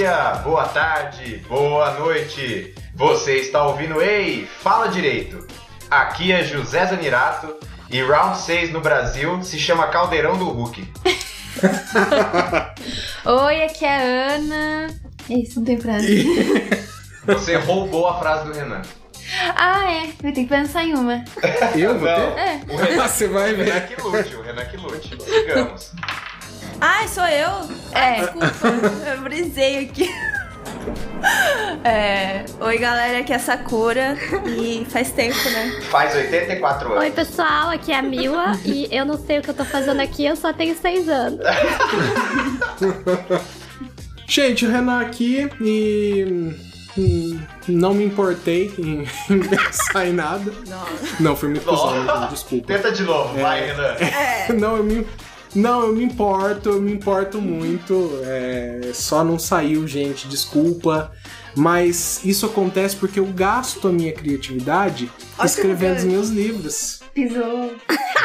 Dia, boa tarde, boa noite. Você está ouvindo Ei, fala direito. Aqui é José Zanirato e Round 6 no Brasil se chama Caldeirão do Hulk. Oi, aqui é a Ana. Isso, não tem frase. Você roubou a frase do Renan. ah, é. Vai ter que pensar em uma. Eu vou Não, ter? É. o Renan, Você vai o Renan ver. que lute, o Renan que lute. Digamos. Ai, sou eu? É. Desculpa, eu brisei aqui. É, Oi, galera, aqui é a Sakura e faz tempo, né? Faz 84 anos. Oi, pessoal, aqui é a Mila e eu não sei o que eu tô fazendo aqui, eu só tenho seis anos. Gente, o Renan aqui e. hum, Não me importei em, em pensar em nada. Não, fui muito Nossa. desculpa. Tenta de novo, vai, Renan. Não, eu me. Não, eu me importo, eu me importo muito. É, só não saiu, gente, desculpa. Mas isso acontece porque eu gasto a minha criatividade Olha escrevendo que os meus livros. Pisou.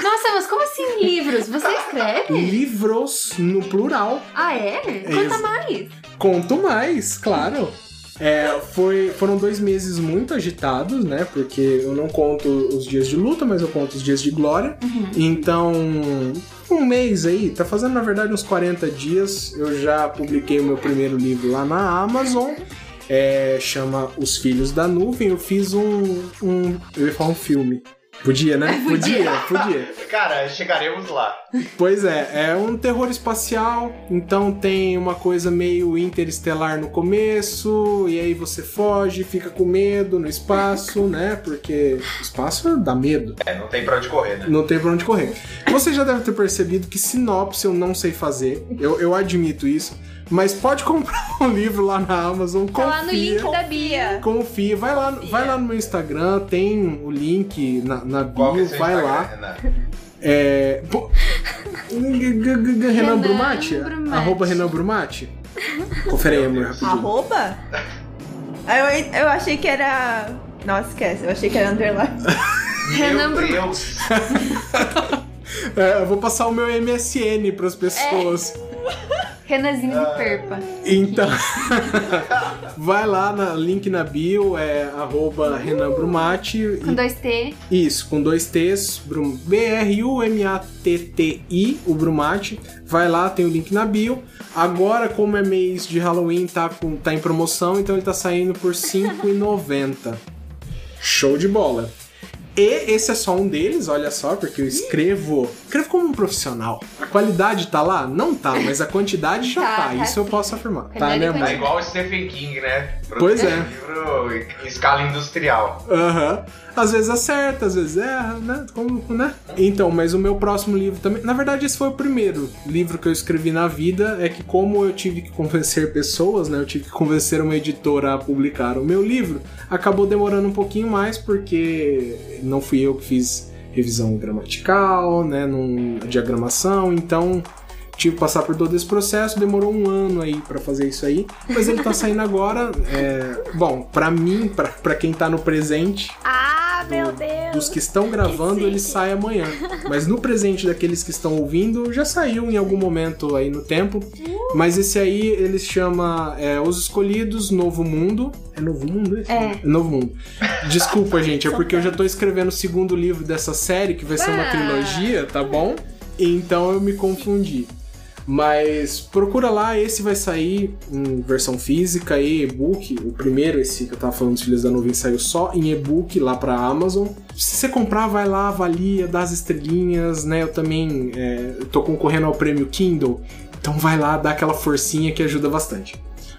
Nossa, mas como assim livros? Você escreve? Livros no plural. Ah, é? Conta Ex- mais. Conto mais, claro. É, foi, foram dois meses muito agitados, né? Porque eu não conto os dias de luta, mas eu conto os dias de glória. Então, um mês aí, tá fazendo na verdade uns 40 dias, eu já publiquei o meu primeiro livro lá na Amazon. É, chama Os Filhos da Nuvem. Eu fiz um, um. Eu ia falar um filme. Podia, né? Podia, podia. Cara, chegaremos lá. Pois é, é um terror espacial, então tem uma coisa meio interestelar no começo, e aí você foge, fica com medo no espaço, né? Porque o espaço dá medo, É, não tem pra onde correr, né? não tem pra onde correr. Você já deve ter percebido que sinopse eu não sei fazer, eu, eu admito isso, mas pode comprar um livro lá na Amazon, Tá lá no confia. link da Bia. Confia, vai lá, vai lá no meu Instagram, tem o link na, na é bio, seu vai Instagram, lá. Renan? É. Renan Renan Brumati? Brumati. Arroba Renan Brumati? Confere aí, amor, rapidinho. Arroba? Eu, eu achei que era. Nossa, esquece, eu achei que era underline. Renan Meu Brum- Deus. É, eu vou passar o meu MSN pras pessoas. Renanzinho de Perpa. Então, vai lá, na, link na bio, é arroba Renan Brumati. Com dois T. Isso, com dois T's, Brum- B-R-U-M-A-T-T-I, o Brumati. Vai lá, tem o link na bio. Agora, como é mês de Halloween, tá, com, tá em promoção, então ele tá saindo por R$ 5,90. Show de bola. E esse é só um deles, olha só, porque eu escrevo. Escrevo como um profissional. A qualidade tá lá? Não tá, mas a quantidade já Tá, tá. tá Isso eu posso afirmar. Tá, né? Tá igual o Stephen King, né? Pois é. Livro em escala industrial. Aham. Às vezes acerta, às vezes erra, né? Como, né? Então, mas o meu próximo livro também. Na verdade, esse foi o primeiro livro que eu escrevi na vida. É que, como eu tive que convencer pessoas, né? Eu tive que convencer uma editora a publicar o meu livro, acabou demorando um pouquinho mais, porque não fui eu que fiz revisão gramatical, né? Num, diagramação, então. Tive que passar por todo esse processo, demorou um ano aí pra fazer isso aí, mas ele tá saindo agora. é, bom, pra mim, pra quem tá no presente, Ah, meu dos que estão gravando, Que ele sai amanhã. Mas no presente daqueles que estão ouvindo, já saiu em algum momento aí no tempo. Mas esse aí, ele chama é, Os Escolhidos, Novo Mundo. É Novo Mundo esse? É. Novo Mundo. Desculpa, gente, é porque eu já tô escrevendo o segundo livro dessa série, que vai ser uma Ah. trilogia, tá bom? Então eu me confundi. Mas procura lá, esse vai sair em versão física e e-book. O primeiro, esse que eu tava falando dos Filhos da Nuvem, saiu só em e-book lá pra Amazon. Se você comprar, vai lá, avalia, dá as estrelinhas, né? Eu também é, tô concorrendo ao prêmio Kindle. Então vai lá, dá aquela forcinha que ajuda bastante.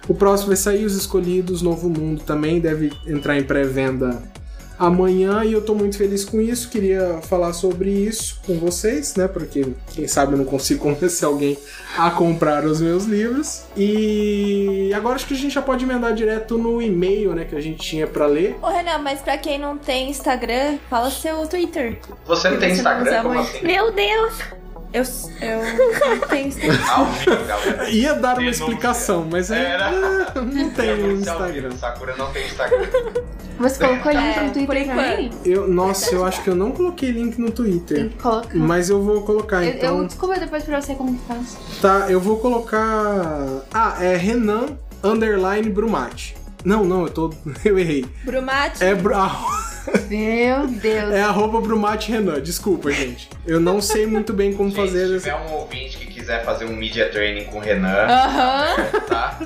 O próximo vai sair Os Escolhidos, Novo Mundo também, deve entrar em pré-venda amanhã e eu tô muito feliz com isso. Queria falar sobre isso com vocês, né? Porque quem sabe eu não consigo convencer alguém a comprar os meus livros. E agora acho que a gente já pode emendar direto no e-mail, né? Que a gente tinha pra ler. Ô, Renan, mas pra quem não tem Instagram, fala seu Twitter. Você não tem não Instagram? Como assim? Meu Deus! Eu, eu não tenho Instagram. Ia dar uma explicação, mas aí, Era. ah, não tem um vivo, Instagram. Sakura não tem Instagram. Você colocou link É, no Twitter também? Eu, nossa, eu acho que eu não coloquei link no Twitter. colocar. Mas eu vou colocar, Eu, então. eu descubro depois pra você como que faz. Tá, eu vou colocar. Ah, é Renan underline Brumati. Não, não, eu tô. Eu errei. Brumate. É, Bru- ah, Meu Deus. é arroba Brumati Renan. Desculpa, gente. Eu não sei muito bem como Gente, fazer se tiver um ouvinte que quiser fazer um media training com o Renan, Aham. tá?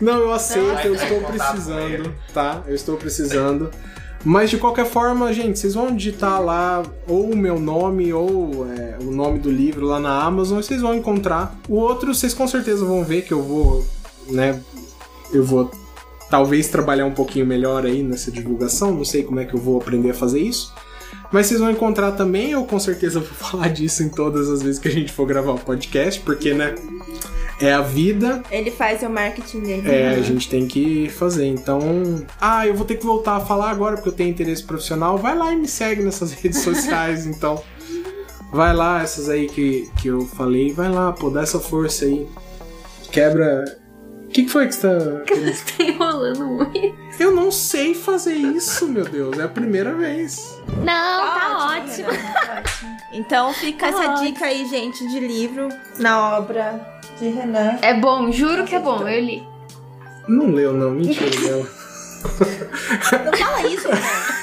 Não, eu aceito, Não, eu estou precisando, tá? Eu estou precisando. Mas de qualquer forma, gente, vocês vão digitar lá ou o meu nome ou é, o nome do livro lá na Amazon, vocês vão encontrar. O outro, vocês com certeza vão ver que eu vou, né? Eu vou talvez trabalhar um pouquinho melhor aí nessa divulgação. Não sei como é que eu vou aprender a fazer isso. Mas vocês vão encontrar também, eu com certeza vou falar disso em todas as vezes que a gente for gravar o podcast, porque, né? É a vida, Ele faz o marketing dele. é, a gente tem que fazer. Então, ah, eu vou ter que voltar a falar agora porque eu tenho interesse profissional. Vai lá e me segue nessas redes sociais, então. Vai lá, essas aí que, que eu falei, vai lá, pô, dá essa força aí. Quebra. O que, que foi que você tá. querendo- Tá enrolando muito. Eu não sei fazer isso, meu Deus. É a primeira vez. Não, tá ótimo. Renan, tá ótimo. Então fica Tá essa ótimo. dica aí, gente, de livro na obra de Renan. É bom, juro que é bom. Eu li. Não leu, não. Mentira dela. Não fala isso, Renan.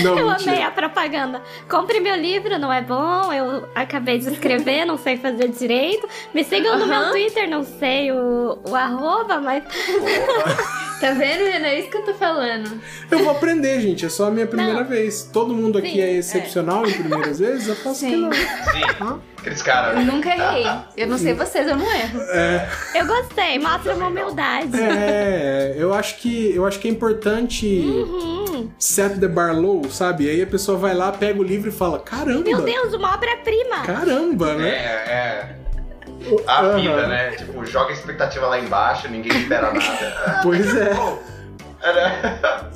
Não, Eu mentira. amei a propaganda. Compre meu livro, não é bom? Eu acabei de escrever, não sei fazer direito. Me sigam no meu. Twitter, não sei o, o arroba, mas Tá vendo, Renan? É isso que eu tô falando. Eu vou aprender, gente. É só a minha primeira Não. vez. Todo mundo aqui Sim, é excepcional em primeiras vezes? Eu posso que Sim. não. Sim, aqueles caras. Eu nunca errei. Eu não sei vocês, eu não erro. eu gostei, mostra uma humildade. É, eu acho que eu acho que é importante Uhum. set the bar low, sabe? Aí a pessoa vai lá, pega o livro e fala: "Caramba". Meu Deus, uma obra-prima. Caramba, É, né? é. A Aham. vida, né? Tipo, joga a expectativa lá embaixo, ninguém espera nada. Pois é.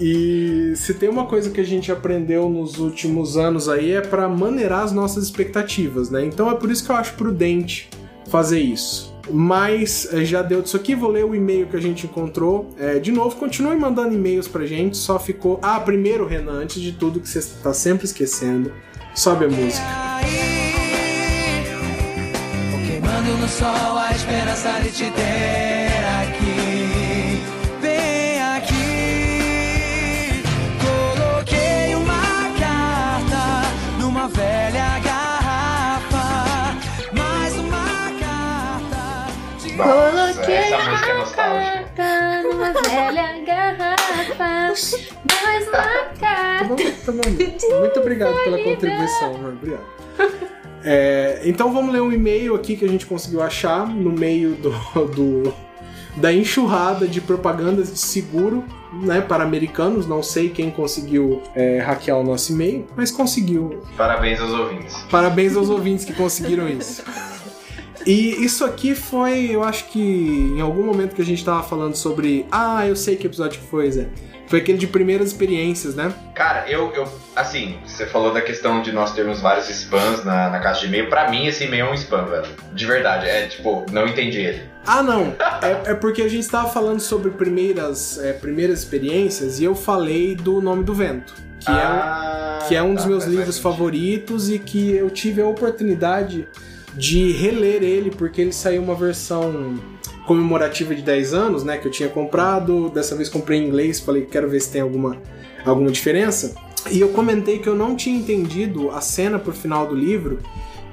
E se tem uma coisa que a gente aprendeu nos últimos anos aí é pra maneirar as nossas expectativas, né? Então é por isso que eu acho prudente fazer isso. Mas eh, já deu disso aqui, vou ler o e-mail que a gente encontrou. É, de novo, continue mandando e-mails pra gente, só ficou. Ah, primeiro, Renan, antes de tudo, que você tá sempre esquecendo, sobe a música. Queimando no sol a esperança de te ter aqui. Nossa, essa música é nostálgica. Carta numa velha garrafa. Mais uma Tá carta. bom, tá bom. Muito obrigado pela contribuição, amor. Obrigado. É, então vamos ler um e-mail aqui que a gente conseguiu achar no meio do, do- da enxurrada de propagandas de seguro né, para americanos. Não sei quem conseguiu é, hackear o nosso e-mail, mas conseguiu. Parabéns aos ouvintes. Parabéns aos ouvintes que conseguiram isso. E isso aqui foi, eu acho que em algum momento que a gente tava falando sobre. Ah, eu sei que episódio que foi, Zé. Foi aquele de primeiras experiências, né? Cara, eu, eu, assim, você falou da questão de nós termos vários spams na, na caixa de e-mail. Pra mim, esse e-mail é um spam, velho. De verdade. É tipo, não entendi ele. Ah, não. É, é porque a gente estava falando sobre primeiras, é, primeiras experiências e eu falei do Nome do Vento, que, Ah, é, que é um dos tá, meus faz livros favoritos e que eu tive a oportunidade de reler ele porque ele saiu uma versão comemorativa de 10 anos, né, que eu tinha comprado. Dessa vez comprei em inglês, falei, quero ver se tem alguma, alguma diferença. E eu comentei que eu não tinha entendido a cena pro final do livro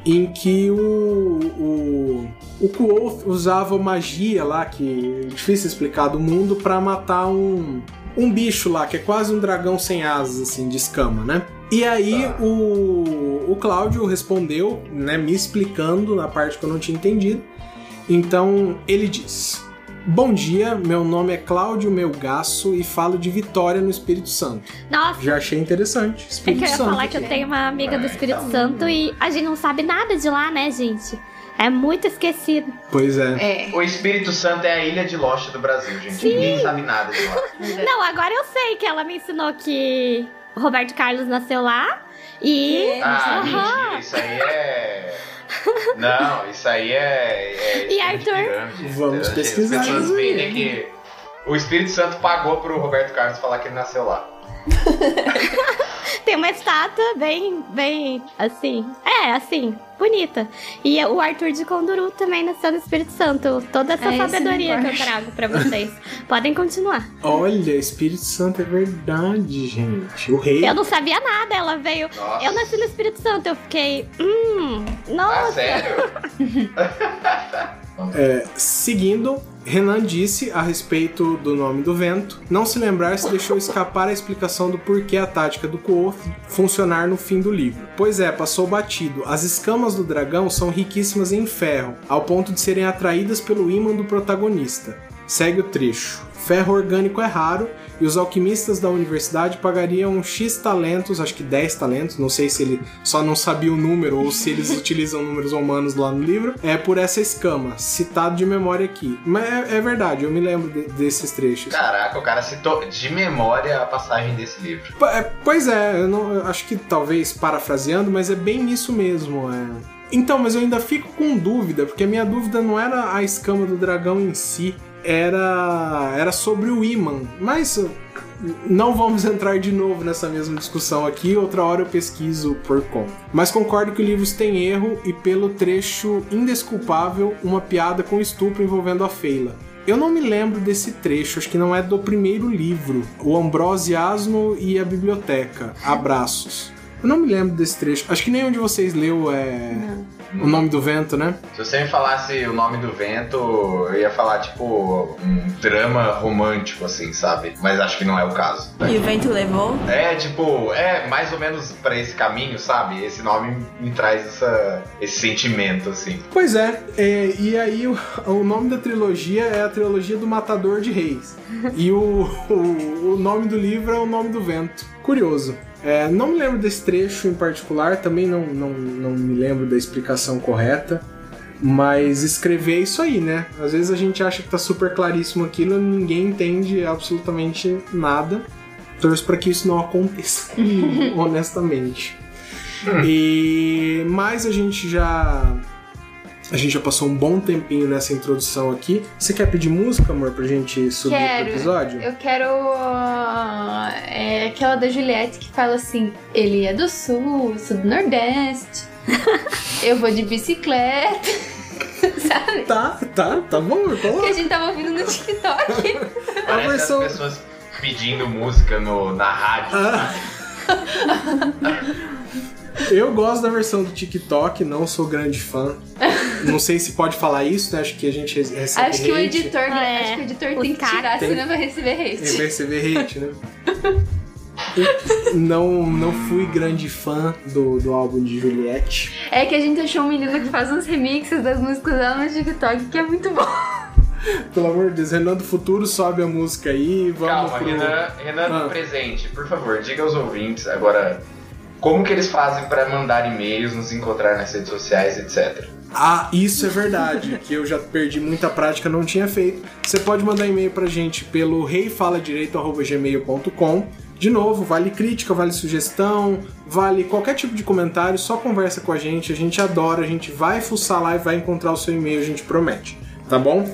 em que o, o, o Kuo usava magia lá, que é difícil explicar do mundo, pra matar um, um bicho lá, que é quase um dragão sem asas, assim, de escama, né? E aí Tá. o, o Cláudio respondeu, né, me explicando na parte que eu não tinha entendido. Então ele diz: Bom dia, meu nome é Cláudio Melgaço e falo de Vitória no Espírito Santo. Nossa, Já achei interessante. é que Espírito eu ia Santo. falar que eu tenho uma amiga do Espírito Santo e a gente não sabe nada de lá, né, gente? É muito esquecido. Pois é. É. O Espírito Santo é a ilha de Lost do Brasil, gente. Ninguém sabe nada de lá. Não, agora eu sei que ela me ensinou que Roberto Carlos nasceu lá. E. Ah, mentira, isso aí é. Não, isso aí é. é E Arthur? pirâmide, Vamos pesquisar As pessoas veem que o Espírito Santo pagou pro Roberto Carlos falar que ele nasceu lá. Tem uma estátua bem, bem assim. É, assim, bonita. E o Arthur de Conduru também nasceu no Espírito Santo. Toda essa É, sabedoria que eu trago pra vocês. Podem continuar. Olha, Espírito Santo é verdade, gente. O rei. Eu não sabia nada, ela veio. Nossa. Eu nasci no Espírito Santo, eu fiquei. Hum, Ah, nossa. sério? É, seguindo, Renan disse a respeito do nome do vento, não se lembrar se deixou escapar a explicação do porquê a tática do Kuo funcionar no fim do livro. Pois é, passou batido. As escamas do dragão são riquíssimas em ferro, ao ponto de serem atraídas pelo ímã do protagonista. Segue o trecho. Ferro orgânico é raro e os alquimistas da universidade pagariam X talentos, acho que 10 talentos, não sei se ele só não sabia o número ou se eles utilizam números romanos lá no livro, é por essa escama, citado de memória aqui. Mas é, é verdade, eu me lembro de- desses trechos. Caraca, o cara citou de memória a passagem desse livro. Po- é, Pois é, eu, não- eu acho que talvez parafraseando, mas é bem isso mesmo. É. Então, mas eu ainda fico com dúvida, porque a minha dúvida não era a escama do dragão em si, era, era sobre o imã. Mas uh, não vamos entrar de novo nessa mesma discussão aqui, outra hora eu pesquiso por conta. Mas concordo que o livro tem erro e pelo trecho indesculpável, uma piada com estupro envolvendo a Feila. Eu não me lembro desse trecho, acho que não é do primeiro livro, O Ambrose Asno e a Biblioteca. Abraços. Eu não me lembro desse trecho. Acho que nenhum de vocês leu é... O Nome do Vento, né? Se você me falasse o nome do vento, eu ia falar, tipo, um drama romântico, assim, sabe? Mas acho que não é o caso. E o vento levou? É, tipo, é mais ou menos pra esse caminho, sabe? Esse nome me traz essa, esse sentimento, assim. Pois é, é, e aí o, o nome da trilogia é a trilogia do Matador de Reis. E o, o, o nome do livro é o Nome do Vento. Curioso. É, não me lembro desse trecho em particular, também não, não, não me lembro da explicação correta. Mas escrever é isso aí, né? Às vezes a gente acha que tá super claríssimo aquilo e ninguém entende absolutamente nada. Torço para que isso não aconteça honestamente. E mas a gente já a gente já passou um bom tempinho nessa introdução aqui. Você quer pedir música, amor, pra gente subir Quero. pro episódio? Eu quero. É aquela da Juliette que fala assim: ele é do sul, sou do Nordeste. eu vou de bicicleta. Sabe? Tá, tá, tá bom, eu Que a gente tava ouvindo no TikTok. Parece versão- as pessoas pedindo música no, na rádio. Ah. Eu gosto da versão do TikTok, não sou grande fã. Não sei se pode falar isso, né? Acho que a gente re- recebe acho que o hate. editor, É, acho que o editor os tem que tirar, caras- senão vai receber É, hate. vai receber hate, né? não, não fui grande fã do, do álbum de Juliette. É que a gente achou um menino que faz uns remixes das músicas dela no TikTok, que é muito bom. Pelo amor de Deus, Renan do Futuro sobe a música aí, vamos Calma, pro... Renan, Renan do Ah. presente, por favor, diga aos ouvintes agora como que eles fazem pra mandar e-mails, nos encontrar nas redes sociais, etc. Ah, isso é verdade, que eu já perdi muita prática, não tinha feito. Você pode mandar e-mail pra gente pelo reifaladireito.gmail.com. De novo, vale crítica, vale sugestão, vale qualquer tipo de comentário, só conversa com a gente, a gente adora, a gente vai fuçar lá e vai encontrar o seu e-mail, a gente promete, tá bom?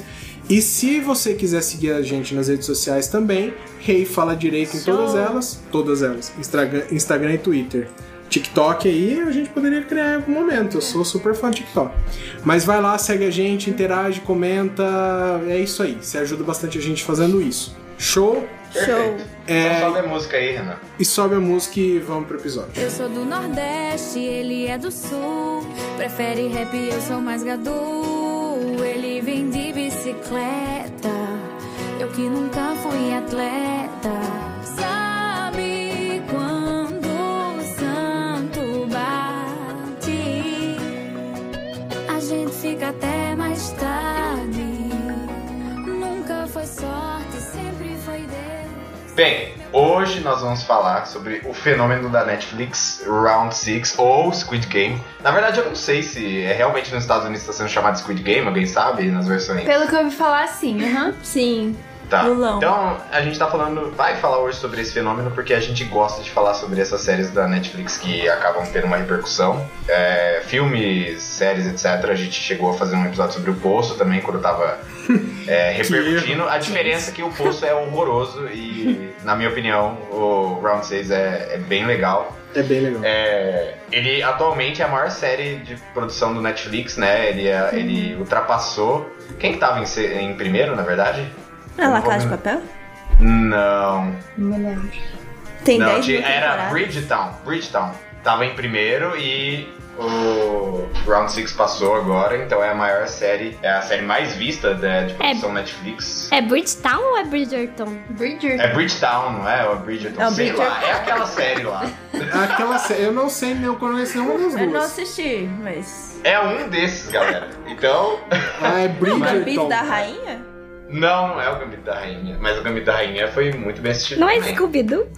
E se você quiser seguir a gente nas redes sociais também, Rei Fala Direito em todas elas, todas elas, Instagram, Instagram e Twitter. TikTok aí a gente poderia criar em algum momento. Eu sou super fã de TikTok. Mas vai lá, segue a gente, interage, comenta. É isso aí. Você ajuda bastante a gente fazendo isso. Show? Show. É, Então sobe a música aí, Renan. e sobe a música e vamos pro episódio. Eu sou do Nordeste, ele é do Sul. Prefere rap, eu sou mais gadu. Ele vem de bicicleta. Eu que nunca fui atleta. Sabe quando o santo bate? A gente fica até mais tarde. Nunca foi Deus. Bem, hoje nós vamos falar sobre o fenômeno da Netflix Round 6 ou Squid Game. Na verdade, eu não sei se é realmente nos Estados Unidos está sendo chamado Squid Game, alguém sabe nas versões? Pelo que eu ouvi falar, sim, aham. Sim. Tá. Lulão. Então, a gente tá falando, vai falar hoje sobre esse fenômeno porque a gente gosta de falar sobre essas séries da Netflix que acabam tendo uma repercussão. É, filmes, séries, etc. A gente chegou a fazer um episódio sobre o Poço também, quando tava é, repercutindo. A diferença é que o Poço é horroroso e, na minha opinião, o Round 6 é, é bem legal. É bem legal. É, ele atualmente é a maior série de produção do Netflix, né? Ele, é- ele ultrapassou. Quem que tava em, se- em primeiro, na verdade? Ah, La Casa de Papel? Não. Não me lembro. Tem Não, 10 tinha- mil era. Bridgetown. Bridgetown. Tava em primeiro e o Round 6 passou agora, então é a maior série, é a série mais vista né, de produção Netflix. É Bridgetown ou é Bridgerton? Bridger. É Bridgetown, não é? Ou é Bridgerton? É o Sei lá, Bridgerton. é aquela série lá. Aquela série, eu não sei, eu conheço nenhuma das Eu não duas. assisti, mas. É um desses, galera. Então, Ah, é O Gambito Bridgerton. da Rainha? Não, não é o Gambito da Rainha, mas o Gambito da Rainha foi muito bem assistido Não é. Scooby-Doo?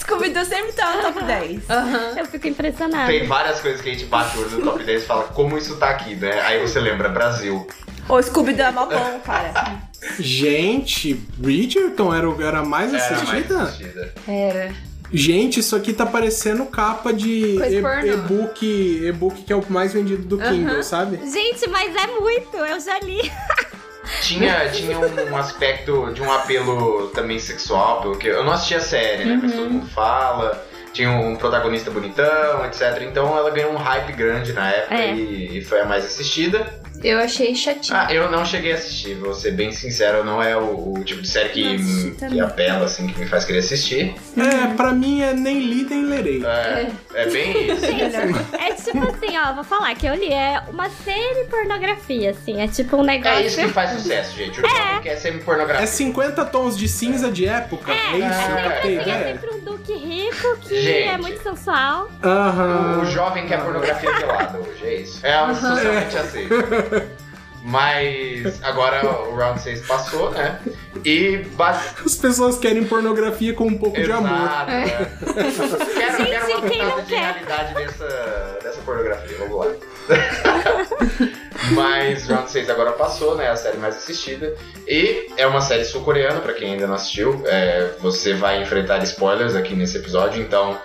Scooby-Doo sempre tá no top 10. Aham. Eu fico impressionada. Tem várias coisas que a gente bate o olho no top 10 e fala como isso tá aqui, né? Aí você lembra Brasil. O Scooby-Doo é mó bom, cara. Gente, Bridgerton era, o- era mais Era mais assistida? assistida. Era. Gente, isso aqui tá parecendo capa de e- e-book, e-book que é o mais vendido do Kindle, sabe? Gente, mas é muito, eu já li. Tinha, tinha um aspecto de um apelo também sexual, pelo que eu não assisti a série, né? Mas todo mundo fala. Tinha um protagonista bonitão, etc. Então ela ganhou um hype grande na época É. e, e foi a mais assistida. Eu achei chatinho. Ah, eu não cheguei a assistir, vou ser bem sincero, não é o, o tipo de série que, assisti que também. apela, assim, que me faz querer assistir. É, pra mim é nem li nem lerei. É, é bem isso. É tipo assim, ó, vou falar que eu li. É uma série pornografia, assim. É tipo um negócio. É isso que faz sucesso, gente. O jovem quer ser pornografia. É 50 tons de cinza de época? É, isso? é, É ideia? sempre um Duque rico que Gente. é muito sensual. O jovem quer pornografia pelada hoje, é isso. É algo socialmente aceito. Mas agora o round 6 passou, né? E base... As pessoas querem pornografia com um pouco de amor. Exato, né? Quero, quero uma quem não pitada de quer? realidade dessa, dessa pornografia, vamos lá. Mas Round 6 agora passou, né? A série mais assistida. E é uma série sul-coreana, pra quem ainda não assistiu. É, você vai enfrentar spoilers aqui nesse episódio, então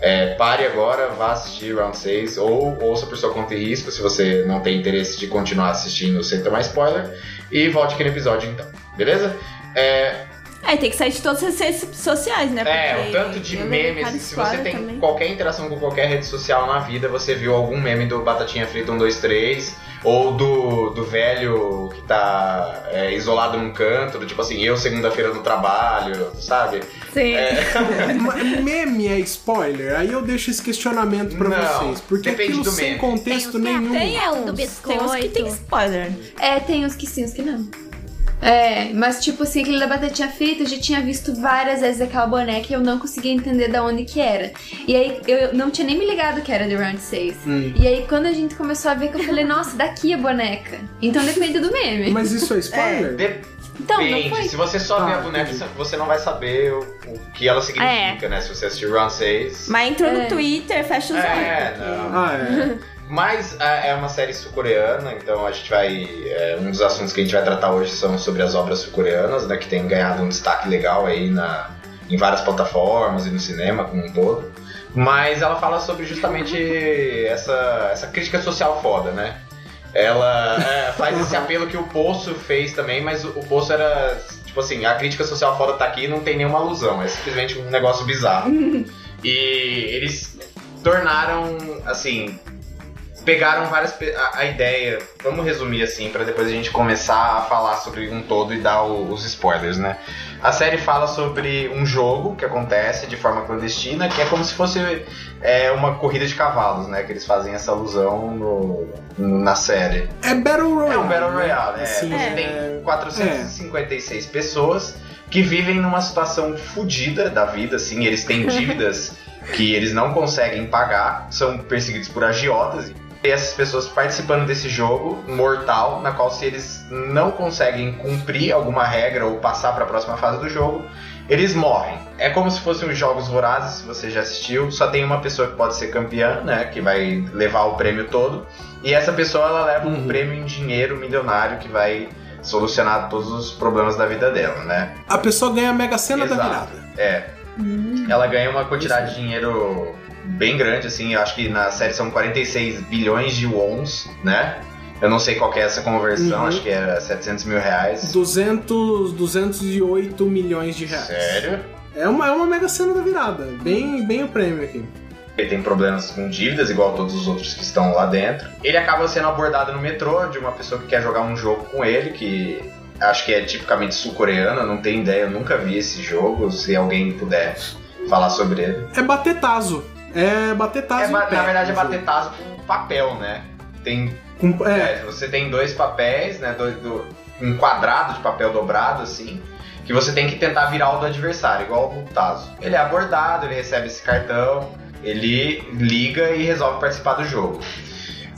é, pare agora, vá assistir Round 6 ou ouça por sua conta e risco se você não tem interesse de continuar assistindo sem tomar spoiler. E volte aqui no episódio então, beleza? É, É, tem que sair de todas as redes sociais, né? é, Porque o tanto de memes. Se você tem também. qualquer interação com qualquer rede social na vida, você viu algum meme do Batatinha Frita 123 ou do, do velho que tá é, isolado num canto, do tipo assim, eu segunda-feira no trabalho, sabe? Sim. Ma- Meme é spoiler? Aí eu deixo esse questionamento pra Não, vocês. Porque depende aquilo do sem meme. contexto Tem que nenhum. Tem É, tem uns que tem spoiler. É, tem uns que sim, uns que não. É, mas tipo assim, aquele da batatinha frita, eu já tinha visto várias vezes aquela boneca e eu não conseguia entender da onde que era. E aí eu não tinha nem me ligado que era The Round 6. Hum. E aí quando a gente começou a ver que eu falei, nossa, daqui a boneca. Então depende do meme. Mas isso é spoiler? Depende. Então, não foi. Se você só Ah, ver a boneca, entendi. você não vai saber o, o que ela significa, né? Se você assistir Round 6. Mas entrou É. no Twitter, fecha os É, olhos. porque- não. Ah, é. Mas é é uma série sul-coreana, então a gente vai. é, um dos assuntos que a gente vai tratar hoje são sobre as obras sul-coreanas, né? Que tem ganhado um destaque legal aí na, em várias plataformas e no cinema como um todo. Mas ela fala sobre justamente essa, essa crítica social foda, né? Ela é, faz esse apelo que o Poço fez também, mas o, o Poço era. Tipo assim, a crítica social foda tá aqui e não tem nenhuma alusão, é simplesmente um negócio bizarro. e eles tornaram, assim, pegaram várias a, a ideia. Vamos resumir assim para depois a gente começar a falar sobre um todo e dar o- os spoilers, né? A série fala sobre um jogo que acontece de forma clandestina, que é como se fosse é, uma corrida de cavalos, né? Que eles fazem essa alusão no- no- na série. É Battle Royale. É um Battle né? Royale, é. Assim, Você é. tem 456 pessoas que vivem numa situação fodida da vida, assim, eles têm dívidas que eles não conseguem pagar, são perseguidos por agiotas. E essas pessoas participando desse jogo mortal, na qual se eles não conseguem cumprir alguma regra ou passar para a próxima fase do jogo, eles morrem. É como se fossem os jogos vorazes, se você já assistiu, só tem uma pessoa que pode ser campeã, né, que vai levar o prêmio todo, e essa pessoa ela leva um Uhum. prêmio em dinheiro milionário que vai solucionar todos os problemas da vida dela, né? A pessoa ganha a mega cena da Exato. virada. É. Ela ganha uma quantidade de dinheiro bem grande, assim. Eu acho que na série são 46 bilhões de wons, né? Eu não sei qual que é essa conversão, Uhum. acho que era 700 mil reais. 200, 208 milhões de reais. Sério? É uma, é uma mega cena da virada. Bem, bem o prêmio aqui. Ele tem problemas com dívidas, igual todos os outros que estão lá dentro. Ele acaba sendo abordado no metrô de uma pessoa que quer jogar um jogo com ele, que acho que é tipicamente sul-coreana, não tenho ideia, eu nunca vi esse jogo. Se alguém puder falar sobre ele. É bater taso. É bater taso. É, na verdade, é bater taso com papel, né? Tem Com- é, É, você tem dois papéis, né? dois- do- um quadrado de papel dobrado, assim, que você tem que tentar virar o do adversário, igual o Tazo. Ele é abordado, ele recebe esse cartão, ele liga e resolve participar do jogo.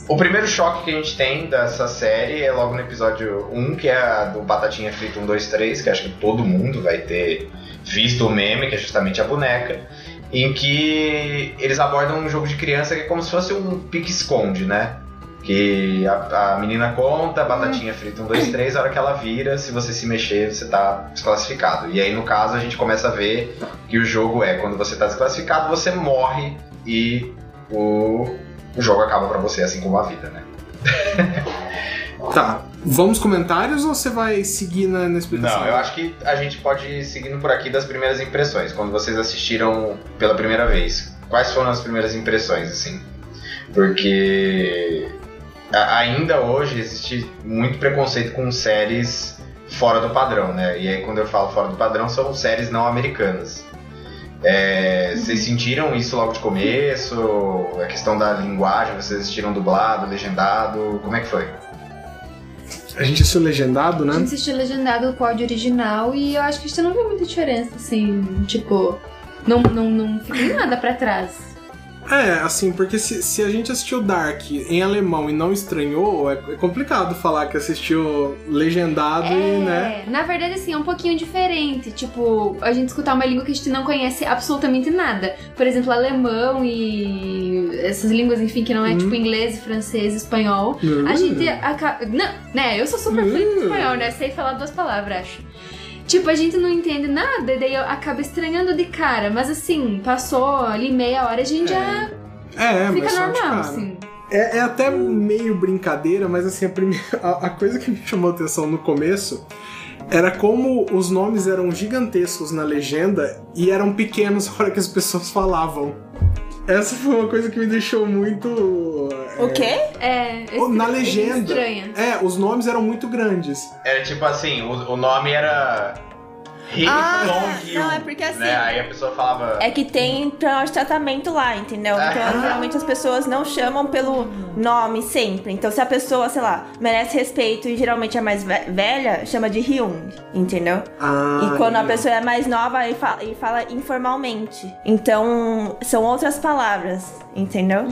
O primeiro choque que a gente tem dessa série é logo no episódio 1, que é a do Batatinha Frita 1, 2, 3, que acho que todo mundo vai ter visto o meme, que é justamente a boneca, em que eles abordam um jogo de criança que é como se fosse um pique-esconde, né? Que a, a menina conta, batatinha frita 1, 2, 3, a hora que ela vira, se você se mexer, você tá desclassificado. E aí, no caso, a gente começa a ver que o jogo é quando você tá desclassificado, você morre e o, o jogo acaba pra você, assim como a vida, né? Tá. Vamos comentários ou você vai seguir na, na explicação? Não, eu acho que a gente pode ir seguindo por aqui das primeiras impressões. Quando vocês assistiram pela primeira vez, quais foram as primeiras impressões, assim? Porque ainda hoje existe muito preconceito com séries fora do padrão, né? E aí quando eu falo fora do padrão, são séries não americanas. É, vocês sentiram isso logo de começo? A questão da linguagem, vocês assistiram dublado, legendado? Como é que foi? A gente assistiu legendado, A né? gente assistiu legendado o áudio original e eu acho que a gente não viu muita diferença, assim, tipo, não, não, não fica nada pra trás. É, assim, porque se, se a gente assistiu Dark em alemão e não estranhou, é, é complicado falar que assistiu legendado e, né? É, na verdade, assim, é um pouquinho diferente. Tipo, a gente escutar uma língua que a gente não conhece absolutamente nada. Por exemplo, alemão e essas línguas, enfim, que não é Hum. tipo inglês, francês, espanhol. A gente acaba. Não, né? Eu sou super fluente em Hum. espanhol, né? Sei falar duas palavras, acho. Tipo, a gente não entende nada, e daí eu acabo estranhando de cara. Mas assim, passou ali meia hora, a gente já É, fica normal, assim. É, é até meio brincadeira, mas assim, a, primeira, a, a coisa que me chamou a atenção no começo era como os nomes eram gigantescos na legenda e eram pequenos na hora que as pessoas falavam. Essa foi uma coisa que me deixou muito. O quê? É, Oh, na estra- legenda. Estranha. É, os nomes eram muito grandes. Era tipo assim, o, o nome era. Ah, não, é porque assim- Né? Aí a pessoa falava. É que tem plano de tratamento lá, entendeu? Então, Ah. geralmente as pessoas não chamam pelo nome sempre. Então, se a pessoa, sei lá, merece respeito e geralmente é mais ve- velha, chama de Hyung, entendeu? Ah, e quando a pessoa é mais nova, aí fala, e fala informalmente. Então, são outras palavras, entendeu?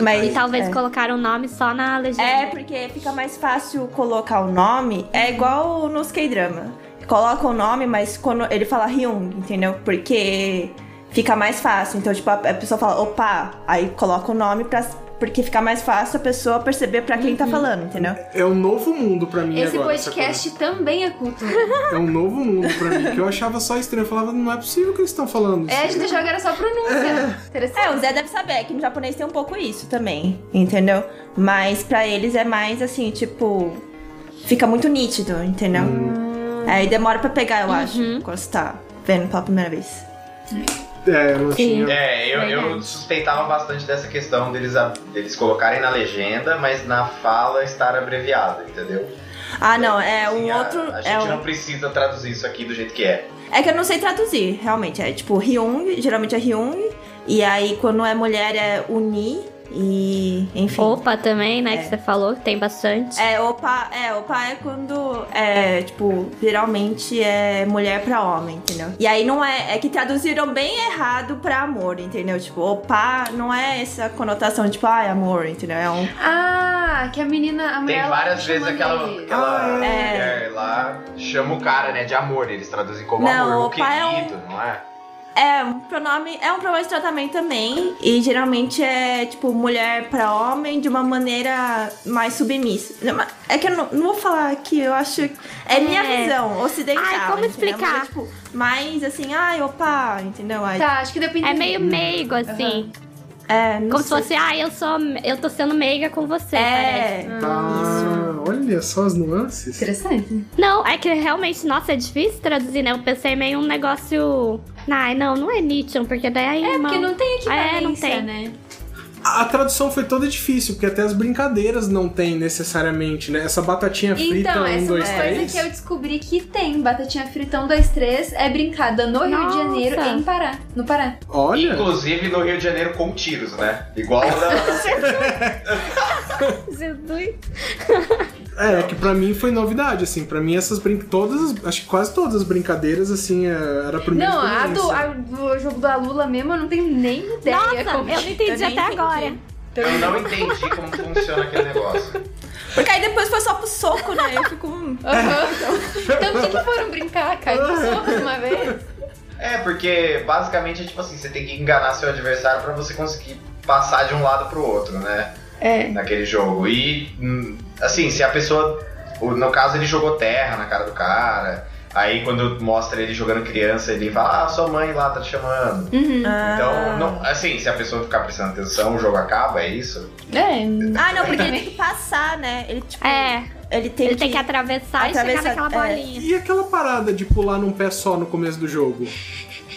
Mas, E talvez é. colocaram o nome só na legenda. É, porque fica mais fácil colocar o nome. É igual nos K-drama. Coloca o nome, mas quando ele fala Hyung, entendeu? Porque fica mais fácil. Então, tipo, a a pessoa fala opa, aí coloca o nome pra, porque fica mais fácil a pessoa perceber pra quem tá falando, entendeu? É um novo mundo pra mim Esse agora. essa podcast também é cultura. É um novo mundo pra mim, que eu achava só estranho. Eu falava, não é possível que eles estão falando É, a gente achava que era só pronúncia. Interessante. É, o Zé deve saber que no japonês tem um pouco isso também, entendeu? Mas pra eles é mais assim, tipo. Fica muito nítido, entendeu? Aí demora pra pegar, eu acho, quando você tá vendo pela primeira vez. É, eu tinha. É, eu, eu suspeitava bastante dessa questão deles, a- deles colocarem na legenda, mas na fala estar abreviado, entendeu? Ah, não, é Assim, um a- outro. A, é, gente um- não precisa traduzir isso aqui do jeito que é. é que eu não sei traduzir, realmente. É tipo Hyung, geralmente é Hyung. E aí quando é mulher é Uni. E. Enfim. Opa também, né? É. Que você falou, que tem bastante. É, opa, é, opa é quando é, tipo, geralmente é mulher pra homem, entendeu? E aí não é, é que traduziram bem errado pra amor, entendeu? Tipo, opa não é essa conotação, tipo, ai, amor, entendeu? É um. Ah, que a menina. A mulher, Tem várias vezes aquela, aquela Ah, é. mulher lá chama o cara, né, de amor. Eles traduzem como Não, amor, o o pai é um- querido, não é? É, um pronome é um pronome de tratamento também. E geralmente é, tipo, mulher pra homem de uma maneira mais submissa. É que eu não, não vou falar aqui, eu acho. É, minha É. visão ocidental. Ai, como entendeu? explicar? Mas é, tipo, mais assim, ai, opa, entendeu? Ai, Tá, acho que deu pra É meio meigo, assim. É, não Como se sei. fosse, ah, eu sou. Eu tô sendo meiga com você, parece. É. Ah, olha só as nuances. Interessante. Não, é que realmente, nossa, é difícil traduzir, né? Eu pensei meio um negócio. Ai, não, não é Nietzsche, porque daí. É, irmão- porque não tem equivalência, É, não tem. né? A tradução foi toda difícil, porque até as brincadeiras não tem necessariamente, né? Essa batatinha frita, Então, um, essa é dois, uma coisa três. que eu descobri que tem. Batatinha frita 1, 2, 3 é brincada no Rio de Nossa. Janeiro, em Pará. No Pará. Olha, Inclusive no Rio de Janeiro com tiros, né? Igual da. Jesus. é que pra mim foi novidade, assim. Pra mim essas brin... todas, as- acho que quase todas as brincadeiras, assim, é- era a primeira Não, a do, a do jogo da Lula mesmo eu não tenho nem ideia Nossa, como eu não entendi Eu até entendi. agora. Eu não entendi como funciona aquele negócio. Porque aí depois foi só pro soco, né? Eu fico. hum. Aham. Então o que, que foram brincar? Caiu no soco de uma vez? É, porque basicamente é tipo assim, você tem que enganar seu adversário pra você conseguir passar de um lado pro outro, né? É. Naquele jogo. E, hum, assim, se a pessoa. No caso, ele jogou terra na cara do cara. Aí quando mostra ele jogando criança, ele fala, ah, sua mãe lá tá te chamando. Uhum. Então, não- assim, se a pessoa ficar prestando atenção, o jogo acaba, é isso? É. Ah, não, porque ele tem que passar, né? Ele, tipo. É, Ele tem ele que. tem que atravessar e chegar atravessar- naquela é. bolinha. E aquela parada de pular num pé só no começo do jogo?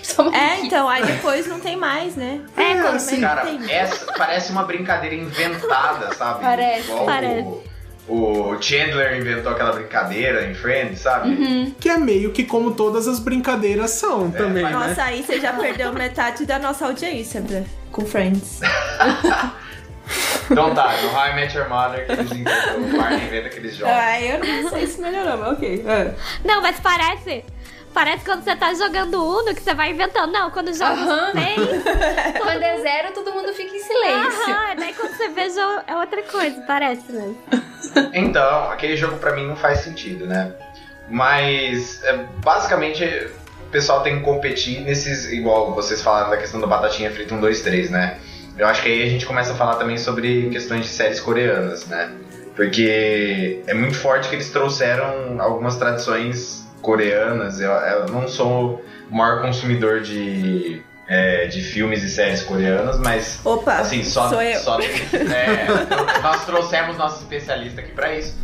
Só É, então, aí depois não tem mais, né? É, quando assim, Cara, tem. essa parece uma brincadeira inventada, sabe? Parece, Igual parece. O, o Chandler inventou aquela brincadeira em Friends, sabe? Uhum. Que é meio que como todas as brincadeiras são também, mas- né? Nossa, aí você já perdeu metade da nossa audiência, com Friends. Então tá, no How I Met Your Mother que eles inventam, o Barney inventa aqueles jogos. Ah, eu não sei se melhorou, mas ok. É. Não, mas parece. Parece quando você tá jogando Uno que você vai inventando. Não, quando joga Aham. bem. Quando é zero, todo mundo fica em silêncio. Aham, daí quando você vê é outra coisa, parece mesmo. Então, aquele jogo pra mim não faz sentido, né? Mas, é, basicamente, o pessoal tem que competir nesses, igual vocês falaram da questão da batatinha frita 1, 2, 3, né? Eu acho que aí a gente começa a falar também sobre questões de séries coreanas, né? Porque é muito forte que eles trouxeram algumas tradições coreanas. Eu, eu não sou o maior consumidor de, é, de filmes e séries coreanas, mas Opa, Assim, só, sou eu. só é, nós trouxemos nosso especialista aqui pra isso.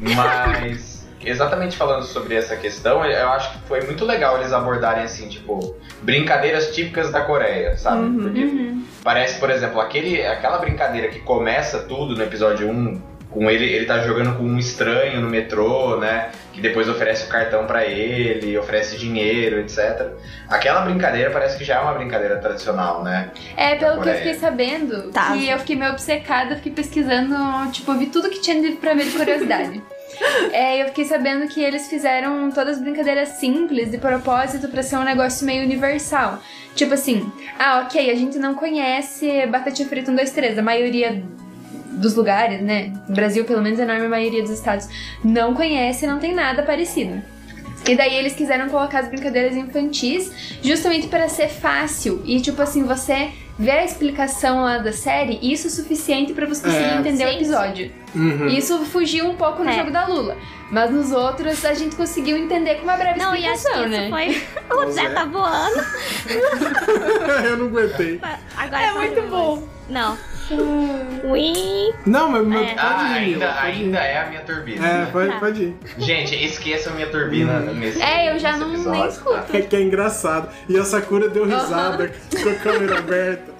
Mas exatamente falando sobre essa questão, eu acho que foi muito legal eles abordarem assim, tipo, brincadeiras típicas da Coreia, sabe? Uhum. Porque parece, por exemplo, aquele, aquela brincadeira que começa tudo no episódio 1, com ele, ele tá jogando com um estranho no metrô, né? Que depois oferece o cartão pra ele, oferece dinheiro, etc. Aquela brincadeira parece que já é uma brincadeira tradicional, né? É, pelo que eu fiquei sabendo, Tá. que eu fiquei meio obcecada, fiquei pesquisando, tipo, vi tudo que tinha pra ver de curiosidade. é, eu fiquei sabendo que eles fizeram todas as brincadeiras simples, de propósito, pra ser um negócio meio universal. Tipo assim, ah, ok, a gente não conhece batatinha frita 1, 2, 3, a maioria dos lugares, né? No Brasil, pelo menos a enorme maioria dos estados, não conhece, não tem nada parecido. E daí eles quiseram colocar as brincadeiras infantis justamente para ser fácil e tipo assim, você vê a explicação lá da série, isso é suficiente para você conseguir É. entender o Sim, episódio. Uhum. Isso fugiu um pouco no É. jogo da Lula, mas nos outros a gente conseguiu entender com uma breve Não, e acho que explicação, isso né? foi. O Zé é. tá voando. eu não aguentei. Agora É muito bom. Não. Ui. Não, mas, mas É. pode Ah, ir, ainda, pode ir. ainda é a minha turbina. É, né? pode, Tá. pode ir. Gente, esqueçam minha turbina nesse É, eu já não nem escuto. É que é engraçado. E a Sakura deu risada com a câmera aberta.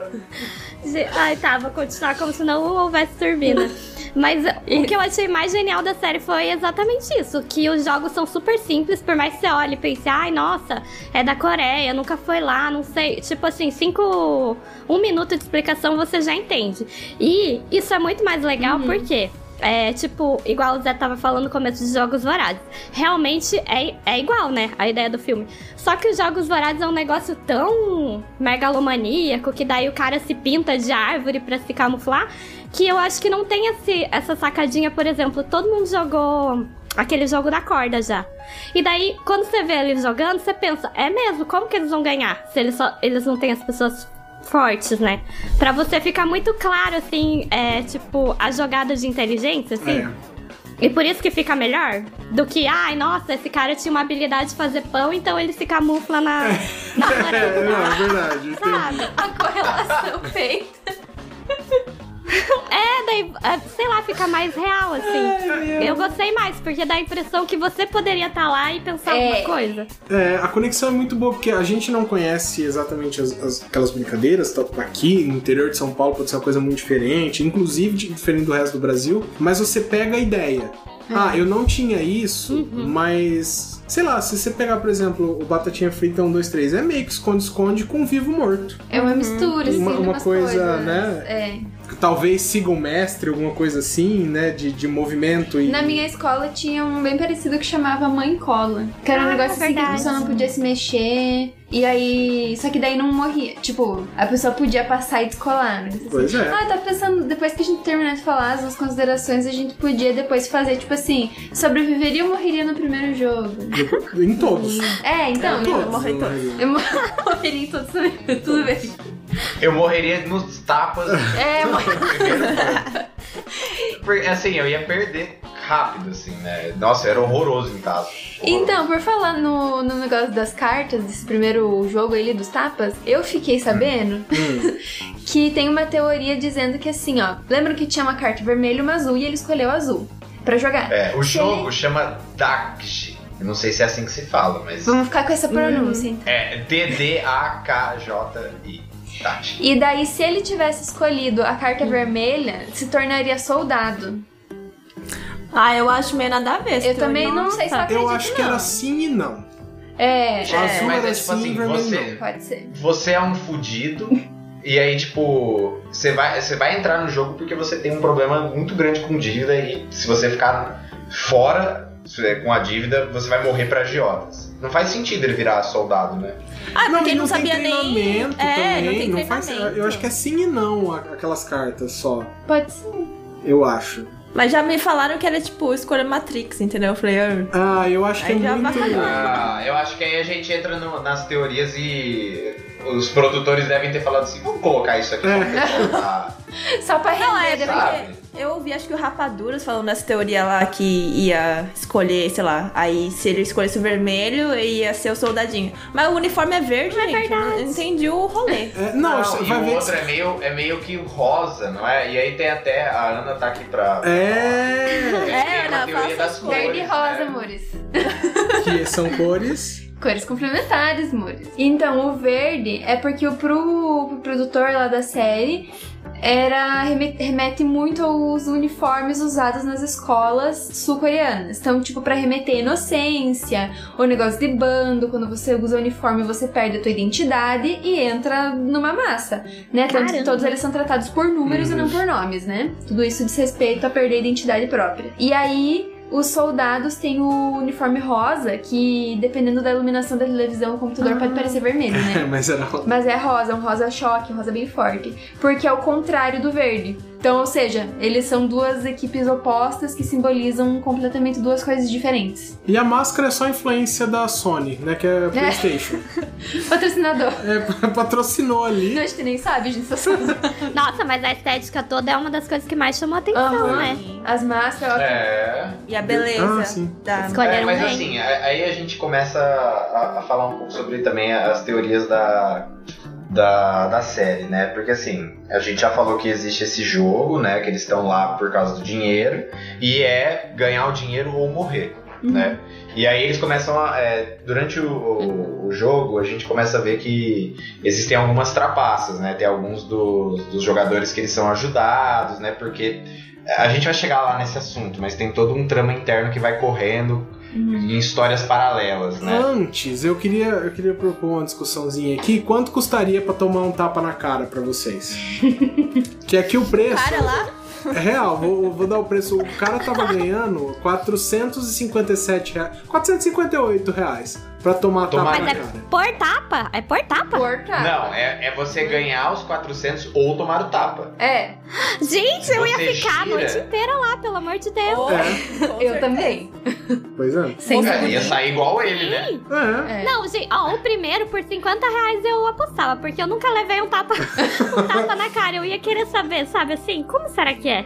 Ai, tá, vou continuar como se não houvesse turbina. Mas o que eu achei mais genial da série foi exatamente isso: que os jogos são super simples, por mais que você olhe e pense, ai, nossa, é da Coreia, nunca foi lá, não sei. Tipo assim, cinco. Um minuto de explicação você já entende. E isso é muito mais legal porque. É tipo, igual o Zé tava falando no começo dos Jogos Vorazes. Realmente é, é igual, né? A ideia do filme. Só que os Jogos Vorazes é um negócio tão megalomaníaco que daí o cara se pinta de árvore pra se camuflar. Que eu acho que não tem esse, essa sacadinha, por exemplo, todo mundo jogou Aquele jogo da corda já. E daí, quando você vê eles jogando, você pensa, é mesmo? Como que eles vão ganhar? Se eles, só, eles não têm as pessoas fortes, né? Pra você ficar muito claro, assim, é, tipo, a jogada de inteligência, assim. É. E por isso que fica melhor do que, ai, nossa, esse cara tinha uma habilidade de fazer pão, então ele se camufla na, na É, floresta. não, é verdade. Sabe? A correlação feita. É, daí, é, sei lá, fica mais real, assim. Eu gostei mais, porque dá a impressão que você poderia estar lá e pensar É. alguma coisa. É, a conexão é muito boa, porque a gente não conhece exatamente as, as- aquelas brincadeiras. tá? Aqui no interior de São Paulo pode ser uma coisa muito diferente, inclusive de- diferente do resto do Brasil, mas você pega a ideia. Ah, eu não tinha isso, mas. Sei lá, se você pegar, por exemplo, o Batatinha Frita 1, 2, 3, é meio que esconde-esconde com vivo morto. É uma mistura, assim, Uma- de uma coisa, coisas. né? É. Talvez siga o mestre, alguma coisa assim, né? De, de movimento e. Na minha escola tinha um bem parecido que chamava Mãe Cola. Que era um Ah, negócio assim que a pessoa não podia se mexer. E aí. Só que daí não morria. Tipo, a pessoa podia passar e descolar. Né? Assim, Pois é. Ah, tá pensando, depois que a gente terminar de falar as nossas considerações, a gente podia depois fazer, tipo assim, sobreviveria ou morreria no primeiro jogo? Em todos. É, então. Todos, eu, morrer né? todos. eu morreria em todos também. Tudo bem. Eu morreria nos tapas. É. Porque, assim, eu ia perder rápido, assim, né? Nossa, era horroroso em casa. Então, por falar no, no negócio das cartas, desse primeiro jogo aí dos tapas, eu fiquei sabendo Hum. que tem uma teoria dizendo que assim, ó, lembra que tinha uma carta vermelha e uma azul e ele escolheu a azul pra jogar. É, o Se jogo chama Dakji. Eu não sei se é assim que se fala, mas. Vamos ficar com essa pronúncia, então. É D-D-A-K-J-I. E daí, se ele tivesse escolhido a carta vermelha, se tornaria soldado. Ah, eu acho meio nada a ver. Eu também não sei se eu Eu acredito, acho que não. era sim e não. É, Azul mas era é tipo sim, assim, vermelho você- não. pode ser. Você é um fudido. E aí, tipo, você vai, você vai entrar no jogo porque você tem um problema muito grande com dívida e se você ficar fora é, com a dívida, você vai morrer pra agiotas. Não faz sentido ele virar soldado, né? Ah, porque e não, tem sabia nem. É, também. não tem faz- treinamento. eu acho que é sim e não a- aquelas cartas só. Pode ser. Eu acho. Mas já me falaram que era tipo escolha Matrix, entendeu? Eu falei, ah, Ah, eu acho que Aí é já muito. Ah, eu acho que aí a gente entra no- nas teorias e os produtores devem ter falado assim, vamos colocar isso aqui só pra Só pra Não, é render depois. sabe? Eu ouvi acho que o Rapaduras falando nessa teoria lá que ia escolher, sei lá, aí se ele escolhesse o vermelho, ia ser o soldadinho. Mas o uniforme é verde, Não é gente. eu não verdade. entendi o rolê. É, não, Não, e vai o ver. outro é meio, é meio que rosa, não é? E aí tem até, a Ana tá aqui pra... É. É, Ana, teoria das as cores, Verde e rosa, né? amores. Que são cores. Cores complementares, amores. Então, o verde é porque o pro, pro produtor lá da série era reme- remete muito aos uniformes usados nas escolas sul-coreanas. Então, tipo, pra remeter à inocência, o negócio de bando, quando você usa o uniforme você perde a tua identidade e entra numa massa, né? Tanto que todos eles são tratados por números e não por nomes, né? Tudo isso diz respeito a perder a identidade própria. E aí, os soldados têm o uniforme rosa, que dependendo da iluminação da televisão, o computador pode parecer vermelho, né? Mas era. Mas é rosa, um rosa choque, um rosa bem forte. Porque é o contrário do verde. Então, ou seja, eles são duas equipes opostas que simbolizam completamente duas coisas diferentes. E a máscara é só influência da Sony, né? Que é a PlayStation. Patrocinador. É, patrocinou ali. Não, a gente nem sabe, a gente só sabe. Nossa, mas a estética toda é uma das coisas que mais chamou a atenção, Aham. né? As máscaras. É... E a beleza Ah, sim. da. Escolheram É, mas bem. assim, aí a gente começa a, a falar um pouco sobre também as teorias da, da, da série, né? Porque assim, a gente já falou que existe esse jogo, né? Que eles estão lá por causa do dinheiro, e é ganhar o dinheiro ou morrer, né? E aí eles começam a. é, durante o, o- o jogo, a gente começa a ver que existem algumas trapaças, né? Tem alguns dos, dos jogadores que eles são ajudados, né? Porque a gente vai chegar lá nesse assunto, mas tem todo um trama interno que vai correndo em histórias paralelas, né? Antes, eu queria, eu queria propor uma discussãozinha aqui. Quanto custaria pra tomar um tapa na cara pra vocês? que aqui o preço. Cara lá? É real, vou, vou dar o preço. O cara tava ganhando 457 reais. 458 reais pra tomar Tomar tapa Mas na é cara. por tapa? É por tapa? Porta. Não, é, é você ganhar os 400 ou tomar o tapa. É, Gente, eu ia Você ficar a gira. noite inteira lá, pelo amor de Deus. É, Com eu também. pois é. Sem É, dúvida. ia sair igual ele, né? É. É. Não, gente, ó, o primeiro por 50 reais eu apostava, porque eu nunca levei um tapa, um tapa na cara. Eu ia querer saber, sabe assim, como será que é?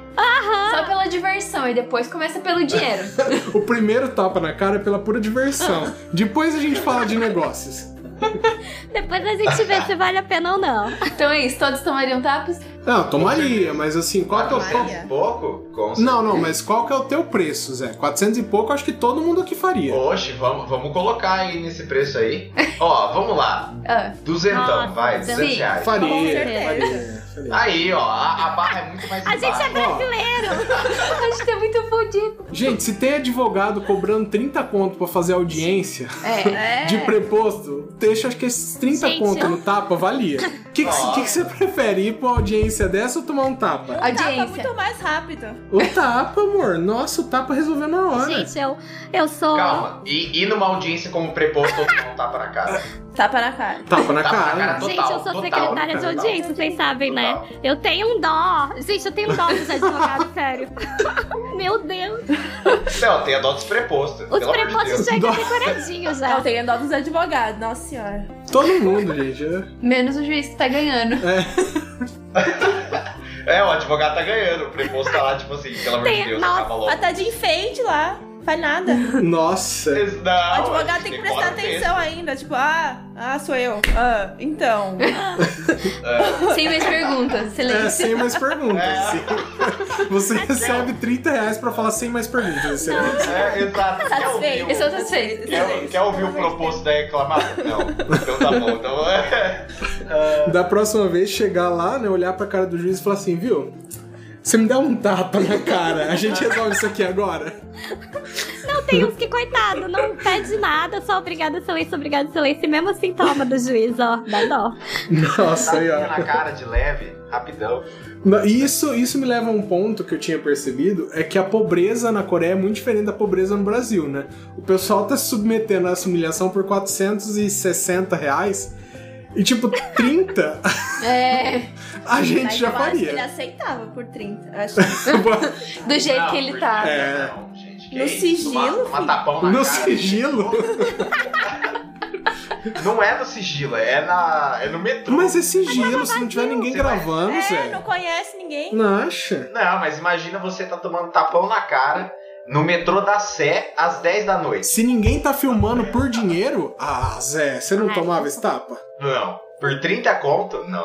Só pela diversão e depois começa pelo dinheiro. O primeiro tapa na cara é pela pura diversão. Depois a gente fala de negócios. Depois a gente vê se vale a pena ou não. Então é isso, todos tomariam tapas? Não, tomaria, mas assim, qual que é o. 400 qual- e pouco? Com Não, não, mas qual que é o teu preço, Zé? 400 e pouco, acho que todo mundo aqui faria. Oxe, vamos, vamos colocar aí nesse preço aí. Ó, vamos lá. Ah, Duzentão, vai, sim. 200 reais. Com Faria, certeza. faria, faria. Aí, ó, a, a barra é muito mais A gente é brasileiro. a gente é muito fodido. Gente, se tem advogado cobrando 30 conto pra fazer audiência É. É. de preposto, deixa acho que esses 30 Gente, conto eu- no tapa valia. O que, que, que que você prefere? Ir pra uma audiência dessa ou tomar um tapa? Um tapa Audiência. muito mais rápido. O tapa, amor. Nossa, o tapa resolveu na hora. Gente, eu, eu sou. Calma, e ir numa audiência como preposto ou tomar um tapa na cara? Tapa na cara. Tapa na Tapa na cara. cara. Gente, Total, eu sou total, secretária de total. audiência, vocês sabem, né? Total. Eu tenho um dó. Gente, eu tenho um dó dos advogados, sério. Meu Deus. Não, tem a dó dos prepostos. Os de prepostos Deus. chegam decoradinhos já. Eu tenho dó dos advogados, nossa senhora. Todo mundo, gente. é. Menos o juiz que tá ganhando. É, o advogado tá ganhando. O preposto tá lá, tipo assim, pelo amor de Deus, nossa, acaba logo. Ela tá de enfeite lá, faz nada. Nossa. Não, O advogado tem que prestar atenção ainda, tipo, ah, ah, sou eu. Ah, então. Sem mais perguntas. É, Silêncio. sem mais perguntas. É. Você recebe 30 reais pra falar sem mais perguntas. excelente. É, exato. Quer ouvir, Eu o, sou satisfeito. quer, quer ouvir o proposto da reclamada? Não. Então tá bom. Então, é. Da próxima vez, chegar lá, né, olhar pra cara do juiz e falar assim, viu? Você me dá um tapa na cara, a gente resolve isso aqui agora. Não, tem uns que, coitado, não pede nada, só obrigado, excelência, obrigado. E mesmo assim toma do juiz, ó, dá dó. Nossa, aí, ó. na cara de leve, rapidão. E Isso, isso me leva a um ponto que eu tinha percebido, é que a pobreza na Coreia é muito diferente da pobreza no Brasil, né? O pessoal tá se submetendo a essa humilhação por 460 reais e tipo, 30 É. a gente Mas já eu acho que ele faria. aceitava por 30. Acho que Do jeito Não, que ele tá. É. Não, gente. que No sigilo, tapão na No cara. sigilo? Não é no sigilo, é, na, é no metrô. Mas é sigilo, se não tiver ninguém Você vai- gravando, é, Zé. não conhece ninguém. Não acha? Não, mas imagina você tá tomando tapão na cara no metrô da Sé às 10 da noite. Se ninguém tá filmando por dinheiro, ah, Zé, você não tomava esse tapa? Não. Por 30 conto? Não.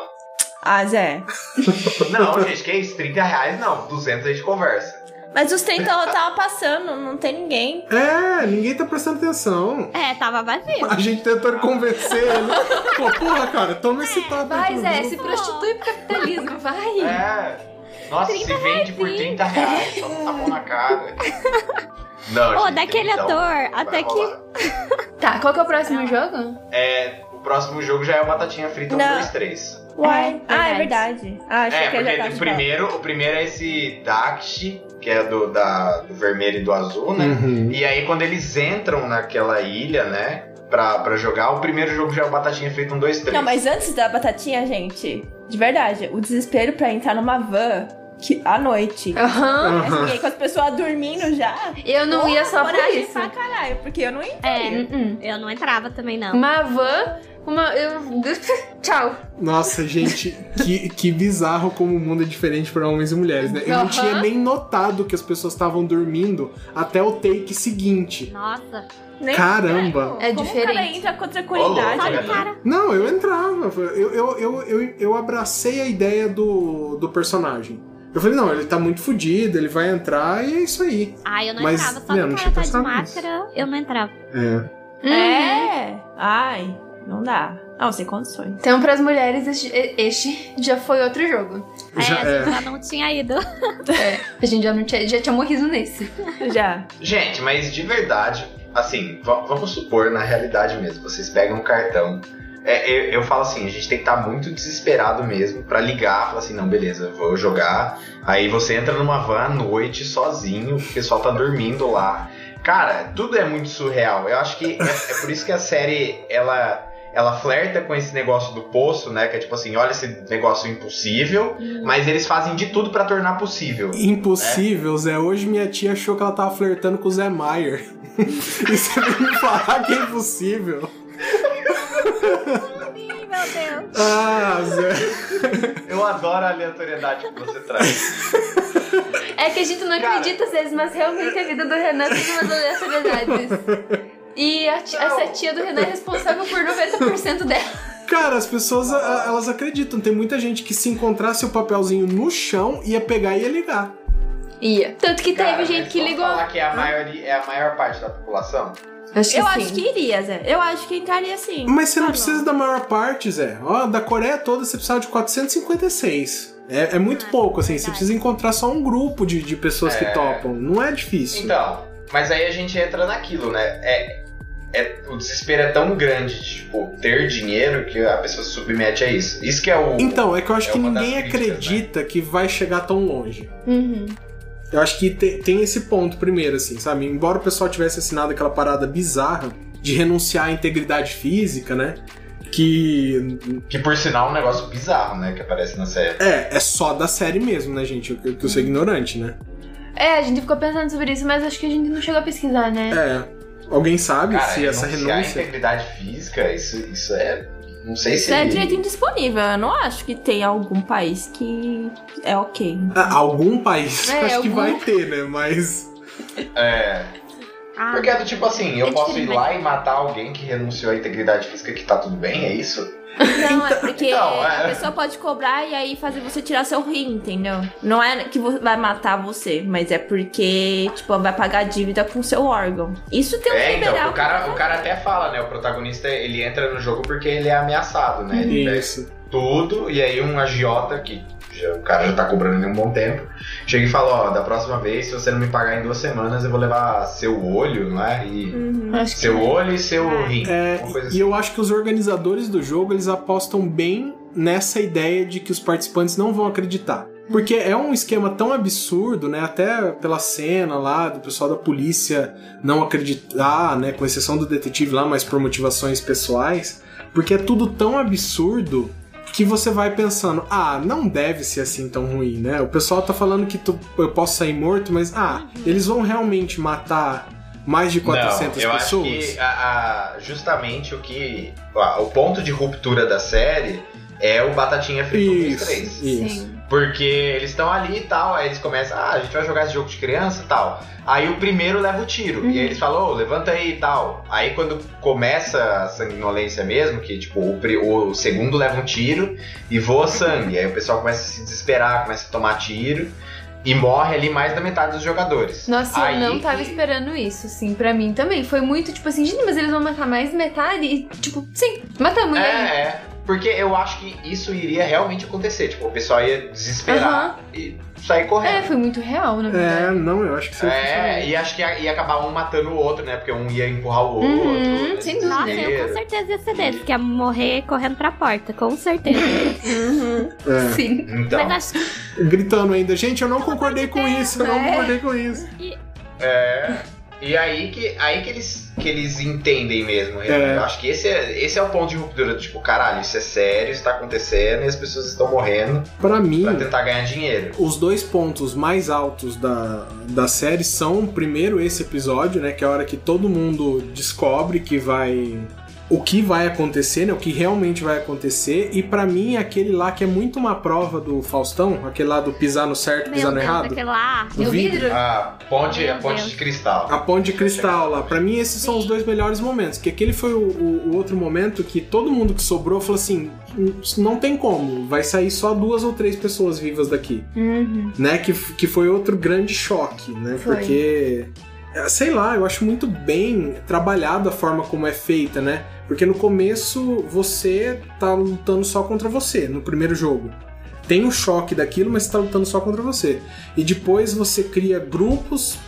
Ah, Zé. Não, gente, que isso? 30 reais não. 200 a gente conversa. Mas os 30 eu tava passando, não tem ninguém. É, ninguém tá prestando atenção. É, tava vazio. A gente tentando convencer ele. Pô, porra, cara, toma esse tapa aí. Vai, Zé, se prostitui pro capitalismo, vai. É. Nossa, se 30 vende por 30 reais, toma um tapão na cara. Não, Ô, gente, daquele então, ator, até que-. Tá, qual que é o próximo jogo? É, o próximo jogo já é o Batatinha Frita 1, Não. 2, 3. Uai. É, ah, é verdade. Ah, achei É, que já porque tava o primeiro, o primeiro é esse Dakshi, que é do, da, do vermelho e do azul, né? Uhum. E aí quando eles entram naquela ilha, né? Pra, pra jogar, o primeiro jogo já é o Batatinha Frita 1, 2, 3. Não, mas antes da batatinha, gente, de verdade, o desespero pra entrar numa van que, à noite. Aham. Mas ninguém, com as pessoas dormindo já. Eu não ia só por coragem isso. pra caralho, porque eu não É, entendi. Uh-uh. eu não entrava também, não. Uma van, uma. Eu... Tchau. Nossa, gente, que, que bizarro como o mundo é diferente para homens e mulheres, né? Eu não Aham. tinha nem notado que as pessoas estavam dormindo até o take seguinte. Nossa. Nem Caramba. estranho. É Como diferente. o cara entra com tranquilidade. Sabe, né? cara? Não, eu entrava. Eu, eu, eu, eu, eu abracei a ideia do, do personagem. Eu falei, não, ele tá muito fudido, ele vai entrar e é isso aí. Ah, eu não Mas, entrava. Só meu, do não cara tá de nisso. máscara, eu não entrava. É. Uhum. É. Ai, não dá. Não, sem condições. Então, pras mulheres, este, este já foi outro jogo. É, Já- a gente já não tinha ido. É, a gente já, não tinha, já tinha morrido nesse. Já. Gente, mas de verdade, assim, va- vamos supor na realidade mesmo, vocês pegam um cartão, É, eu, eu falo assim, a gente tem que estar muito desesperado mesmo pra ligar, falar assim, não, beleza, vou jogar. Aí você entra numa van à noite sozinho, o pessoal tá dormindo lá. Cara, tudo é muito surreal. Eu acho que é, é por isso que a série ela ela flerta com esse negócio do poço, né? Que é tipo assim, olha esse negócio impossível, mas eles fazem de tudo pra tornar possível. Impossível, Zé. Hoje minha tia achou que ela tava flertando com o Zé Maier. e você me falar que é impossível. Ah, Zé. Eu adoro a aleatoriedade que você traz. É que a gente não Cara. acredita às vezes, mas realmente a vida do Renan tem umas aleatoriedades. E a ti- essa tia do Renan é responsável por 90% dela. Cara, as pessoas a- elas acreditam. Tem muita gente que se encontrasse o papelzinho no chão ia pegar e ia ligar. Ia. Tanto que Cara, teve gente que vamos ligou. falar que é a, maioria, é a maior parte da população? Acho que Eu sim. acho que iria, Zé. Eu acho que entraria sim. Mas você não Ah, precisa da maior parte, Zé. Ó, da Coreia toda você precisava de 456. É, é muito Ah, pouco, assim. Você precisa encontrar só um grupo de, de pessoas que É. topam. Não é difícil. Então, mas aí a gente entra naquilo, né? É, é, o desespero é tão grande de tipo, ter dinheiro que a pessoa se submete a isso. Isso que é o. Então, é que eu acho É que ninguém críticas, acredita que vai chegar tão longe. Uhum. Eu acho que te- tem esse ponto primeiro, assim, sabe? Embora o pessoal tivesse assinado aquela parada bizarra de renunciar à integridade física, né? Que Que por sinal é um negócio bizarro, né? Que aparece na série. é, é só da série mesmo, né, gente? Eu, que eu sou ignorante, né? É, a gente ficou pensando sobre isso, mas acho que a gente não chegou a pesquisar, né? É. Alguém sabe Cara, se essa renunciar à renúncia. integridade física, isso, isso é. Não sei se. Isso é direito indisponível. Eu não acho que tem algum país que é ok. Ah, algum país, É, acho que algum- vai ter, né? Mas. É. Ah, Porque é do tipo assim, eu É posso ir lá e matar alguém que renunciou à integridade física que tá tudo bem, é isso? Não, é porque Então, é. a pessoa pode cobrar e aí fazer você tirar seu rim, entendeu? Não é que vai matar você, mas é porque, tipo, vai pagar dívida com seu órgão. Isso tem um É, então, liberal. o cara, o cara até fala, né? O protagonista, ele entra no jogo porque ele é ameaçado, né? Ele Isso. tudo, e aí um agiota, que já- o cara já tá cobrando em um bom tempo, chega e fala, ó, da próxima vez, se você não me pagar em duas semanas, eu vou levar seu olho, não é? E Uhum. Acho que seu olho e seu É. rim. É, coisa e assim. eu acho que os organizadores do jogo eles apostam bem nessa ideia de que os participantes não vão acreditar. Porque é um esquema tão absurdo, né? Até pela cena lá do pessoal da polícia não acreditar, né? Com exceção do detetive lá, mas por motivações pessoais. Porque é tudo tão absurdo que você vai pensando, ah, não deve ser assim tão ruim, né? O pessoal tá falando que tu- eu posso sair morto, mas ah, eles vão realmente matar mais de 400 não, eu pessoas? acho que a- a- justamente o que. a- o ponto de ruptura da série é o Batatinha Frita 1, 2, Isso, 3. isso. Porque eles estão ali e tal, aí eles começam, ah, a gente vai jogar esse jogo de criança e tal. Aí o primeiro leva o tiro, e aí eles falam, ô, levanta aí e tal. Aí quando começa a sanguinolência mesmo, que tipo, o, o segundo leva um tiro e voa sangue. Aí o pessoal começa a se desesperar, começa a tomar tiro e morre ali mais da metade dos jogadores. Nossa, Aí eu não tava que- esperando isso, assim, pra mim também. Foi muito, tipo assim, gente, mas eles vão matar mais metade e, tipo, sim, matamos. e? É, é. Porque eu acho que isso iria realmente acontecer. Tipo, o pessoal ia desesperar e sair É, correndo. foi muito real, na É, verdade. não, eu acho que você É, e acho que ia, ia acabar um matando o outro, né? Porque um ia empurrar o outro. Uhum, nesse sem dúvida. Nossa, eu com certeza ia ser deles, que ia morrer correndo pra porta, com certeza. É. Sim. Então, Mas acho que Gritando ainda, gente, eu não concordei com isso, eu não É. concordei com isso. é. E aí que, aí que, eles, que eles entendem mesmo. É. Eu acho que esse é, esse é o ponto de ruptura. Tipo, caralho, isso é sério, isso tá acontecendo e as pessoas estão morrendo Pra mim, pra tentar ganhar dinheiro. os dois pontos mais altos da, da série são, primeiro, esse episódio, né? Que é a hora que todo mundo descobre que vai. O que vai acontecer, né? O que realmente vai acontecer. E pra mim, aquele lá que é muito uma prova do Faustão, aquele lá do pisar no certo, pisar no errado. aquele lá. O vidro. vidro? A ponte, a ponte Deus. de cristal. A ponte de cristal lá. Pra mim, esses são os dois melhores momentos. Que aquele foi o, o- o outro momento que todo mundo que sobrou falou assim: não tem como, vai sair só duas ou três pessoas vivas daqui. Uhum. Né? Que, que foi outro grande choque, né? Foi. Porque. É, Sei lá, eu acho muito bem trabalhado a forma como é feita, né? Porque no começo você tá lutando só contra você, no primeiro jogo. Tem o choque daquilo, mas você tá lutando só contra você. E depois você cria grupos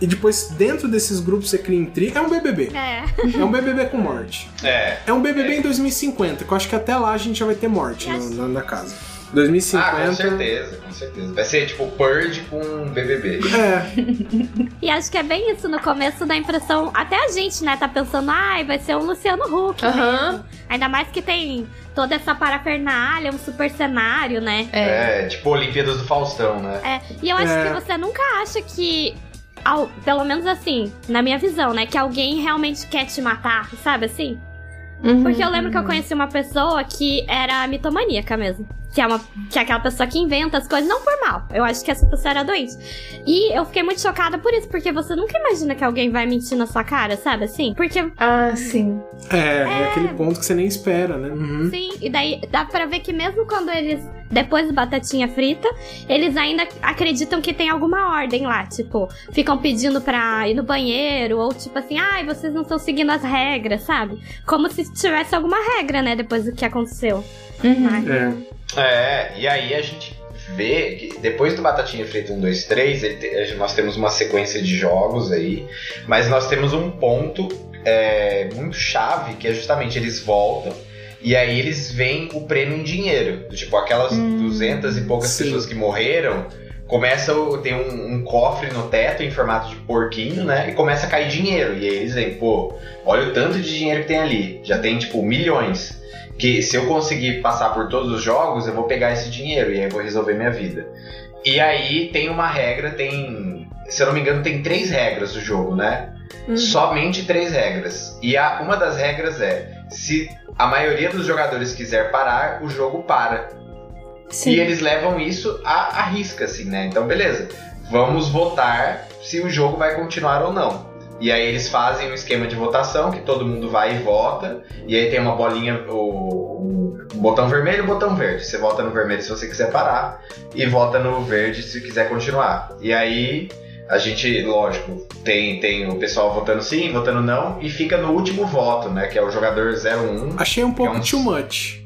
e depois dentro desses grupos você cria intriga. É um BBB. É. É um BBB com morte. É. É um BBB em 2050, que eu acho que até lá a gente já vai ter morte no- na, na casa. 2050. Ah, com certeza, com certeza. Vai ser tipo Purge com BBB. É, E acho que é bem isso. No começo dá a impressão. Até a gente, né, tá pensando, ai, vai ser um Luciano Huck. Mesmo. Ainda mais que tem toda essa parafernália, um super cenário, né? É. É, tipo Olimpíadas do Faustão, né? É, e eu acho É. que você nunca acha que. ao- pelo menos assim, na minha visão, né? Que alguém realmente quer te matar, sabe assim? Uhum. Porque eu lembro que eu conheci uma pessoa que era mitomaníaca mesmo. Que é, uma, que é aquela pessoa que inventa as coisas, não por mal. Eu acho que essa pessoa era doente. E eu fiquei muito chocada por isso, porque você nunca imagina que alguém vai mentir na sua cara, sabe assim? Porque, Ah, sim. é, é aquele ponto que você nem espera, né? Uhum. sim, e daí dá pra ver que mesmo quando eles. Depois do batatinha frita, eles ainda acreditam que tem alguma ordem lá. Tipo, ficam pedindo pra ir no banheiro, ou tipo assim, ai, vocês não estão seguindo as regras, sabe? Como se tivesse alguma regra, né, depois do que aconteceu. Uhum. Ai. É. É, e aí a gente vê que depois do Batatinha Frita 1, 2, 3, ele te- nós temos uma sequência de jogos aí, mas nós temos um ponto é, muito chave, que é justamente eles voltam e aí eles veem o prêmio em dinheiro. Tipo, aquelas 200 e poucas Sim. pessoas que morreram, começa tem um, um cofre no teto em formato de porquinho, né? E começa a cair dinheiro. E aí eles veem, pô, olha o tanto de dinheiro que tem ali. Já tem, tipo, milhões que se eu conseguir passar por todos os jogos, eu vou pegar esse dinheiro e aí eu vou resolver minha vida. E aí tem uma regra, tem. Se eu não me engano, tem três regras do jogo, né? Somente três regras. E a, uma das regras é: se a maioria dos jogadores quiser parar, o jogo para. Sim. E eles levam isso à, à risca, assim, né? Então, beleza. Vamos votar se o jogo vai continuar ou não. E aí eles fazem um esquema de votação que todo mundo vai e vota. E aí tem uma bolinha, o, o botão vermelho e o botão verde. Você vota no vermelho se você quiser parar e vota no verde se quiser continuar. E aí a gente, lógico, tem, tem o pessoal votando sim, votando não, e fica no último voto, né? Que é o jogador 01. Achei um pouco É um- too much.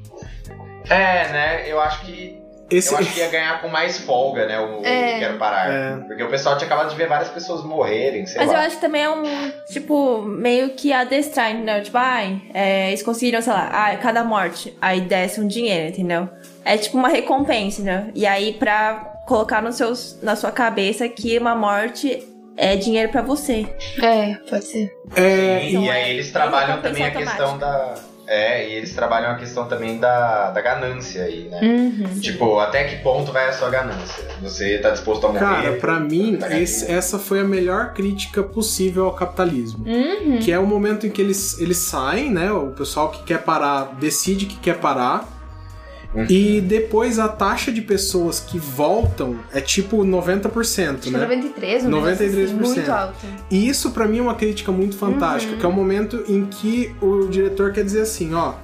É, né? Eu acho que Esse, eu acho que ia ganhar com mais folga, né? O, o É. Quero Parar. É. Porque o pessoal tinha acabado de ver várias pessoas morrerem, sei Mas lá. eu acho que também é um, tipo, meio que adestrar, entendeu? Tipo, ai, é, eles conseguiram, sei lá, ai, cada morte, aí desce um dinheiro, entendeu? É tipo uma recompensa, entendeu? E aí pra colocar nos seus, na sua cabeça que uma morte é dinheiro pra você. É, pode ser. é, E, Então, e aí eles trabalham também a questão da. É, e eles trabalham a questão também da, da ganância aí, né? Uhum. Tipo, até que ponto vai a sua ganância? Você tá disposto a morrer? Cara, pra mim, pagar esse- essa foi a melhor crítica possível ao capitalismo. Uhum. Que é o momento em que eles, eles saem, né? O pessoal que quer parar decide que quer parar. Uhum. E depois a taxa de pessoas que voltam é tipo 90%, Acho que né? 93, um negócio 93%. assim, muito alto. E isso pra mim é uma crítica muito fantástica, que é o momento em que o diretor quer dizer assim, ó,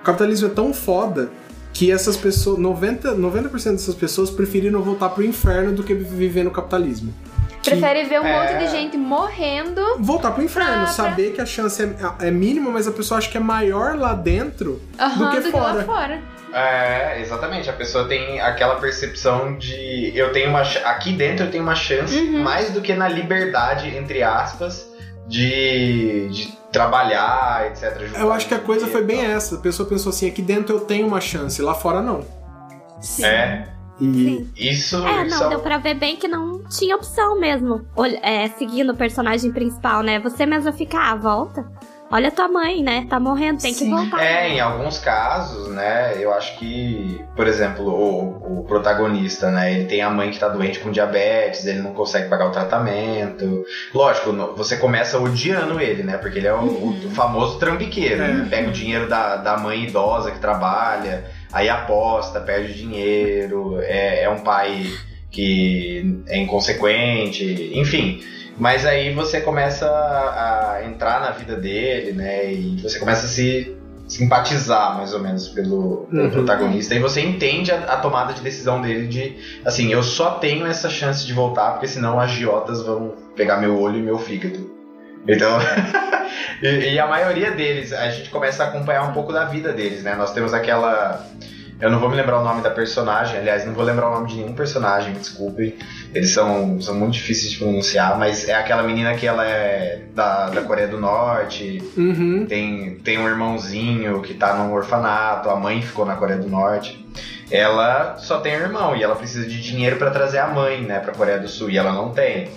o capitalismo é tão foda que essas pessoas, 90%, 90 dessas pessoas preferiram voltar pro inferno do que viver no capitalismo. Que- Prefere ver um É. monte de gente morrendo. voltar pro inferno, pra- saber que a chance é, é mínima, mas a pessoa acha que é maior lá dentro aham, do que fora. lá fora. É, exatamente. A pessoa tem aquela percepção de eu tenho uma aqui dentro eu tenho uma chance Uhum. mais do que na liberdade entre aspas de, de trabalhar, etc. Eu acho que a coisa foi bem essa. A pessoa pensou assim, aqui dentro eu tenho uma chance, lá fora não. Sim. É, E isso, É, isso não, é deu pra ver bem que não tinha opção mesmo. Olha, é, seguindo o personagem principal, né? Você mesmo fica, ah, volta. Olha tua mãe, né? Tá morrendo, tem que Sim. voltar. É, em alguns casos, né, eu acho que, por exemplo, o, o protagonista, né, ele tem a mãe que tá doente com diabetes, ele não consegue pagar o tratamento. Lógico, você começa odiando ele, né, porque ele é o, o famoso trambiqueiro, É. né, pega o dinheiro da, da mãe idosa que trabalha, aí aposta, perde dinheiro, é, é um pai que é inconsequente, enfim. Mas aí você começa a, entrar na vida dele, né? E você começa a se simpatizar, mais ou menos, pelo, pelo Uhum. protagonista. E você entende a, a tomada de decisão dele de, assim, eu só tenho essa chance de voltar, porque senão agiotas vão pegar meu olho e meu fígado. Então, e, e a maioria deles, a gente começa a acompanhar um pouco da vida deles, né? Nós temos aquela Eu não vou me lembrar o nome da personagem, aliás, não vou lembrar o nome de nenhum personagem, me desculpe. Eles são, são muito difíceis de pronunciar, mas é aquela menina que ela é da, da Coreia do Norte, Uhum. tem, tem um irmãozinho que tá num orfanato, a mãe ficou na Coreia do Norte. Ela só tem um irmão e ela precisa de dinheiro pra trazer a mãe, né, pra Coreia do Sul, e ela não tem.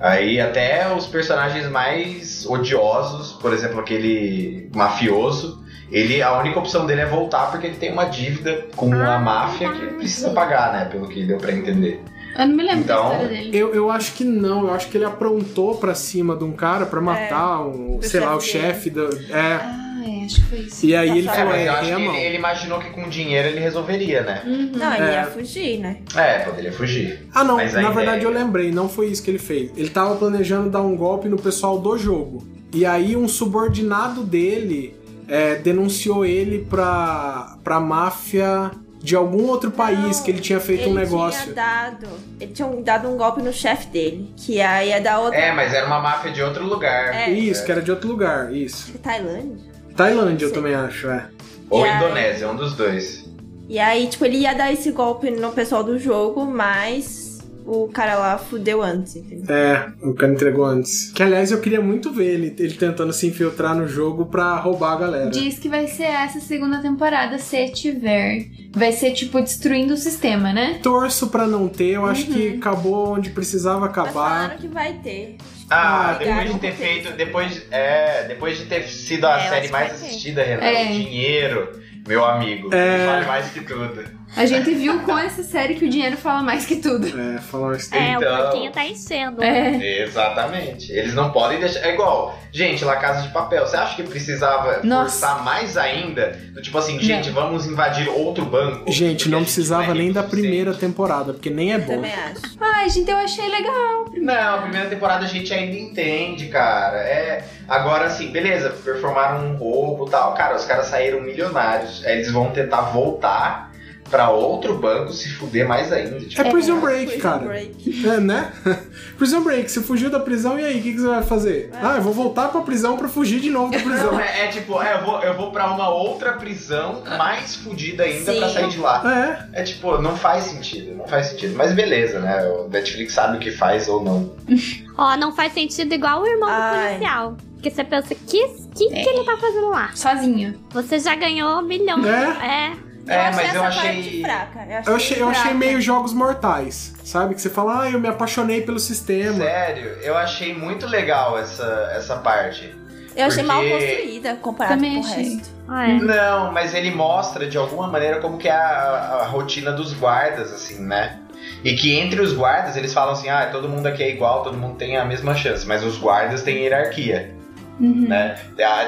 Aí até os personagens mais odiosos, por exemplo, aquele mafioso, ele a única opção dele é voltar porque ele tem uma dívida com a máfia que ele precisa pagar, né, pelo que deu pra entender. Eu não me lembro Então, da história dele. Eu, eu acho que não, eu acho que ele aprontou pra cima de um cara pra matar um, o sei lá, o chefe do. É. Ah, é, acho que foi isso. E aí ele É, É, falou, mas é, eu acho errei que a ele, ele imaginou que com dinheiro ele resolveria, né? Uhum. Não, ele É. ia fugir, né? É, poderia fugir. Ah, não, Mas na verdade ideia- eu lembrei, não foi isso que ele fez. Ele tava planejando dar um golpe no pessoal do jogo. E aí um subordinado dele é, denunciou ele pra, pra máfia de algum outro país que ele tinha feito ele um negócio. Tinha dado, ele tinha dado um golpe no chefe dele, que aí é da outra. É, mas era uma máfia de outro lugar. É. Isso, que era de outro lugar, isso. Tailândia? Tailândia eu Sim. também acho, é. Ou E aí- Indonésia, um dos dois. E aí, tipo, ele ia dar esse golpe no pessoal do jogo, mas o cara lá fudeu antes, entendeu? É, o cara entregou antes. Que aliás eu queria muito ver ele, ele tentando se infiltrar no jogo pra roubar a galera. Diz que vai ser essa segunda temporada, se tiver. Vai ser, tipo, destruindo o sistema, né? Torço pra não ter, eu acho Uhum. que acabou onde precisava Mas acabar. falaram que vai ter. Ah, Ah, depois de ter feito. Depois, é, depois de ter sido a É, série mais assistida, Renan, É. dinheiro, meu amigo. É. Vale mais que tudo. A gente viu com essa série que o dinheiro fala mais que tudo. É, falar isso. É, Então- o porquinho tá enchendo. É. Exatamente. Eles não podem deixar. É igual, gente, La Casa de Papel. Você acha que precisava Nossa. forçar mais ainda? Do tipo assim, gente, vamos invadir outro banco? Gente, não precisava não é nem da primeira temporada, porque nem é bom. Também acho. Ai, gente, eu achei legal. Não, a primeira temporada a gente ainda entende, cara. É. Agora assim, beleza, performaram um roubo e tal. Cara, os caras saíram milionários. Aí eles vão tentar voltar pra outro banco se fuder mais ainda. Tipo, É Prison Break, Prison cara. Break. É, né? Prison Break, você fugiu da prisão e aí, o que, que você vai fazer? Ah, eu vou voltar pra prisão pra fugir de novo da prisão. Não, é, é tipo, é, eu vou, eu vou pra uma outra prisão mais fodida ainda Sim. pra sair de lá. É, É tipo, não faz sentido, não faz sentido. Mas beleza, né? O Netflix sabe o que faz ou não. Ó, não faz sentido igual o irmão Ai. do policial. Porque você pensa, que, que, que ele tá fazendo lá? Sozinho. Você já ganhou milhões. É. É. É, achei mas eu achei- parte fraca. eu achei, eu achei fraca. meio jogos mortais, sabe? Que você fala, ah, eu me apaixonei pelo sistema. Sério, eu achei muito legal essa, essa parte. Eu achei mal Porque- construída comparado Também com o achei. resto. Ah, é. Não, mas ele mostra de alguma maneira como que é a, a rotina dos guardas, assim, né? E que entre os guardas eles falam assim, ah, todo mundo aqui é igual, todo mundo tem a mesma chance, mas os guardas têm hierarquia, Uhum. né?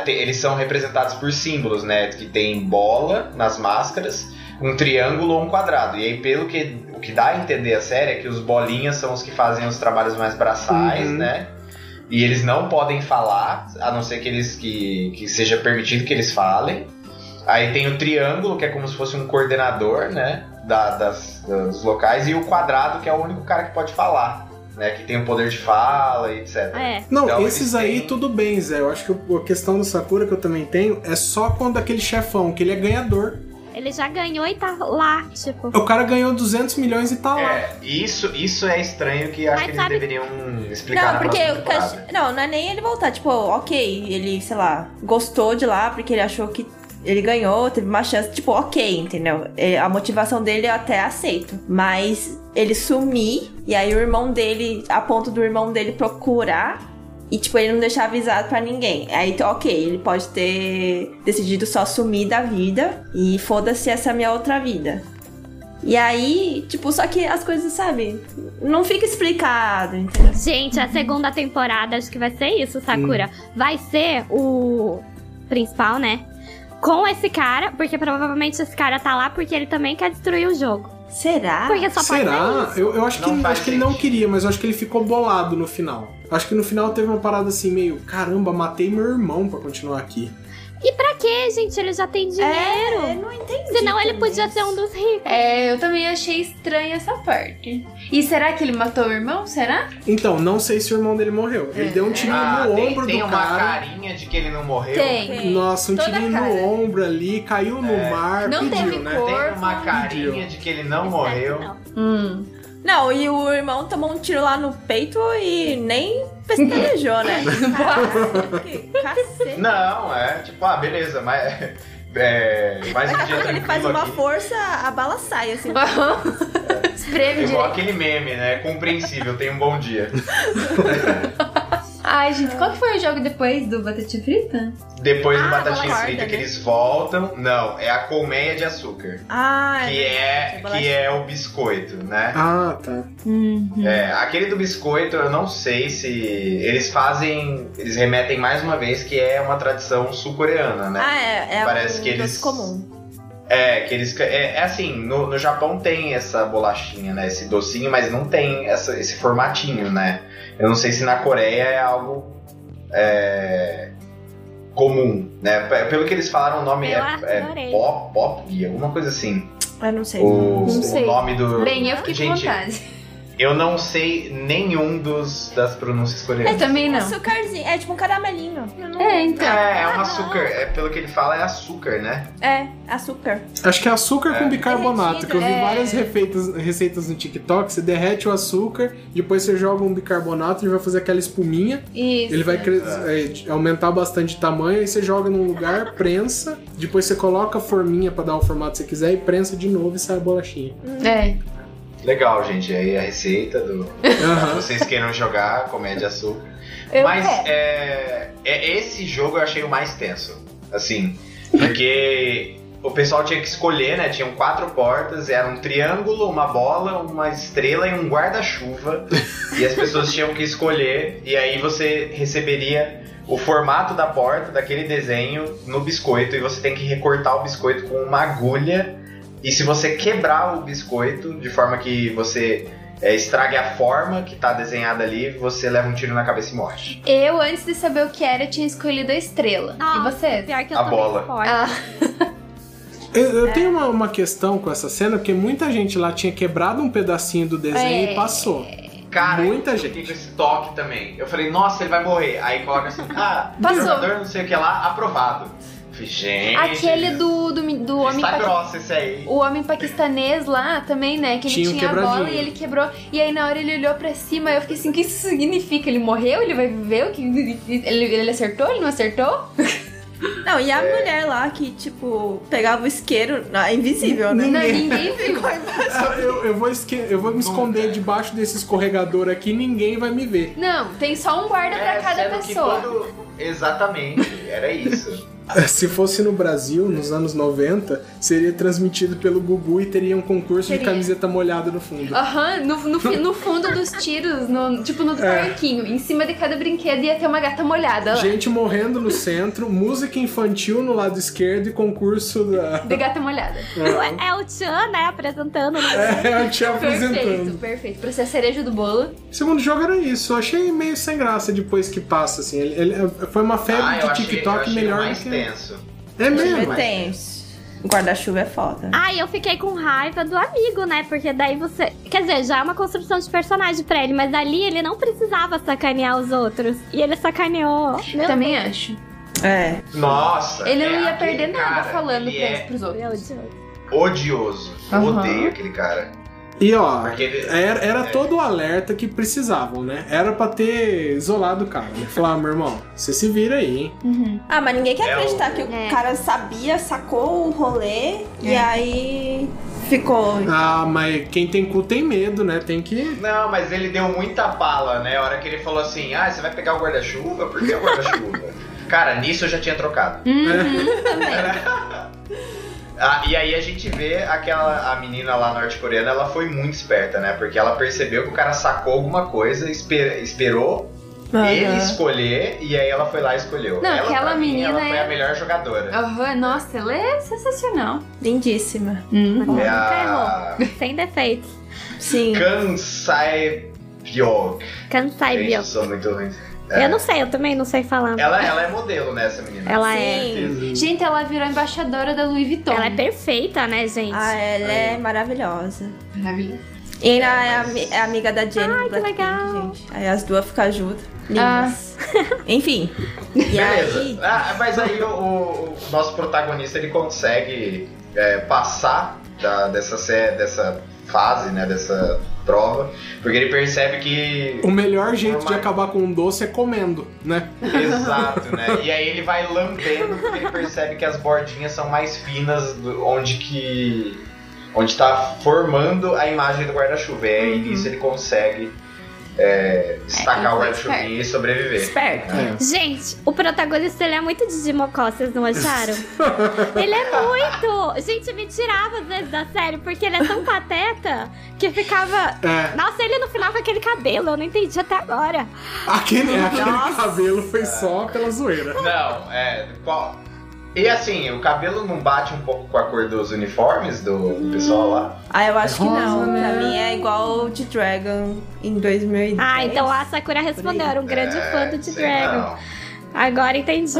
Eles são representados por símbolos, né? Que tem bola nas máscaras, um triângulo ou um quadrado. E aí, pelo que o que dá a entender a série é que os bolinhas são os que fazem os trabalhos mais braçais, Uhum. né? E eles não podem falar, a não ser que eles que, que seja permitido que eles falem. Aí tem o triângulo, que é como se fosse um coordenador, né? Da, das, dos locais, e o quadrado, que é o único cara que pode falar, né? Que tem o poder de fala e etc. É. Não, Então, esses eles aí têm- tudo bem, Zé. Eu acho que a questão do Sakura que eu também tenho é só quando aquele chefão, que ele é ganhador. Ele já ganhou e tá lá, tipo. O cara ganhou 200 milhões e tá lá. É, isso, isso é estranho que acho Mas que eles sabe- deveriam explicar Não, na porque o ach- Não, não é nem ele voltar. Tipo, ok, ele, sei lá, gostou de lá porque ele achou que ele ganhou, teve uma chance. Tipo, ok, entendeu? É, A motivação dele eu até aceito. Mas ele sumir, e aí o irmão dele, a ponto do irmão dele procurar. E, tipo, ele não deixar avisado pra ninguém. Aí, ok, ele pode ter decidido só sumir da vida. E foda-se essa minha outra vida. E aí, tipo, só que as coisas, sabe? Não fica explicado, entendeu? Gente, a segunda temporada acho que vai ser isso, Sakura. Hum. Vai ser o principal, né? Com esse cara, porque provavelmente esse cara tá lá porque ele também quer destruir o jogo. Será? Porque só pode ser Será? isso. Eu, eu acho que, faz acho que ele não queria, mas eu acho que ele ficou bolado no final. Acho que no final teve uma parada assim, meio, caramba, matei meu irmão pra continuar aqui. E pra quê, gente? Ele já tem dinheiro. É, não entendi. Senão ele podia isso. ser um dos ricos. É, eu também achei estranha essa parte. E será que ele matou o irmão? Será? Então, não sei se o irmão dele morreu. Ele deu um tirinho Ah, no tem, ombro tem do uma cara. carinha de que ele não morreu. Tem. Nossa, um Toda tirinho no ombro ali, caiu no É. mar, Não pediu, teve né? cor. Tem uma Corpo. carinha de que ele não morreu. Não. Hum. Não, e o irmão tomou um tiro lá no peito e nem pestanejou, né? Caraca, que cacete. Não, é tipo, ah, beleza, mas. É, mais um dia ele faz uma aqui. força, a bala sai, assim. Espreme Igual direito. aquele meme, né? Compreensível, tenha um bom dia. Ai, gente, qual que foi o jogo depois do Batatinha Frita? Depois do Ah, Batatinha Frita corda, que né? eles voltam. Não, é a colmeia de açúcar. Ah, Que é, que é o biscoito, né? Ah, tá. É, aquele do biscoito, eu não sei se eles fazem. Eles remetem mais uma vez que é uma tradição sul-coreana, né? Ah, é, é Parece um que doce eles- comum. É, que eles. É, é assim, no, no Japão tem essa bolachinha, né? Esse docinho, mas não tem essa, esse formatinho, né? Eu não sei se na Coreia é algo. é, comum, né? Pelo que eles falaram, o nome Eu é, é pop, pop, alguma coisa assim. Eu não sei. O, Não sei. o nome do. Bem, eu fiquei Gente, com vontade. Eu não sei nenhum dos, das pronúncias Eu coreanas. também não. Açucarzinho. É tipo um caramelinho. Não- É, então. É, é um açúcar. É, pelo que ele fala, é açúcar, né? É, açúcar. Acho que é açúcar É. com bicarbonato, que eu vi Derretido, é. várias receitas, receitas no TikTok. Você derrete o açúcar, depois você joga um bicarbonato e vai fazer aquela espuminha. Isso. Ele vai cre- é, aumentar bastante de tamanho, aí você joga num lugar, prensa, depois você coloca a forminha pra dar o formato que você quiser e prensa de novo e sai a bolachinha. É. Legal, gente. Aí a receita do. Aham. Vocês queiram jogar, comédia açúcar. Eu Mas é, é- esse jogo eu achei o mais tenso. Assim, porque o pessoal tinha que escolher, né? Tinham quatro portas, era um triângulo, uma bola, uma estrela e um guarda-chuva. e as pessoas tinham que escolher, e aí você receberia o formato da porta, daquele desenho, no biscoito, e você tem que recortar o biscoito com uma agulha. E se você quebrar o biscoito de forma que você é, estrague a forma que tá desenhada ali, você leva um tiro na cabeça e morre. Eu, antes de saber o que era, tinha escolhido a estrela. Ah, E você? Pior que eu A bola. Ah, Eu, eu tenho uma, uma questão com essa cena, porque muita gente lá tinha quebrado um pedacinho do desenho É. e passou. Cara, Muita eu gente. fiquei com esse toque também. Eu falei, nossa, ele vai morrer. Aí coloca assim, ah, Passou. não sei o que lá, aprovado. Gente. aquele do, do, do homem grossa esse aí. O homem paquistanês lá também, né? Que ele Tinha tinha a bola e ele quebrou. E aí na hora ele olhou pra cima eu fiquei assim, o que isso significa? Ele morreu? Ele vai viver? O que ele, ele acertou? Ele não acertou? Não, e a mulher lá que, tipo, pegava o isqueiro. Ah, invisível, né? Não, ninguém viu. Ah, Eu, eu vou esque- eu vou me esconder debaixo desse escorregador aqui ninguém vai me ver. Não, tem só um guarda pra É, cada sendo que pessoa. todo- Exatamente, era isso. Se fosse no Brasil, nos anos 90, seria transmitido pelo Gugu e teria um concurso de Teria. camiseta molhada no fundo. Aham, no, no, fi- no fundo dos tiros, no- tipo no É. parquinho, em cima de cada brinquedo ia ter uma gata molhada lá. Gente morrendo no centro, música infantil no lado esquerdo e concurso da. De gata molhada. É o Chan, né, apresentando. né? É, eu tinha Perfeito, apresentando. perfeito. Pra ser a cereja do bolo. O segundo jogo era isso. Eu achei meio sem graça depois que passa, assim. Ele, ele- foi uma febre Ah, de TikTok achei melhor do que. Tenso. É mesmo? É tenso. O guarda-chuva é foda. Ai, eu fiquei com raiva do amigo, né? Porque daí você. Quer dizer, já é uma construção de personagem pra ele, mas ali ele não precisava sacanear os outros. E ele sacaneou. Meu Também acho. É. Nossa. Ele não é, ia perder nada falando pra, é pros outros. Deus, Deus. odioso. Eu Aham. odeio aquele cara. E ó, ele- era, era é. todo o alerta que precisavam, né? Era pra ter isolado o cara, né? Falar, meu irmão, você se vira aí, hein? Ah, mas ninguém quer É acreditar o- que o É. cara sabia, sacou o rolê e É. aí ficou. Ah, mas quem tem cu tem medo, né? Tem que. Não, mas ele deu muita bala, né? A hora que ele falou assim, ah, você vai pegar o guarda-chuva? Por que o guarda-chuva? Cara, nisso eu já tinha trocado. Ah, e aí a gente vê aquela a menina lá norte-coreana, ela foi muito esperta, né? Porque ela percebeu que o cara sacou alguma coisa, esper- esperou ele escolher e aí ela foi lá e escolheu. Não, ela, aquela mim, menina ela foi é- a melhor jogadora. Aham, nossa, ela é sensacional. Lindíssima. Hum. Nunca É a errou. Sem defeitos. Sim. Kansai Pyok. Kansai Bio. eu sou muito ruim. Eu não sei, eu também não sei falar. Ela, ela é modelo, né, essa menina? Ela é. Sim. Gente, ela virou embaixadora da Louis Vuitton. Ela é perfeita, né, gente? Ah, ela é maravilhosa. Maravilhosa. E ainda é, ami- é amiga da Jenny Ai, que legal. gente. Aí as duas ficam juntas. Lindas. Enfim. E Beleza. aí. Ah, mas aí o, o- nosso protagonista ele consegue é, passar da- dessa, dessa fase, né? Dessa prova, porque ele percebe que. O melhor jeito de acabar com um doce é comendo, né? Exato, né? E aí ele vai lambendo porque ele percebe que as bordinhas são mais finas do- onde que. onde tá formando a imagem do guarda-chuva. E aí nisso ele consegue é, destacar É, o foi guarda-chuvinha e sobreviver. Esperto. É. Gente, o protagonista ele é muito de Dimocó, vocês não acharam? ele é muito! Gente, me tirava às vezes da série, porque ele é tão pateta que ficava. É. Nossa, ele no final com aquele cabelo, eu não entendi até agora. Aquele, aquele cabelo foi só pela zoeira. Não, é. Qual... E assim, o cabelo não bate um pouco com a cor dos uniformes do, do pessoal lá? Ah, eu acho que não. Rosa, Pra né? mim é igual o de Dragon em 2010. Ah, então a Sakura respondeu, eu era um grande É, fã do The sei Dragon. não. Agora entendi.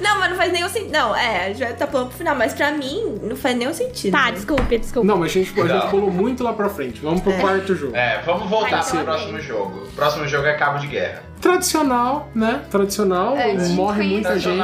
Não, mas não faz nenhum sentido. Não, é, vai tá falando pro final, mas pra mim não faz nenhum sentido. tá, né? desculpe, desculpe. Não, mas a gente, a gente pulou muito lá pra frente. Vamos pro quarto jogo. É, vamos voltar Ai, pro próximo jogo. O próximo jogo é Cabo de Guerra. Tradicional, né? Tradicional. É, morre muita gente.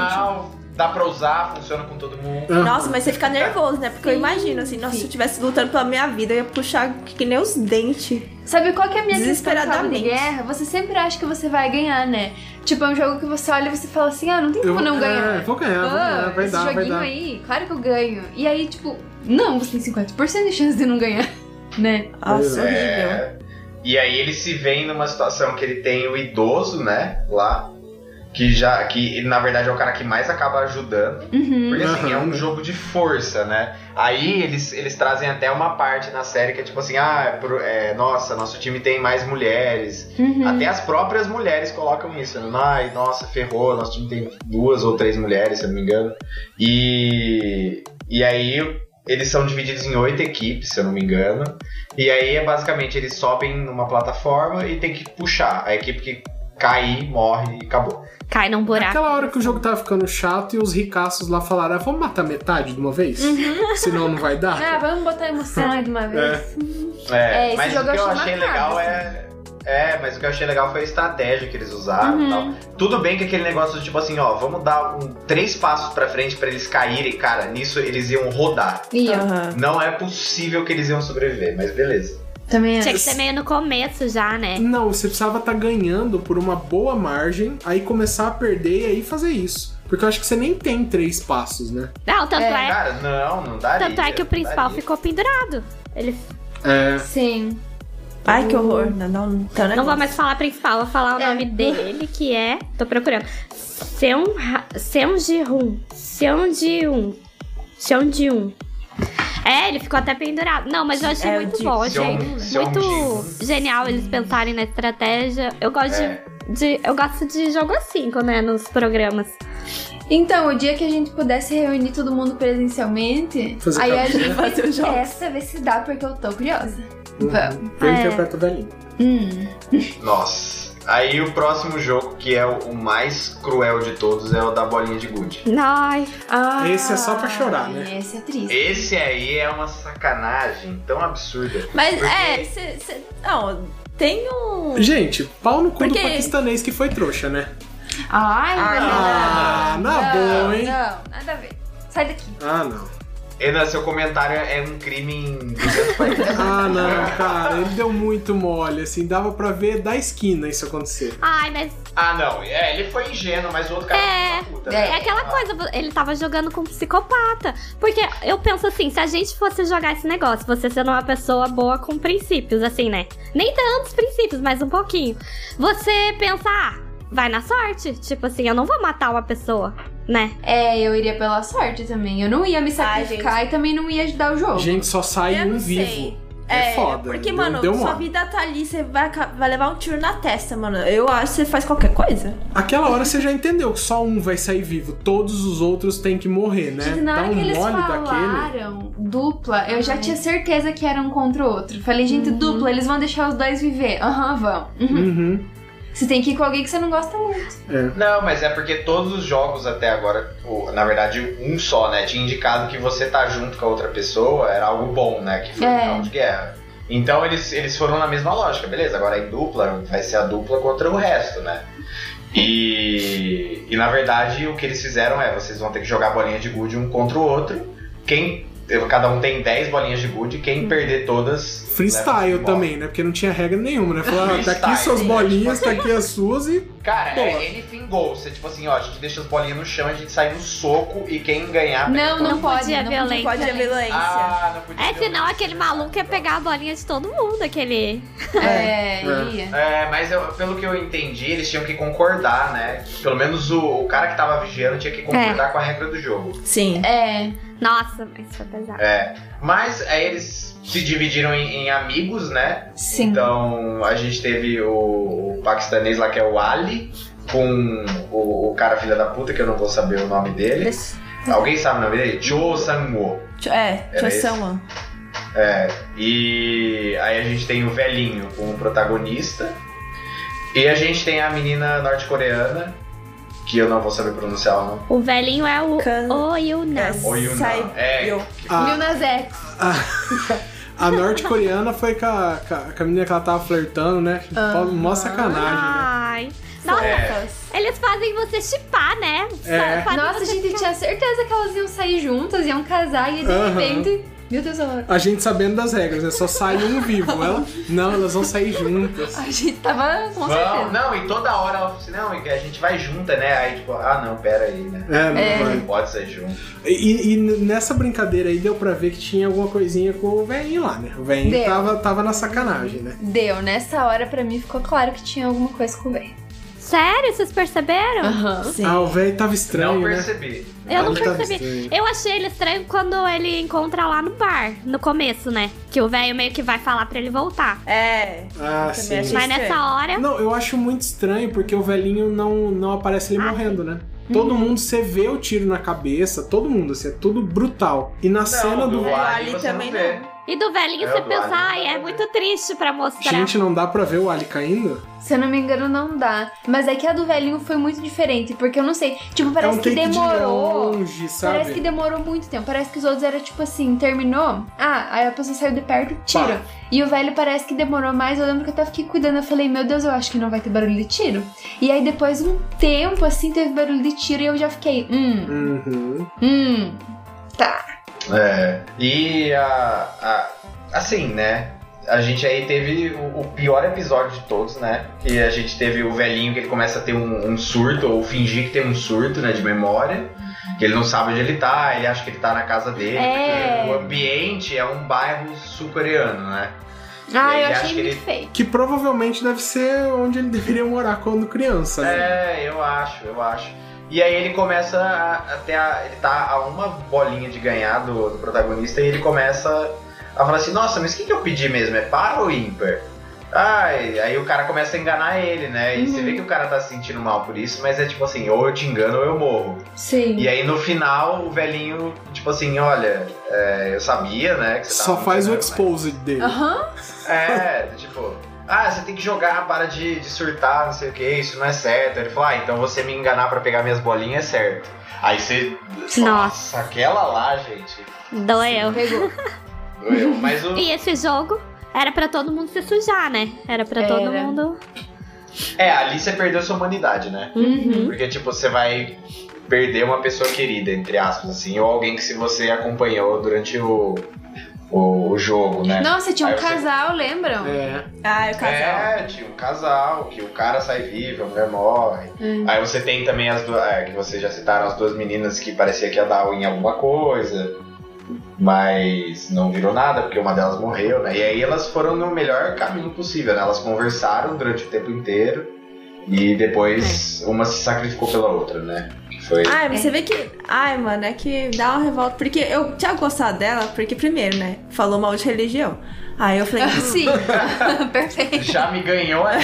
Dá pra usar, funciona com todo mundo. Ah. Nossa, mas você fica nervoso, né? Porque eu imagino, assim, nossa, sim. se eu estivesse lutando pela minha vida, eu ia puxar que nem os dentes. Sabe qual que é a minha questão de guerra? Você sempre acha que você vai ganhar, né? Tipo, é um jogo que você olha e você fala assim, ah, não tem Eu como não é, ganhar. vou ganhar, vou Ah, ganhar, vai esse dar, vai joguinho dar. aí, claro que eu ganho. E aí, tipo, não, você tem 50% de chance de não ganhar, né? Nossa, horrível. É, e aí ele se vê numa situação que ele tem o idoso, né, lá, que já, que ele na verdade é o cara que mais acaba ajudando, Uhum. porque assim, é Aham. um jogo de força, né? Aí eles, eles trazem até uma parte na série que é tipo assim, ah, é pro- é, nossa, nosso time tem mais mulheres. Uhum. Até as próprias mulheres colocam isso, né? Ai, nossa, ferrou, nosso time tem duas ou três mulheres, se eu não me engano. E, e aí eles são divididos em oito equipes, se eu não me engano. E aí é basicamente eles sobem numa plataforma e tem que puxar. A equipe que cair, morre e acabou. Cai num buraco. Aquela hora que o jogo tava ficando chato e os ricaços lá falaram: ah, vamos matar metade de uma vez? Uhum. Senão não vai dar. Ah, vamos botar emoção aí de uma vez. É. É, É, esse mas jogo o que eu eu achei achei macabro, legal é. É, mas o que eu achei legal foi a estratégia que eles usaram Uhum. e tal. Tudo bem que aquele negócio de tipo assim, ó, vamos dar um, três passos pra frente pra eles caírem, cara, nisso eles iam rodar. Eu Aham. Não é possível que eles iam sobreviver, mas beleza. Também Tinha acho. que ser meio no começo já, né? Não, você precisava estar ganhando por uma boa margem, aí começar a perder e aí fazer isso. Porque eu acho que você nem tem três passos, né? Não, tanto É. é, Cara, não, não daria. tanto é que o não principal daria. ficou pendurado. Ele É. Sim. Ai, que horror. Não, não, então não vou mais falar principal, vou falar o É. nome dele, que é. Tô procurando. Seon Seonji-hun. Seonji-hun. Seonji-hun. É, ele ficou até pendurado. Não, mas eu achei É, muito bom. Achei muito genial eles pensarem na estratégia. Eu gosto É. de, de- Eu gosto de jogo assim, né, nos programas. Então, o dia que a gente pudesse reunir todo mundo presencialmente, Fazer aí a gente fazer os jogos. testa ver se dá, porque eu tô curiosa. Vamos. Eu É. o velhinho. Hum. Nossa. Aí o próximo jogo, que é o mais cruel de todos, é o da bolinha de gude. Ai, Ah, Esse é só pra chorar, né? Esse é triste. Esse aí é uma sacanagem tão absurda. Mas Porque- é, cê, cê- não, tem um. Gente, pau no cu Porque- do paquistanês que foi trouxa, né? Ai, Ah, não, na não, boa, hein? Não, nada a ver. Sai daqui. Ah, não. Renan, seu comentário é um crime em 200 países. Ah, não, cara, ele deu muito mole, assim, dava pra ver da esquina isso acontecer. ai, mas Ah, não. É, ele foi ingênuo, mas o outro cara É, foi uma puta. é né? É aquela coisa, ele tava jogando com um psicopata. Porque eu penso assim, se a gente fosse jogar esse negócio, você sendo uma pessoa boa com princípios, assim, né? Nem tantos princípios, mas um pouquinho. Você pensa, ah, vai na sorte. Tipo assim, eu não vou matar uma pessoa, né? É, eu iria pela sorte também. Eu não ia me Ai, sacrificar e também não ia ajudar o jogo. Gente, só sai Eu um não sei. vivo. É, foda. Porque, deu- mano, deu sua vida tá ali, você vai, vai levar um tiro na testa, mano. Eu acho que você faz qualquer coisa. Aquela hora você já entendeu que só um vai sair vivo, todos os outros têm que morrer, né? Gente, na Dá hora um que eles falaram daquele. dupla, eu já tinha certeza que era um contra o outro. Falei, gente, Uhum. dupla, eles vão deixar os dois viver. Aham, vão. Uhum. Uhum. Você tem que ir com alguém que você não gosta muito. Não, mas é porque todos os jogos até agora, na verdade, um só, né? Tinha indicado que você tá junto com a outra pessoa era algo bom, né? Que foi É. um cabo de guerra. Então eles, eles foram na mesma lógica, beleza, agora em dupla, vai ser a dupla contra o resto, né? E, e na verdade o que eles fizeram é, vocês vão ter que jogar bolinha de gude um contra o outro. Quem. Cada um tem 10 bolinhas de gude, quem perder todas. Freestyle também, né? Porque não tinha regra nenhuma, né? Falou, ah, tá aqui suas sim, bolinhas, tá aqui as suas e. Cara, Boa. é anything goes. Você, tipo assim, ó, a gente deixa as bolinhas no chão, a gente sai no soco e quem ganhar. pega Não, a não, Não pode. podia não violência. Pode haver violência. Ah, não podia. É, senão aquele maluco ia pegar a bolinha de todo mundo, aquele. É, É. ia. É, mas eu- pelo que eu entendi, eles tinham que concordar, né? Pelo menos o, o cara que tava vigiando tinha que concordar com a regra do jogo. Sim. É. Nossa, mas foi pesado. É. Mas aí eles se dividiram em, em amigos, né? Sim. Então a gente teve o, o paquistanês lá que é o Ali, com o, o cara filha da puta, que eu não vou saber o nome dele. Alguém sabe o nome dele? Cho Sang-woo. É, esse? Chossama. É, e aí a gente tem o velhinho como protagonista. E a gente tem a menina norte-coreana, que eu não vou saber pronunciar o nome. O velhinho é o Can- Oyuna. É. Ou Yuna. Sai- É. Lil Nas X. a norte-coreana foi com a, com a- menina que ela tava flertando, né? Mó sacanagem, né? Ai. Nossa, É. eles fazem você chipar, né? É. Nossa, gente ficar- tinha certeza que elas iam sair juntas, iam casar e de repente. Meu Deus, ela- A gente sabendo das regras, né? Só sai um vivo. Ela, não, elas vão sair juntas. a gente tava com certeza. não, e toda hora ela falou assim, não, a gente vai junta, né? Aí tipo, ah não, pera aí, né? É, não É. Não pode sair junto. E, e nessa brincadeira aí deu pra ver que tinha alguma coisinha com o velhinho lá, né? O velhinho tava, tava na sacanagem, né? Deu, nessa hora pra mim ficou claro que tinha alguma coisa com o velho. Sério? Vocês perceberam? Aham. Sim. Ah, o velho tava não estranho, né? percebi. Eu não percebi. Eu achei ele estranho quando ele encontra lá no bar, no começo, né? Que o velho meio que vai falar pra ele voltar. É. Ah, sim. Mas nessa hora. Não, eu acho muito estranho porque o velhinho não, não aparece ele Ah, morrendo, né? Todo mundo, você vê o tiro na cabeça, todo mundo, assim, é tudo brutal. E na cena do. do É, Ali também não vê. E do velhinho É, você pensa, ai, é muito triste pra mostrar. Gente, não dá pra ver o Ali caindo? Se eu não me engano, não dá. Mas é que a do velhinho foi muito diferente, porque eu não sei. Tipo, é parece um que take de demorou. longe, sabe? Parece que demorou muito tempo. Parece que os outros era tipo assim, terminou. Ah, aí a pessoa saiu de perto, tira. E o velho parece que demorou mais. Eu lembro que eu até fiquei cuidando. Eu falei, meu Deus, eu acho que não vai ter barulho de tiro. E aí depois um tempo assim teve barulho de tiro e eu já fiquei, hum, Uhum. hum. Tá. É. E a, a- assim, né? A gente aí teve o, o pior episódio de todos, né? Que a gente teve o velhinho que ele começa a ter um, um surto, ou fingir que tem um surto, né, de memória. Que ele não sabe onde ele tá, ele acha que ele tá na casa dele, É. porque o ambiente é um bairro sul-coreano, né? Ah, eu ele achei acha que muito ele- feio. Que provavelmente deve ser onde ele deveria morar quando criança, né? É, eu acho, eu acho. E aí ele começa a, a ter a, Ele tá a uma bolinha de ganhar do, do protagonista e ele começa a falar assim, nossa, mas o que, que eu pedi mesmo? É par ou ímpar? Ai, aí o cara começa a enganar ele, né? E você vê que o cara tá se sentindo mal por isso, mas é tipo assim, ou eu te engano ou eu morro. Sim. E aí no final o velhinho, tipo assim, olha, é, eu sabia, né? Que você Só tava faz o exposed dele. Aham. é, tipo, ah, você tem que jogar, para de, de surtar, não sei o que, isso não é certo. Ele falou, ah, então você me enganar pra pegar minhas bolinhas é certo. Aí você. Nossa. aquela lá, gente. Doeu. Pegou. Doeu. Mas o. E esse jogo era pra todo mundo se sujar, né? Era pra todo mundo. É, ali você perdeu sua humanidade, né? Uhum. Porque, tipo, você vai perder uma pessoa querida, entre aspas, assim, ou alguém que se você acompanhou durante o, o, o jogo, né? Nossa, tinha um Aí você- casal, lembram? É. Ah, o casal. É, tinha um casal, que o cara sai vivo, a mulher morre. Hum. Aí você tem também as duas, é, que vocês já citaram, as duas meninas que parecia que ia dar em alguma coisa, mas não virou nada, porque uma delas morreu, né? E aí elas foram no melhor caminho possível, né? Elas conversaram durante o tempo inteiro e depois uma se sacrificou pela outra, né? Foi. Ai, mas você vê que. Ai, mano, é que dá uma revolta. Porque eu tinha gostado dela, porque, primeiro, né? Falou mal de religião. Aí eu falei. hum, Sim. Perfeito. Já me ganhou, é?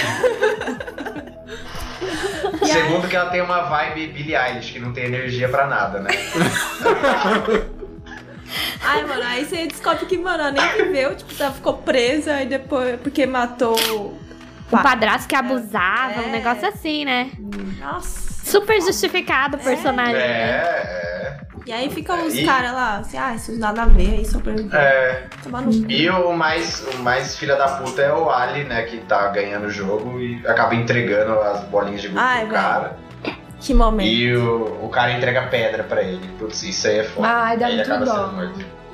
Segundo que ela tem uma vibe Billie Eilish, que não tem energia pra nada, né? Ai, mano, aí você descobre que, mano, ela nem viveu, tipo, ela ficou presa e depois. Porque matou o padrasto que abusava, É. um negócio assim, né? Nossa. Super justificado o personagem. É, é. E aí ficam os E- caras lá, assim, ah, isso nada a ver, aí só pra É. tomar no cu. E o mais, o mais filha da puta é o Ali, né? Que tá ganhando o jogo e acaba entregando as bolinhas de gude pro cara. Que momento. E o, o cara entrega pedra pra ele. Putz, isso aí é foda. Ai, dá ele muito acaba dó.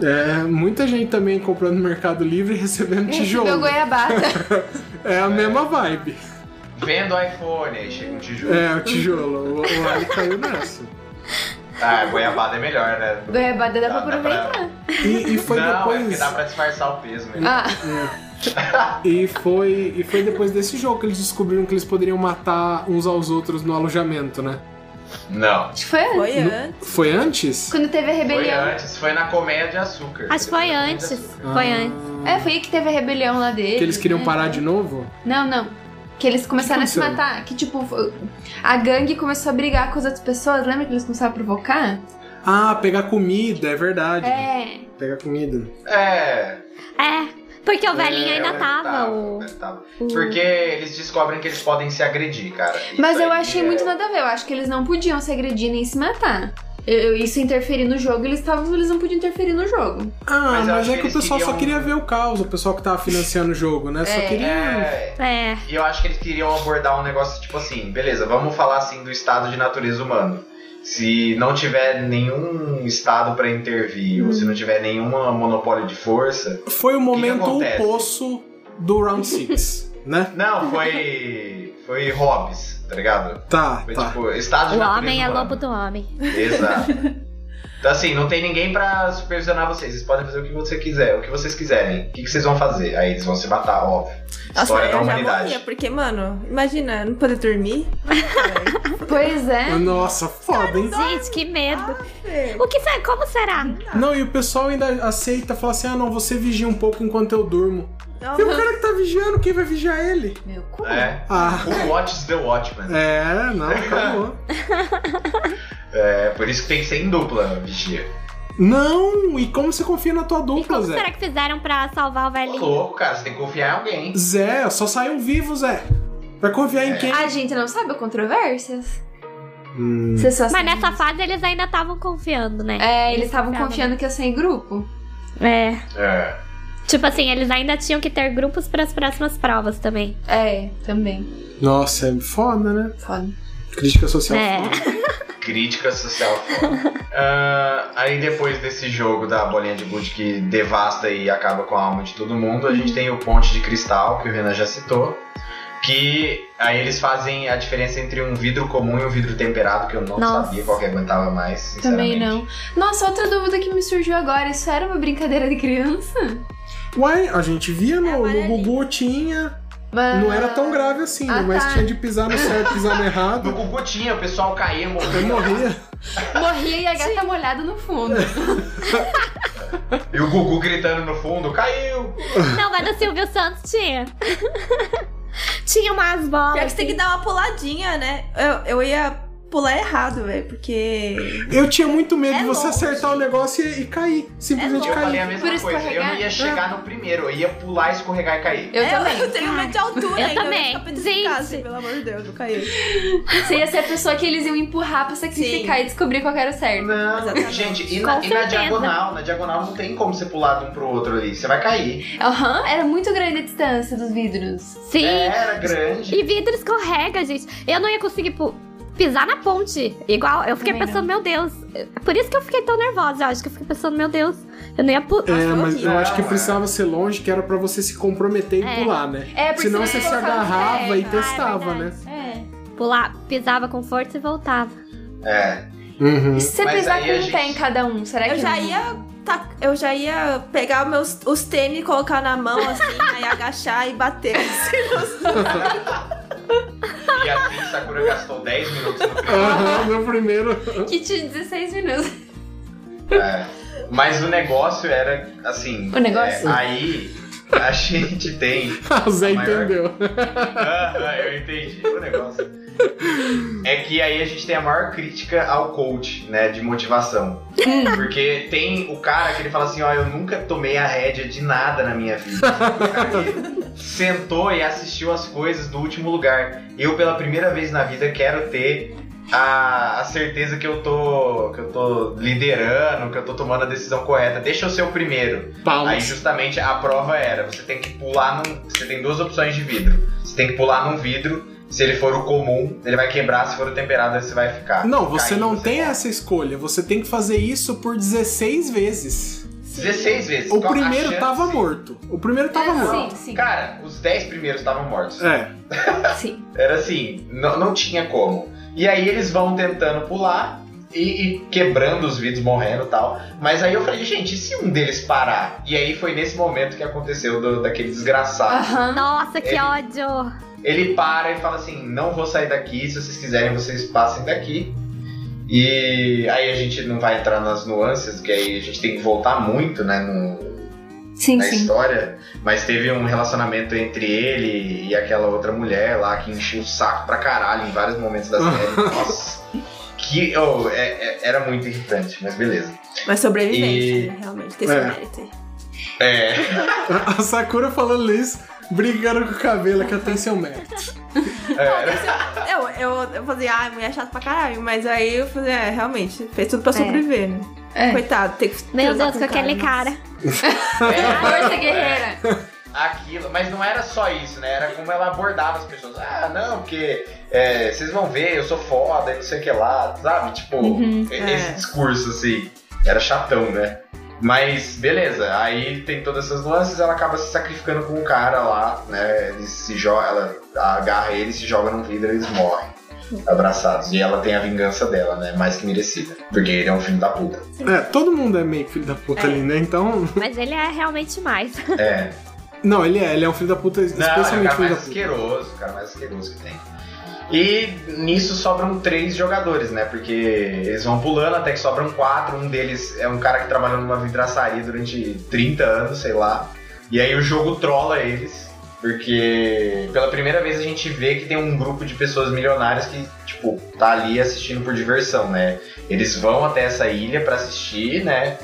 É, muita gente também comprando no Mercado Livre e recebendo Recebeu tijolo. goiabada. É a mesma vibe. Vendo o iPhone, aí chega um tijolo. É, o tijolo. O, o Ali caiu nessa. Ah, goiabada é melhor, né? goiabada dá pra Dá- dá pra- aproveitar. E, e foi Não, é depois. dá pra disfarçar o peso mesmo. Ah, E foi, e foi depois desse jogo que eles descobriram que eles poderiam matar uns aos outros no alojamento, né? Não. acho que foi antes. Foi antes. Foi antes? Quando teve a Foi rebelião. antes, foi na Colmeia de Açúcar. Acho que foi antes. Foi antes. É, foi aí que teve a rebelião lá dele. Que eles queriam né? parar de novo? Não, não. Que eles começaram Que a se aconteceu? matar. Que tipo, a gangue começou a brigar com as outras pessoas. Lembra que eles começaram a provocar? Ah, pegar comida, é verdade. É. Pegar comida. É. É, porque o velhinho é, ainda tava. o... tava. Porque eles descobrem que eles podem se agredir, cara. Isso Mas eu achei é- muito nada a ver. Eu acho que eles não podiam se agredir nem se matar. Eu- isso interferir no jogo, eles estavam, eles não podiam interferir no jogo. Ah, Mas mas, é que que o pessoal só queriam- queria ver o caos, o pessoal que tava financiando o jogo, né? Só É. queria. É, É, E eu acho que eles queriam abordar um negócio tipo assim, beleza, vamos falar assim do estado de natureza humano. Se não tiver nenhum estado pra intervir, ou se não tiver nenhum monopólio de força. Foi o momento acontece? oposto do Round 6, né? Não, foi. Foi Hobbes, tá ligado? Tá, Foi tá. tipo, estado de o homem é lobo do homem. Exato. Então assim, não tem ninguém pra supervisionar vocês. Vocês podem fazer o que você quiser, o que vocês quiserem. O que, que vocês vão fazer? Aí eles vão se matar, óbvio. Nossa, História eu da humanidade. morria, porque, mano, imagina, não poder dormir. Pois é. Nossa, foda, hein? Gente, que medo. Velho. O que será? Como será? Não, e o pessoal ainda aceita, fala assim: ah, não, você vigia um pouco enquanto eu durmo. Não, E o cara que tá vigiando, quem vai vigiar ele? Meu cu. É. Ah, Who watches the Watchman? é, não, acabou. É, por isso que tem que ser em dupla, vigia. Não, e como você confia na tua E dupla, como Zé? será que fizeram pra salvar o Ô, velhinho? louco, cara, você tem que confiar em alguém. Zé, só saiu vivo, Zé. Vai confiar em É. quem? A gente não sabe controvérsias. Hum, Você só Mas sabe nessa fase eles ainda estavam confiando, né? É, eles estavam confiando que eu saí em grupo. É. É. Tipo assim, eles ainda tinham que ter grupos para as próximas provas também. É, também. Nossa, é foda, né? Foda. Crítica social. É. Crítica social foda. Ah, aí depois desse jogo da bolinha de gude que devasta e acaba com a alma de todo mundo, a gente tem o Ponte de Cristal, que o Renan já citou. Que aí eles fazem a diferença entre um vidro comum e um vidro temperado, que eu não Nossa. sabia qual que aguentava mais. Também não. Nossa, outra dúvida que me surgiu agora, isso era uma brincadeira de criança? Uai, a gente via no, É no. Gugu tinha. Mas... Não era tão grave assim, Ah, mas tá. tinha de pisar no certo, pisar no No errado. Gugu tinha, o pessoal caía, Eu morria. morria. Morria e a gata molhada no fundo. E o Gugu gritando no fundo, caiu! Não, mas do Silvio Santos tinha. tinha umas bolas. Pior que você tem que dar uma puladinha, né? Eu, eu ia pular errado, velho, porque. Eu tinha muito medo É de você longe. acertar o negócio e, e cair. Simplesmente É Eu falei cair. a mesma Por coisa, eu não ia chegar no primeiro, eu ia pular, escorregar e cair. Eu é, também. Eu tenho medo de altura Eu ainda. também. Eu Gente. assim, pelo amor de Deus, eu caí. Você ia ser a pessoa que eles iam empurrar pra sacrificar e descobrir qual que era o certo. Não, Exatamente. gente, e na, e na diagonal? Na diagonal não tem como você pular de um pro outro ali, você vai cair. Aham, era muito grande a distância dos vidros. Sim. É, era grande. E vidro escorrega, gente. Eu não ia conseguir pu- pisar na ponte. Igual, eu fiquei Também pensando, meu Deus. Por isso que eu fiquei tão nervosa. Eu acho que eu fiquei pensando, meu Deus, eu não ia pu- É, mas horrível. eu acho que Não, precisava ser longe, que era pra você se comprometer e É. pular, né? É, porque Senão senão você se agarrava e terra. testava, né? É. pular. Pisava com força e voltava. É. Uhum. E se você pisar com um gente- pé em cada um, será que Eu já não- ia. tá- eu já ia pegar meus, os tênis, colocar na mão, assim, aí agachar e bater. Assim, E assim, Sakura gastou 10 minutos no final. Aham, meu primeiro. Que tinha 16 minutos. É. Mas o negócio era assim. O negócio? é, aí a gente tem. o Zé A maior- entendeu. Ah, eu entendi o negócio. É que aí a gente tem a maior crítica ao coach, né, de motivação. Porque tem o cara que ele fala assim, ó, eu nunca tomei a rédea de nada na minha vida. O cara que sentou e assistiu as coisas do último lugar. Eu, pela primeira vez na vida, quero ter a, a certeza que eu tô que eu tô liderando, que eu tô tomando a decisão correta. Deixa eu ser o primeiro. Palmas. Aí justamente a prova era, você tem que pular num, você tem duas opções de vidro. Você tem que pular num vidro, se ele for o comum, ele vai quebrar, se for o temperado, você vai ficar. Não, você Caindo, não você tem essa escolha. Você tem que fazer isso por 16 vezes. 16 vezes. O Qual a primeiro chance? tava morto. O primeiro tava É, morto. sim, sim. Cara, os 10 primeiros estavam mortos. É. Sim. Era assim, não, não tinha como. E aí eles vão tentando pular e, e quebrando os vidros, morrendo e tal. Mas aí eu falei, gente, e se um deles parar? E aí foi nesse momento que aconteceu do- daquele desgraçado. Aham. Nossa, que Ele- ódio! Ele para e fala assim: não vou sair daqui, se vocês quiserem, vocês passem daqui. E aí a gente não vai entrar nas nuances, que aí a gente tem que voltar muito, né, no, Sim, na sim. história, mas teve um relacionamento entre ele e aquela outra mulher lá que enchia o saco pra caralho em vários momentos da série. Nossa, que oh, é- é- era muito irritante, mas beleza. Mas sobrevivente, E- né? Realmente, tem seu É. mérito. aí. É, A Sakura falando isso, brincando com o cabelo, que tem seu mérito. é, Eu, eu, eu fazia, ai, mulher chata pra caralho, mas aí eu falei, é, realmente, fez tudo pra sobreviver, né? É. Coitado, tem que Meu Deus, com aquele mas- cara. Força guerreira. aquilo, mas não era só isso, né? Era como ela abordava as pessoas. Ah, não, porque é, vocês vão ver, eu sou foda, e não sei o que lá, sabe? Tipo, Uhum, e- é. esse discurso, assim, era chatão, né? Mas beleza, aí tem todas essas nuances, ela acaba se sacrificando com o cara lá, né? Eles se joga, ela agarra ele, se joga num vidro e eles morrem. Abraçados. E ela tem a vingança dela, né? Mais que merecida. Porque ele é um filho da puta. É, todo mundo é meio filho da puta É. ali, né? Então. Mas ele é realmente mais. É. Não, ele é, ele é um filho da puta, Não, é o especialmente cara filho da mais puta. asqueroso, o cara mais asqueroso que tem. E nisso sobram três jogadores, né? Porque eles vão pulando até que sobram quatro. Um deles é um cara que trabalhou numa vidraçaria durante 30 anos, sei lá. E aí o jogo trola eles. Porque pela primeira vez a gente vê que tem um grupo de pessoas milionárias que, tipo, tá ali assistindo por diversão, né? Eles vão até essa ilha pra assistir, né?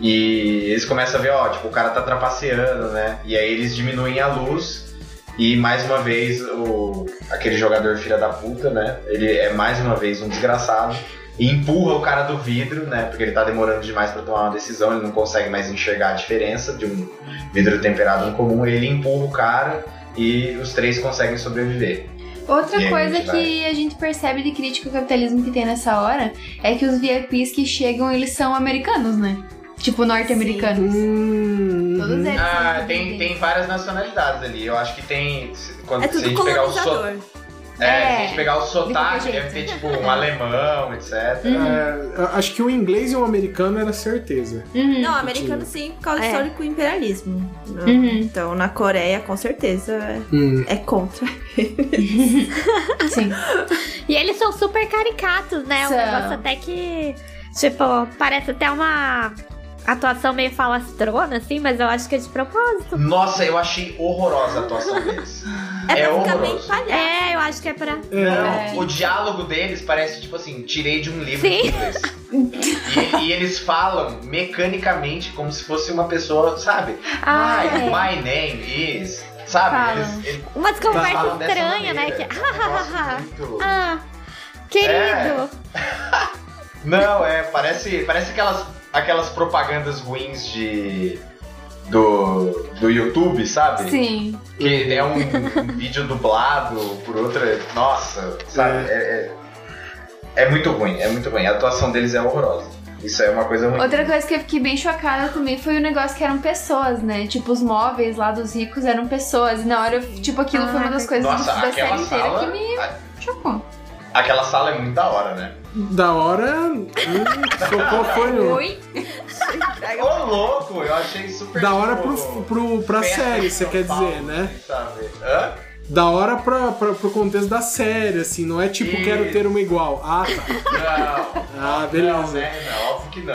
E eles começam a ver, ó, tipo, o cara tá trapaceando, né? E aí eles diminuem a luz e mais uma vez o aquele jogador filha da puta, né? Ele é mais uma vez um desgraçado e empurra o cara do vidro, né? Porque ele tá demorando demais pra tomar uma decisão, ele não consegue mais enxergar a diferença de um vidro temperado um comum, ele empurra o cara e os três conseguem sobreviver. Outra aí, coisa gente, que a gente percebe de crítica ao capitalismo que tem nessa hora é que os VIPs que chegam, eles são americanos, né? Tipo, norte-americanos. Hum, Todos eles. Ah, são tem, tem várias nacionalidades ali. Eu acho que tem. Quando, É se a tudo gente pegar o so, colonizador. é, se a É, gente pegar o sotaque, deve ter tipo um alemão, etc. É, eu acho que o inglês e o americano era certeza. Uhum. Não, americano sim, por causa do É. histórico imperialismo. Uhum. Então, na Coreia, com certeza, é, Hum. é contra. Sim. E eles são super caricatos, né? Um São. negócio até que, tipo, parece até uma atuação meio falastrona, assim, mas eu acho que é de propósito. Nossa, eu achei horrorosa a atuação deles. É, É pra ficar bem horroroso. palhaço. É, eu acho que é pra. É, Não, o diálogo deles parece tipo assim, tirei de um livro Sim. de inglês. E, e eles falam mecanicamente como se fosse uma pessoa, sabe? Ah, é. my name is. Sabe? Falam. Eles, eles Umas conversas estranhas, né? Que, É muito- ah, querido. Não, é, parece, parece aquelas, aquelas propagandas ruins de. Do, do YouTube, sabe? Sim. Que é um, um vídeo dublado por outra. Nossa, sabe? É, é, é muito ruim, é muito ruim. A atuação deles é horrorosa. Isso é uma coisa ruim. Outra coisa que eu fiquei bem chocada também foi o negócio que eram pessoas, né? Tipo, os móveis lá dos ricos eram pessoas. E na hora, eu, tipo, aquilo foi uma das coisas Nossa, da série aquela inteira sala. que me a- chocou. Aquela sala é muito da hora, né? Da hora. Hum, qual foi o. Oi? Ô, louco, eu achei super. Da hora pro, pro, pra festa série, de você São quer Paulo, dizer, né? Sabe? Hã? Da hora pra, pra, pro contexto da série, assim, não é tipo Isso. quero ter uma igual. Ah, tá. Não. Ah, Não, beleza. né? Não, óbvio que não.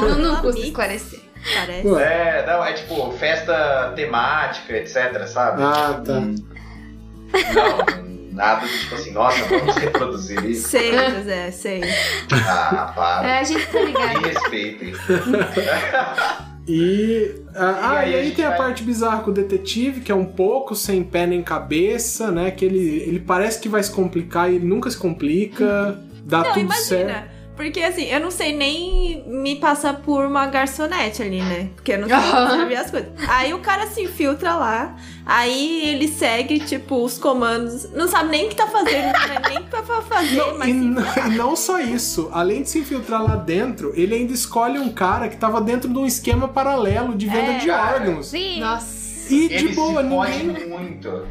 Não, não custa esclarecer. Parece. Ué. É, não, é tipo festa temática, etc, sabe? Ah, tá. Não, nada de tipo assim, nossa, vamos reproduzir isso. Sei, José, sei. Ah, para. É, a gente tá ligado. Me respeitem. E, ah, aí e a aí gente tem a vai- parte bizarra com o detetive, que é um pouco sem pé nem cabeça, né? Que ele, ele parece que vai se complicar e ele nunca se complica, dá Não, tudo imagina. certo. Porque assim, eu não sei nem me passar por uma garçonete ali, né? Porque eu não sei servir as coisas. Aí o cara se infiltra lá, aí ele segue, tipo, os comandos. Não sabe nem o que tá fazendo, não sabe nem o que tá pra fazer, Não, mas e, se n- infiltra. e não só isso, além de se infiltrar lá dentro, ele ainda escolhe um cara que tava dentro de um esquema paralelo de venda É, de órgãos. Sim. Nossa. E Ele de boa, se ninguém. muito.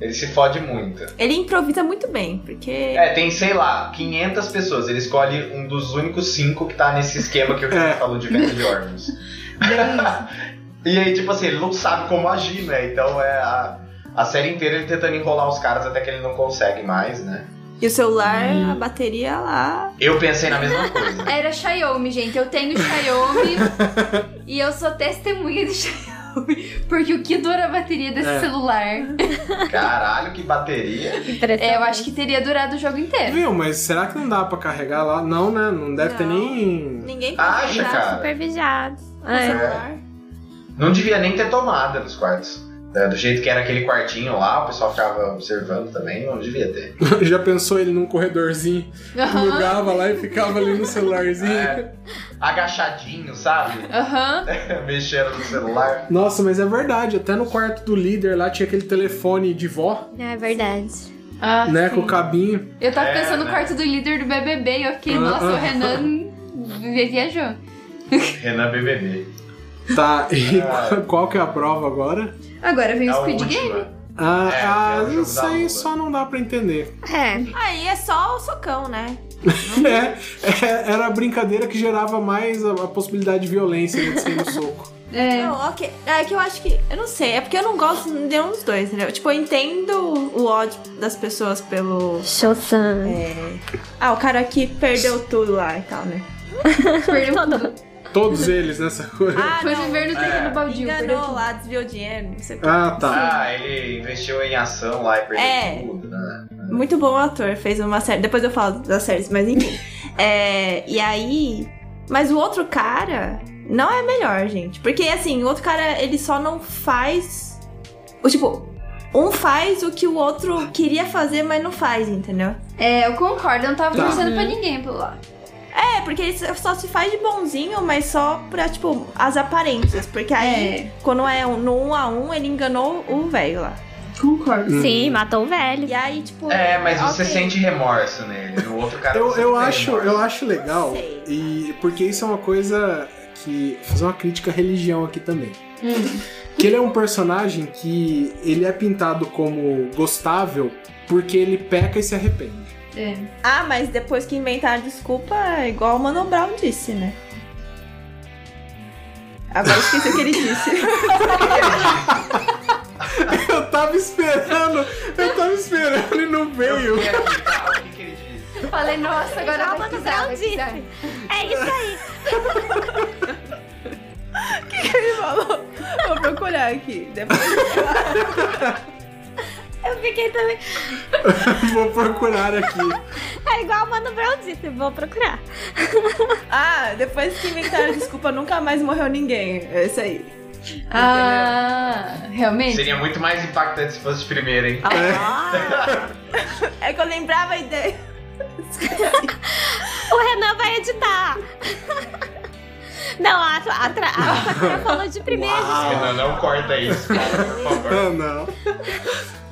Ele se fode muito. Ele improvisa muito bem, porque. É, tem, sei lá, 500 pessoas. Ele escolhe um dos únicos cinco que tá nesse esquema que o Renan É. falou de venda de órgãos. e aí, tipo assim, ele não sabe como agir, né? Então é a, a série inteira ele tentando enrolar os caras até que ele não consegue mais, né? E o celular, Hum. a bateria lá. Eu pensei na mesma coisa. Era Xiaomi, gente. Eu tenho Xiaomi e eu sou testemunha de Xiaomi. Porque o que dura a bateria desse É. celular? Caralho, que bateria. É, eu acho que teria durado o jogo inteiro. Viu, mas será que não dá pra carregar lá? Não, né? Não deve ter Não. nem. Ninguém pode Acha, cara? Super vigiados. no É. celular. Não devia nem ter tomada nos quartos. É, Do jeito que era aquele quartinho lá, o pessoal ficava observando também, não devia ter. Já pensou ele num corredorzinho? Plugava lá e ficava ali no celularzinho. É, agachadinho, sabe? Aham. Mexendo no celular. Nossa, mas é verdade. Até no quarto do líder lá tinha aquele telefone de vó, É verdade. Ah, né? sim. Com o cabinho. Eu tava É, pensando no né? quarto do líder do BBB e eu fiquei, Ah, nossa, ah. o Renan viajou. Renan BBB. Tá, e Ah. qual- qual que é a prova agora? Agora vem É o Squid última. Game. Ah, É, ah é o jogo isso da aí Lula. só não dá pra entender. É. Aí é só o socão, né? É, é, era a brincadeira que gerava mais a, a possibilidade de violência né, de ser no soco. É. Não, ok. É que eu acho que. Eu não sei, é porque eu não gosto de nenhum dos dois, entendeu? Tipo, eu entendo o ódio das pessoas pelo. Show-san. É... Ah, o cara que perdeu tudo lá e tal, né? Perdeu tudo. Todos eles nessa coisa. Ah, Foi não. viver no terreno baldio. Perdeu Enganou lá, desviou dinheiro, não sei o que. Ah, tá. Ah, ele investiu em ação lá e perdeu É. tudo, né? Muito bom ator, fez uma série. Depois eu falo das séries, mas enfim. É, e aí. Mas o outro cara não é melhor, gente. Porque assim, o outro cara, ele só não faz. O tipo. Um faz o que o outro queria fazer, mas não faz, entendeu? É, eu concordo, eu não tava Tá. torcendo pra ninguém pelo lado. É, porque ele só se faz de bonzinho, mas só pra, tipo, as aparências. Porque aí, É. quando é um- no um a um, ele enganou o velho lá. Concordo. Hum. Sim, matou o velho. E aí, tipo. É, mas você ok. sente remorso nele. No outro cara Eu, você eu, acho, remorso. eu acho legal, Sei. e porque isso é uma coisa que. fazer uma crítica à religião aqui também. Hum. Que ele é um personagem que ele é pintado como gostável porque ele peca e se arrepende. É. Ah, mas depois que inventaram desculpa, é igual o Mano Brown disse, né? Agora eu esqueci o que ele disse. Eu tava esperando, eu tava esperando e não Eu veio. tá, o que, que ele disse? Eu falei, nossa, agora o Mano Brown disse. É isso aí. O que ele falou? Vou procurar aqui. Depois... Eu fiquei também. Vou procurar aqui. É igual o Mano Brown disse. Vou procurar. Ah, depois que inventaram desculpa, nunca mais morreu ninguém. É isso aí. Ah, realmente? Seria muito mais impactante se fosse primeiro, hein? Ah. É que eu lembrava a ideia. O Renan vai editar. Não, a, a, tra- a Sakura falou de primeiro. Renan, não corta isso, cara, por favor. Ah, não.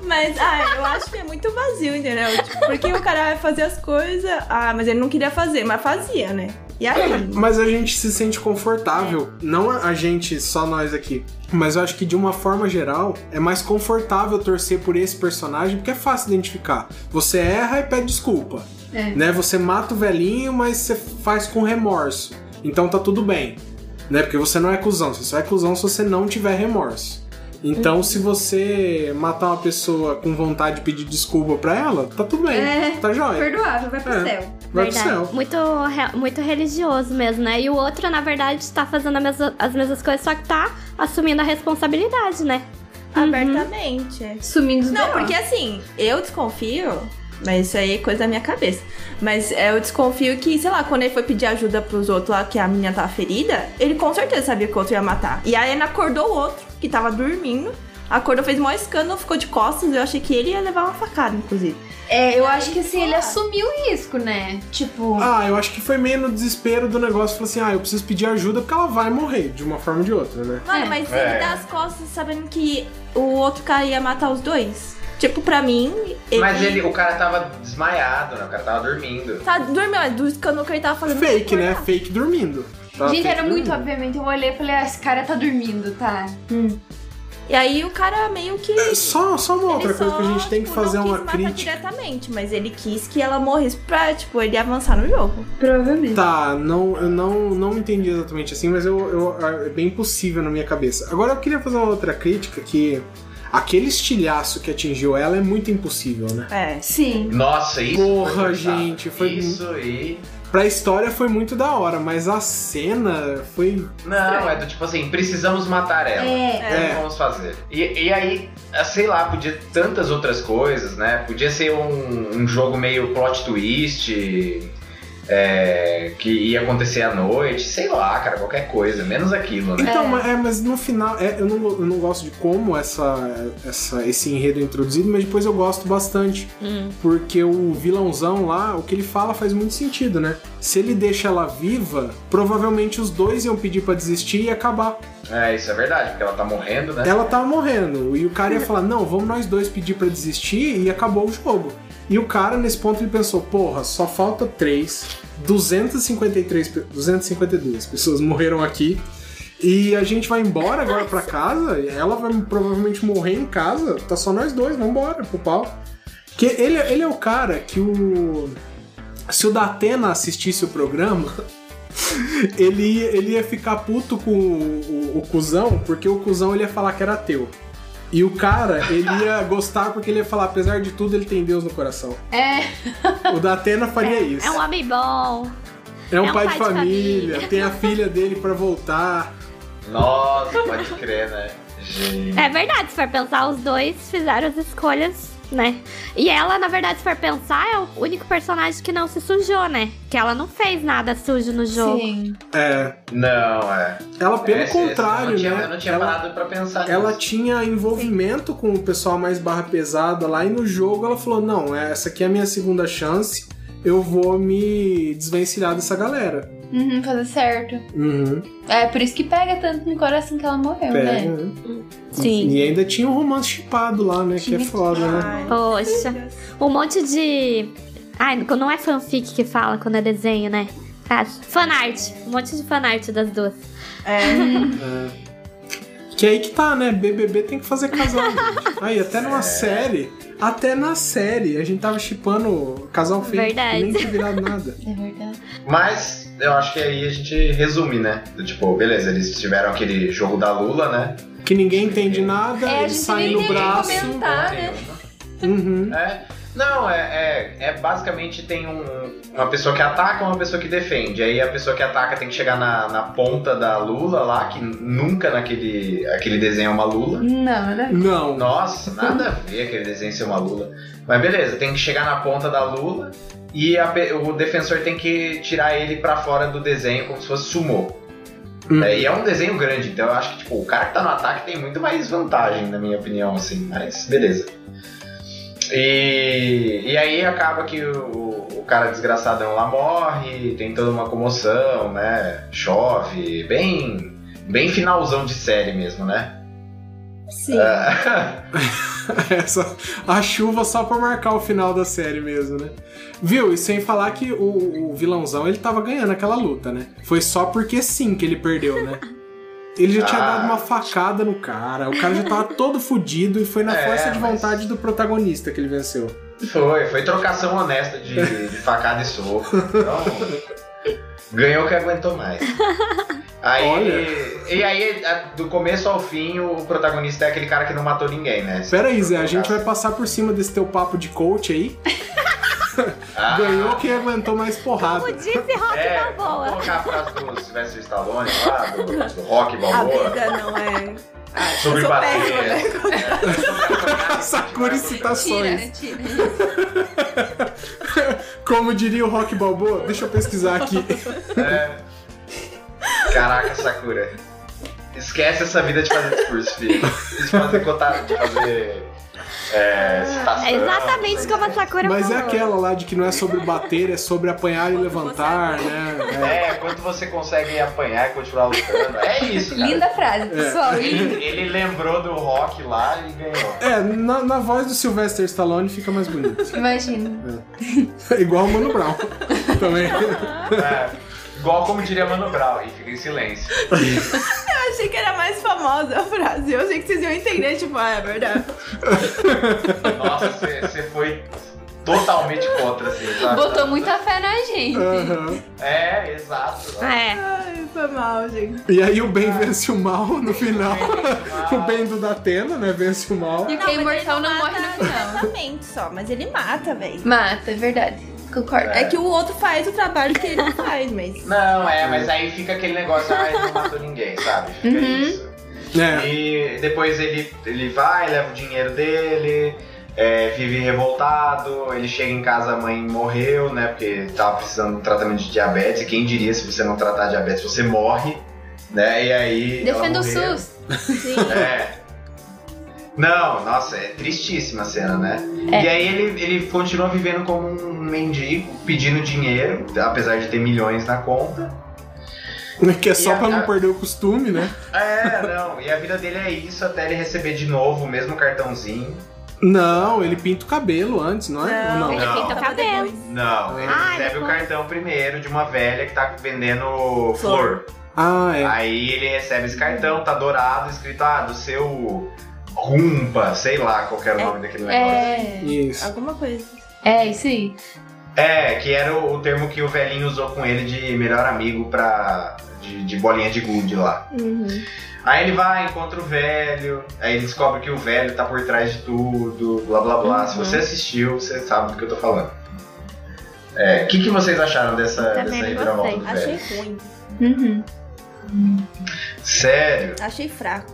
Mas, ah, eu acho que é muito vazio, entendeu? Tipo, porque o cara vai fazer as coisas. Ah, mas ele não queria fazer, mas fazia, né? E aí? Mas a gente se sente confortável. Não a gente, só nós aqui. Mas eu acho que de uma forma geral é mais confortável torcer por esse personagem porque é fácil identificar. Você erra e pede desculpa. É. Né? Você mata o velhinho, mas você faz com remorso. Então tá tudo bem. Né? Porque você não é cuzão. Você só é cuzão se você não tiver remorso. Então, se você matar uma pessoa com vontade de pedir desculpa pra ela, tá tudo bem. É. Tá jóia. Perdoável, vai pro É. céu. Vai pro Verdade. céu. Muito, muito religioso mesmo, né? E o outro, na verdade, tá fazendo mesma- as mesmas coisas, só que tá assumindo a responsabilidade, né? Abertamente. Sumindo os Não, porque assim, eu desconfio Mas isso aí é coisa da minha cabeça. Mas é, eu desconfio que, sei lá, quando ele foi pedir ajuda pros outros lá, que a menina tava ferida, ele com certeza sabia que o outro ia matar. E aí ele acordou o outro, que tava dormindo. Acordou, fez o maior escândalo, ficou de costas. Eu achei que ele ia levar uma facada, inclusive. É, eu acho que assim, ele assumiu o risco, né? Tipo. Ah, eu acho que foi meio no desespero do negócio. Falou assim: ah, eu preciso pedir ajuda porque ela vai morrer, de uma forma ou de outra, né? Mano, É. mas É. ele dá as costas sabendo que o outro cara ia matar os dois. Tipo, pra mim, ele. Mas ele, o cara tava desmaiado, né? O cara tava dormindo. Tá dormindo, mas do escândalo que ele tava fazendo. Fake, né? Fake dormindo. Tava Gente, era muito dormindo. obviamente. Eu olhei e falei, ah, esse cara tá dormindo, tá? E aí o cara meio que. É, Só, só uma outra ele coisa só, que a gente tem que tipo, fazer não uma quis matar crítica. diretamente, mas ele quis que ela morresse pra, tipo, ele avançar no jogo. Provavelmente. Tá, não, eu não, não entendi exatamente assim, mas eu, eu- é bem possível na minha cabeça. Agora eu queria fazer uma outra crítica que aquele estilhaço que atingiu ela é muito impossível, né? É. Sim. Nossa, isso. Porra, foi gente, foi Isso aí. Pra história foi muito da hora, mas a cena foi. Não, é do tipo assim, precisamos matar ela. É. Como É. vamos fazer? E, e aí, ah, sei lá, podia tantas outras coisas, né? Podia ser um, um jogo meio plot twist, é, que ia acontecer à noite, sei lá, cara, qualquer coisa, menos aquilo, né? Então, mas- é, mas no final, é, eu, não, eu não gosto de como essa, essa, esse enredo é introduzido, mas depois eu gosto bastante. Porque o vilãozão lá, o que ele fala faz muito sentido, né? Se ele deixa ela viva, provavelmente os dois iam pedir pra desistir e acabar. É, isso é verdade, porque ela tá morrendo, né? Ela tava morrendo. E o cara ia falar: não, vamos nós dois pedir pra desistir e acabou o jogo. E o cara, nesse ponto, ele pensou: porra, só falta três. 253, pe- 252 pessoas morreram aqui. E a gente vai embora agora pra casa. e Ela vai provavelmente morrer em casa. Tá só nós dois, vambora pro pau. Que ele, ele é o cara que o. Se o Datena assistisse o programa, ele ia, ele ia ficar puto com o, o, o cuzão, porque o cuzão ele ia falar que era ateu. E o cara, ele ia gostar porque ele ia falar, apesar de tudo, ele tem Deus no coração. É. O Datena faria isso. É um homem bom. É um é um pai, pai de de família, família. tem a filha dele pra voltar. Nossa, pode crer, né? Gente. É verdade, se for pensar, os dois fizeram as escolhas, né? E ela, na verdade, se for pensar, é o único personagem que não se sujou, né? Que ela não fez nada sujo no jogo. Sim. É, Não, é. ela pelo eu contrário, não tinha, né? Eu não tinha ela, parado pra pensar ela nisso. tinha envolvimento com o pessoal mais barra pesada lá e no jogo ela falou: "Não, essa aqui é a minha segunda chance. Eu vou me desvencilhar dessa galera". Uhum, fazer certo. Uhum. É por isso que pega tanto no coração que ela morreu, Pega, né? né? Sim. E ainda tinha um romance chipado lá, né? Que é foda, né? Poxa. Um monte de. Ai, não é fanfic que fala quando é desenho, né? Ah, fanart. Um monte de fanart das duas. É. É. Que aí que tá, né? BBB tem que fazer casal, gente. Aí, até É. numa série, até na série, a gente tava chipando casal feio Verdade. nem tinha virado nada. É verdade. Mas eu acho que aí a gente resume, né? Do tipo, beleza, eles tiveram aquele jogo da Lula, né? Que ninguém entende nada, É, eles saem no braço. comentar. Tá, né? Uhum. É. Não, é, é, é basicamente tem um, uma pessoa que ataca e uma pessoa que defende. Aí a pessoa que ataca tem que chegar na, na ponta da Lula lá, que nunca naquele aquele desenho é uma Lula. Não, ver. Não. Nossa, nada a ver aquele desenho ser uma Lula. Mas beleza, tem que chegar na ponta da Lula e a o defensor tem que tirar ele pra fora do desenho como se fosse sumô. Uhum. É, e é um desenho grande, então eu acho que tipo, o cara que tá no ataque tem muito mais vantagem, na minha opinião, assim, mas beleza. E, e aí acaba que o, o cara desgraçadão lá morre, tem toda uma comoção, né? Chove, bem, bem finalzão de série mesmo, né? Sim. Essa, a chuva só pra marcar o final da série mesmo, né? Viu? E sem falar que o, o vilãozão ele tava ganhando aquela luta, né? Foi só porque sim que ele perdeu, né? Ele já tinha Ah. dado uma facada no cara, o cara já tava todo fudido e foi na É, força de mas- vontade do protagonista que ele venceu. Foi, foi trocação honesta de, de facada e soco. Então, ganhou que aguentou mais. Aí, Olha. E aí, do começo ao fim, o protagonista é aquele cara que não matou ninguém, né? Pera aí, Zé, a gente vai passar por cima desse teu papo de coach aí. Ah, Ganhou quem aguentou mais porrada. Como disse Rock É, vamos Balboa. colocar a frase do Sylvester Stallone lá, do, do Rock A Balboa. vida não é. Ah, Sobre bater. péssima, né? É, Sakura Tira, citações. né? Tira. Como diria o Rock Balboa, deixa eu pesquisar aqui. Caraca, Sakura. Esquece essa vida de fazer discurso, filho. De fazer contato, de fazer. É, citação, É exatamente como a Sakura Mas é falou. aquela lá de que não é sobre bater, é sobre apanhar e levantar, né? É, quanto você consegue apanhar e continuar lutando. É isso, cara. Linda frase, pessoal. Linda. Ele, ele lembrou do rock lá e ganhou. É, é na, na voz do Sylvester Stallone fica mais bonito. Imagina. Igual o Mano Brown. Também. É, igual como diria Mano Brown, e fica em silêncio. Eu achei que era mais famosa a frase. Eu achei que vocês iam entender, tipo, ah, é verdade. Nossa, você foi totalmente contra, assim, sabe? Botou muita fé na gente. Aham. É, exato. É. Ai, foi mal, gente. E aí o bem vence o mal no final. O bem do Datena, né? Vence o mal. E o que é imortal não morre no final. Exatamente só, mas ele mata, velho. Mata, é verdade. Concordo. É que o outro faz o trabalho que ele não faz, mas. Não, é, mas aí fica aquele negócio, ah, ele não matou ninguém, sabe? Fica Uhum. isso. É. E depois ele, ele vai, leva o dinheiro dele, é, vive revoltado, ele chega em casa, a mãe morreu, né? Porque tava precisando de tratamento de diabetes, e quem diria se você não tratar diabetes, você morre, né? E aí. Defenda o. SUS. Sim. É. Não, nossa, é tristíssima a cena, né? É. E aí ele, ele continua vivendo como um mendigo, pedindo dinheiro, apesar de ter milhões na conta. Que é só E a- pra não a- perder o costume, né? É, não, e a vida dele é isso até ele receber de novo o mesmo cartãozinho. Não, ele pinta o cabelo antes, não é? Ou Não. Ele Não. pinta o cabelo. Não, ele Ah, recebe o depois. cartão primeiro de uma velha que tá vendendo flor. Ah, é. Aí ele recebe esse cartão, tá dourado, escrito, ah, do seu Rumpa, sei lá qual que era o nome daquele negócio. É. Isso. Alguma coisa. É, isso aí. É, que era o, o termo que o velhinho usou com ele de melhor amigo pra. de, de bolinha de gude lá. Uhum. Aí ele vai, encontra o velho, aí ele descobre que o velho tá por trás de tudo, blá blá blá. Se você assistiu, você sabe do que eu tô falando. É, o que, que vocês acharam dessa, Também dessa reviravolta do Achei velho? ruim. Uhum. Sério? Achei fraco.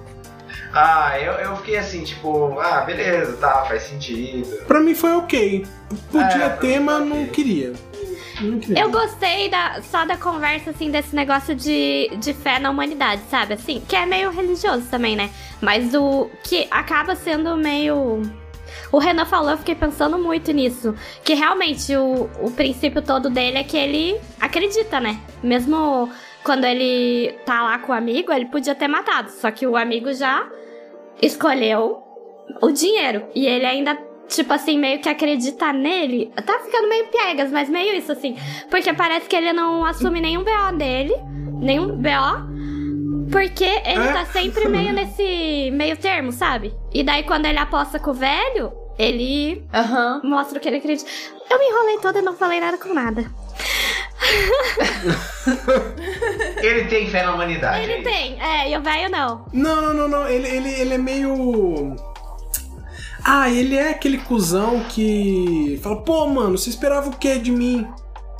Ah, eu, eu fiquei assim, tipo, ah, beleza, tá, faz sentido. Pra mim foi ok. Podia É, ter, mas não ok. queria. Não queria. Eu gostei da, só da conversa, assim, desse negócio de, de fé na humanidade, sabe? Assim, que é meio religioso também, né? Mas o que acaba sendo meio. O Renan falou, eu fiquei pensando muito nisso. Que realmente o, o princípio todo dele é que ele acredita, né? Mesmo quando ele tá lá com o amigo, ele podia ter matado. Só que o amigo já escolheu o dinheiro. E ele ainda, tipo assim, meio que acredita nele. Tá ficando meio piegas, mas meio isso assim. Porque parece que ele não assume nenhum BO dele. Nenhum BO. Porque ele É? tá sempre meio nesse meio termo, sabe? E daí quando ele aposta com o velho, ele Aham. mostra o que ele acredita. Eu me enrolei toda e não falei nada com nada. Ele tem fé na humanidade. Ele é tem, é, e o velho não. Não, não, não, não. Ele, ele, ele é meio. Ah, ele é aquele cuzão que fala, pô, mano, você esperava o que de mim?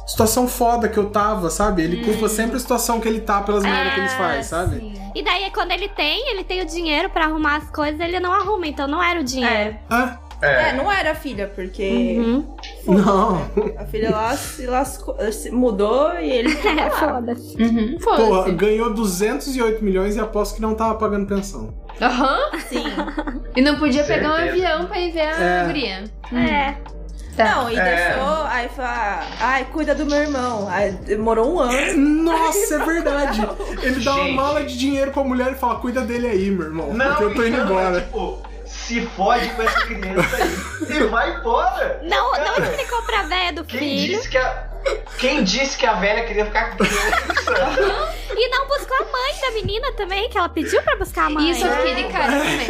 Situação foda que eu tava, sabe? Ele culpa sempre a situação que ele tá pelas merdas que eles fazem, sabe? Sim. E daí quando ele tem, ele tem o dinheiro pra arrumar as coisas, ele não arruma, então não era o dinheiro. Ah, É, É, não era a filha, porque Uhum. Não. a filha lá se lascou, se mudou e ele É, lá. foda-se. Uhum. Porra, Foda-se. ganhou 208 milhões e aposto que não tava pagando pensão. Aham. Sim. E não podia pegar um Certeza. avião pra ir ver a É. guria. É. Tá. Não, e É. deixou, aí falou, ah, ai, cuida do meu irmão. Aí demorou um ano. Nossa, é verdade. Ele dá uma Gente. mala de dinheiro pra mulher e fala: cuida dele aí, meu irmão. Não, porque eu tô indo então, embora. É, tipo, se fode com essa criança aí e vai embora. Não, não explicou pra véia do Quem filho. disse que a. Quem disse que a velha queria ficar com criança? E não buscou a mãe da menina também, que ela pediu pra buscar a mãe. Isso eu fiquei de cara também.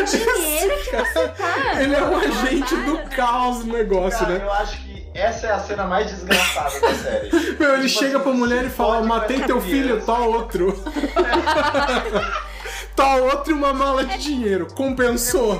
o dinheiro que você tá. Ele é um agente do caos no negócio, Cara, né? eu acho que essa é a cena mais desgraçada da série. Meu, ele Tipo chega assim, pra mulher e fala: matei teu filho, tá outro. tá outro e uma mala de dinheiro. Compensou.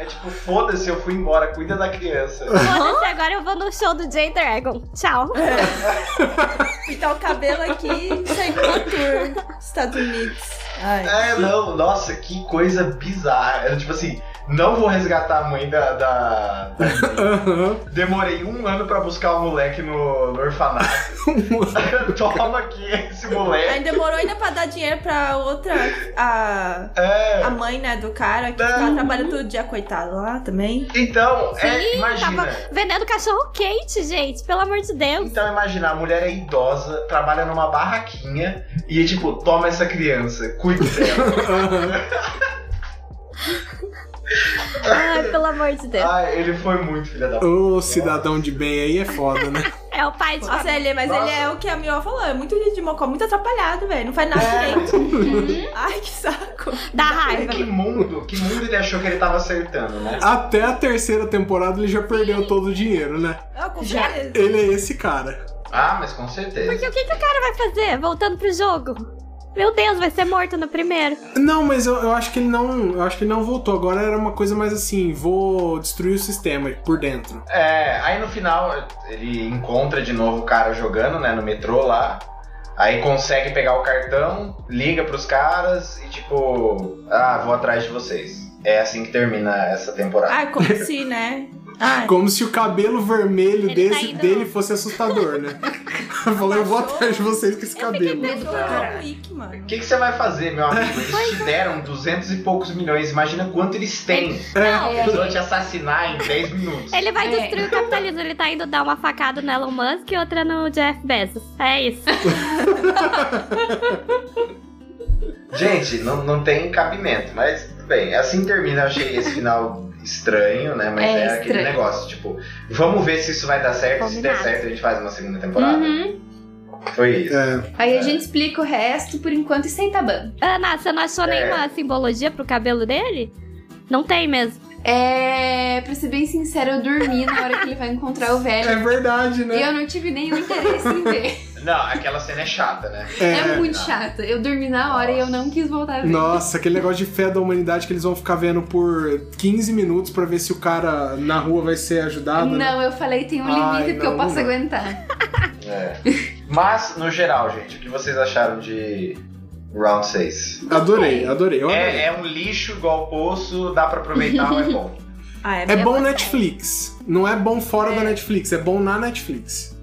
É tipo, foda-se, eu fui embora, cuida da criança. Foda-se, agora eu vou no show do J Dragon. Tchau. Pintar o cabelo aqui e sair com uma tour. Estados Unidos. Ai. É, não, nossa, que coisa bizarra. Era tipo assim, não vou resgatar a mãe da. da, da Aham. Demorei um ano pra buscar o moleque no, no orfanato. Toma aqui esse moleque. Aí demorou ainda pra dar dinheiro pra outra. A, É. a mãe, né, do cara, que ficava trabalhando todo dia, coitado lá também. Então, é, Sim, imagina. tava vendendo cachorro quente, gente. Pelo amor de Deus. Então imagina, a mulher é idosa, trabalha numa barraquinha e tipo, toma essa criança, cuide dela. Ai, pelo amor de Deus. Ai, ele foi muito filha da puta. Ô, cidadão de bem aí é foda, né? É o pai de Nossa, ele, mas Nossa. ele é o que a Miola falou, é muito de mocó, muito atrapalhado, velho. Não faz nada É. direito. Ai, que saco. Dá raiva. Que mundo, que mundo ele achou que ele tava acertando, né? Até a terceira temporada ele já perdeu todo o dinheiro, né? Com Já. certeza. Ele é esse cara. Ah, mas com certeza. Porque o que, que o cara vai fazer voltando pro jogo? Meu Deus, vai ser morto no primeiro. Não, mas eu, eu acho que ele não. Eu acho que ele não voltou. Agora era uma coisa mais assim, vou destruir o sistema por dentro. É, aí no final ele encontra de novo o cara jogando, né, no metrô lá. Aí consegue pegar o cartão, liga pros caras e tipo, ah, vou atrás de vocês. É assim que termina essa temporada. Ai, como se, né? Ai. Como se o cabelo vermelho Ele desse, tá indo- dele fosse assustador, né? Falou, eu vou atrás de vocês com esse cabelo. É Wick, mano. O que, que você vai fazer, meu amigo? Eles te deram 200 e poucos milhões. Imagina quanto eles têm. É. Eles vão te assassinar em 10 minutos. Ele vai É. destruir o capitalismo. Ele tá indo dar uma facada no Elon Musk e outra no Jeff Bezos. É isso. Gente, não, não tem cabimento, mas tudo bem. Assim termina, eu achei esse final estranho, né? Mas É é, aquele estranho. negócio, tipo, vamos ver se isso vai dar certo. Se der Combinado. certo, a gente faz uma segunda temporada. Uhum. Foi isso. É. Aí a gente explica o resto por enquanto e sem taban. Ana, você não achou É. nenhuma simbologia pro cabelo dele? Não tem mesmo. É, pra ser bem sincero, eu dormi na hora que ele vai encontrar o É velho. verdade, E né? eu não tive nenhum interesse em ver. Não, aquela cena é chata, né? É, muito chato. Eu dormi na hora e eu não quis voltar a ver. Nossa, aquele negócio de fé da humanidade que eles vão ficar vendo por 15 minutos pra ver se o cara na rua vai ser ajudado. né? Não, eu falei tem um Ai, limite que não, eu posso não aguentar. É. Mas, no geral, gente, o que vocês acharam de Round 6? Adorei, adorei. Eu adorei. É, é um lixo igual poço, dá pra aproveitar, mas é bom. Ah, É bom gostei. Netflix. Não é bom fora da Netflix, é bom na Netflix.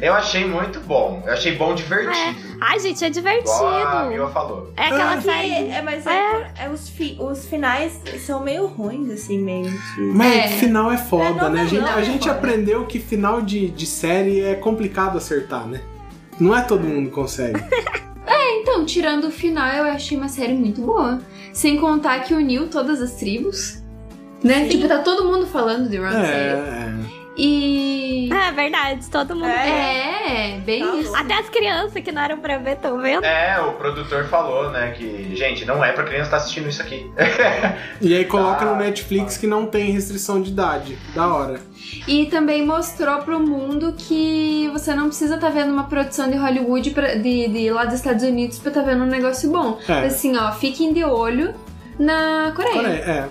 Eu achei muito bom. Eu achei bom divertido. Ai, gente, é Igual a divertido. Mila falou. É aquela Ah, série. É, mas é, é os, fi- os finais são meio ruins, assim, meio. que- Mas É. final é foda, É, não, né? A gente, a é gente aprendeu que final de, de série é complicado acertar, né? Não é todo mundo que consegue. Então, tirando o final, eu achei uma série muito boa. Sem contar que uniu todas as tribos. Né? Tipo, tá todo mundo falando de Round é, é. E. É verdade, todo mundo. É, bem Tá isso. Até as crianças que não eram pra ver, tão vendo? É, o produtor falou, né, que, gente, não é pra criança estar assistindo isso aqui. E aí coloca Tá. no Netflix que não tem restrição de idade. Da hora. E também mostrou pro mundo que você não precisa estar vendo uma produção de Hollywood pra- de, de lá dos Estados Unidos pra estar vendo um negócio bom. É. Assim, ó, fiquem de olho na Coreia. Coreia, é.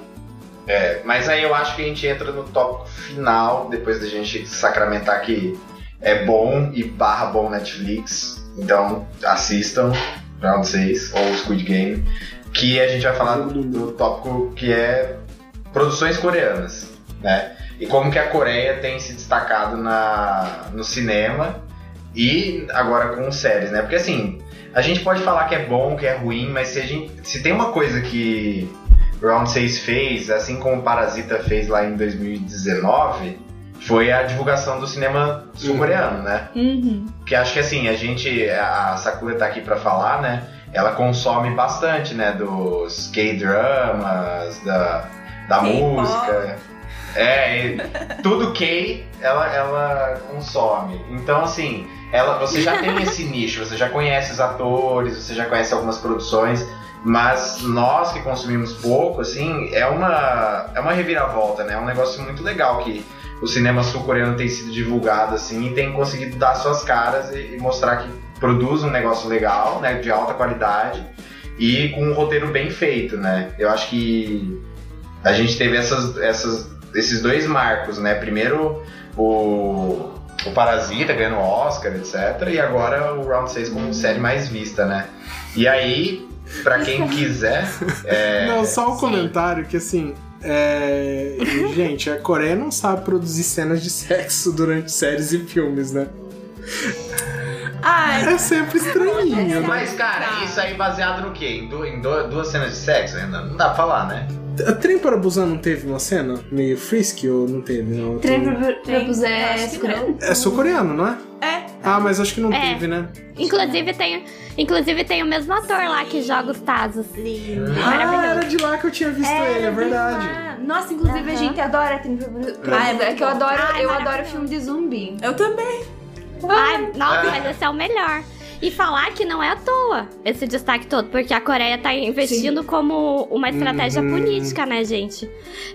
É, mas aí eu acho que a gente entra no tópico final, depois da gente sacramentar que é bom e barra bom Netflix. Então assistam Round 6 ou Squid Game. Que a gente vai falar do, do tópico que é produções coreanas, né? E como que a Coreia tem se destacado na, no cinema e agora com séries, né? Porque assim, a gente pode falar que é bom, que é ruim, mas se, a gente, se tem uma coisa que Round 6 fez, assim como Parasita fez lá em 2019, foi a divulgação do cinema sul-coreano, né? Uhum. Que acho que assim, a gente, a Sakura tá aqui pra falar, né? Ela consome bastante, né? Dos K-dramas, da, da música. É, tudo K ela, ela consome. Então, assim, ela, você já tem esse nicho, você já conhece os atores, você já conhece algumas produções, mas nós que consumimos pouco, assim, é uma, é uma reviravolta, né? É um negócio muito legal que o cinema sul-coreano tem sido divulgado, assim, e tem conseguido dar suas caras e, e mostrar que produz um negócio legal, né? De alta qualidade e com um roteiro bem feito, né? Eu acho que a gente teve essas, essas, esses dois marcos, né? Primeiro o, o Parasita ganhando o Oscar, etc. E agora o Round 6 como série mais vista, né? E aí pra quem quiser. é, Não, só um sim. comentário que assim. É... Gente, a Coreia não sabe produzir cenas de sexo durante séries e filmes, né? Ai, É sempre estranhinho, né? Mas, cara, isso aí baseado no quê? Em, du- em du- duas cenas de sexo? Ainda não dá pra falar, né? A Trem para Busan não teve uma cena meio frisky ou não teve? Não, Trem pra Busan é sul-coreano? É sul-coreano, não é? é. Ah, mas acho que não É. teve, né? Inclusive tem, inclusive tem o mesmo ator lá que joga os Tazos. Lindo. Ah, era de lá que eu tinha visto ele, é verdade. Ah, Nossa, inclusive a Aham. gente adora Trem pra Busan. Ah, é É que eu bom. adoro, Ai, eu adoro filme de zumbi. Eu também. Ai, nossa, É. mas esse é o melhor. E falar que não é à toa esse destaque todo, porque a Coreia tá investindo como uma estratégia Uhum. política, né, gente?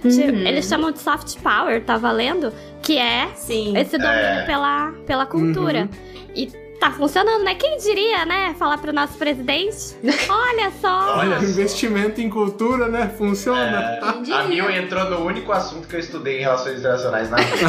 Uhum. Tipo, Eles chamam de soft power, tá valendo? Que é Sim. esse domínio É. pela, pela cultura. E tá funcionando, né? Quem diria, né? Falar pro nosso presidente? Olha só! Olha. Investimento em cultura, né? Funciona. É, diria? a Mil entrou no único assunto que eu estudei em relações internacionais na vida.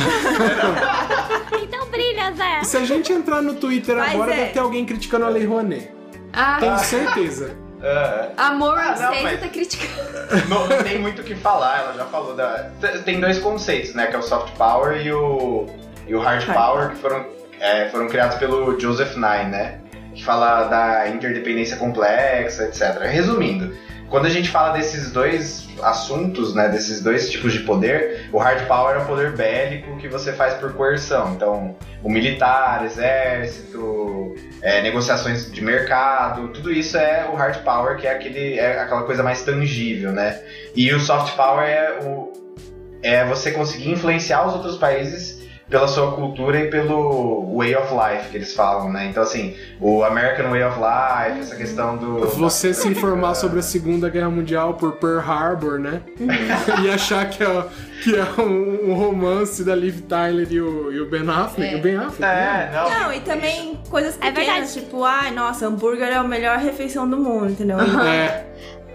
Então brilha, Zé! E se a gente entrar no Twitter Mas agora, é. deve ter alguém criticando a Lei Rouanet. Ah, Tenho certeza. Ah, Amor, Ah, não, mas- tá criticando. não, não tem muito o que falar, ela já falou da. Tem dois conceitos, né? Que é o soft power e o, e o hard, Hard power, que foram, é, foram criados pelo Joseph Nye, né? Que fala da interdependência complexa, etc. Resumindo, quando a gente fala desses dois assuntos, né? Desses dois tipos de poder, o hard power é o poder bélico que você faz por coerção. Então, o militar, exército, é, negociações de mercado, tudo isso é o hard power, que é, aquele, é aquela coisa mais tangível, né? E o soft power é, o, é você conseguir influenciar os outros países pela sua cultura e pelo way of life que eles falam, né? Então, assim, o American way of life, essa questão do. Você se informar sobre a Segunda Guerra Mundial por Pearl Harbor, né? e achar que é, que é um, um romance da Liv Tyler e o, e o Ben Affleck. É. O Ben Affleck, né? É, não. Não, e também coisas É pequenas, verdade. tipo, ai, nossa, hambúrguer é a melhor refeição do mundo, entendeu? É.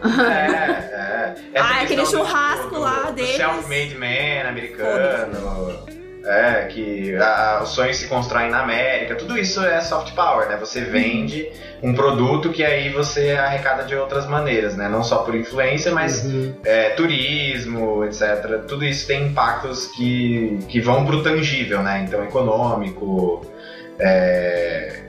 É, é. Essa Ah, aquele do- churrasco do- lá do deles. Self-made man americano. É, que a- os sonhos se constroem na América. Tudo isso é soft power, né? Você vende um produto que aí você arrecada de outras maneiras, né? Não só por influência, mas Uhum. é, turismo, etc. Tudo isso tem impactos que, que vão pro tangível, né? Então, econômico, é,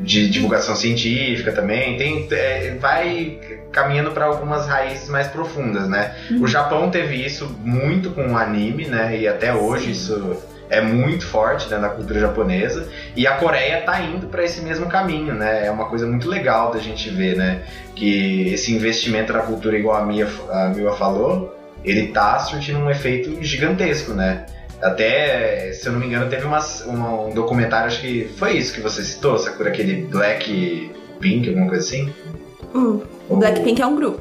de divulgação científica também. Tem, é, vai caminhando para algumas raízes mais profundas, né? O Japão teve isso muito com o anime, né? E até hoje isso é muito forte né, na cultura japonesa. E a Coreia tá indo para esse mesmo caminho, né? É uma coisa muito legal da gente ver, né? Que esse investimento na cultura, igual a Mia, a Mia falou, ele tá surtindo um efeito gigantesco, né? Até, se eu não me engano, teve umas- um, um documentário, acho que foi isso que você citou, Sakura, aquele Black Pink, alguma coisa assim? Hum, o Blackpink é um grupo.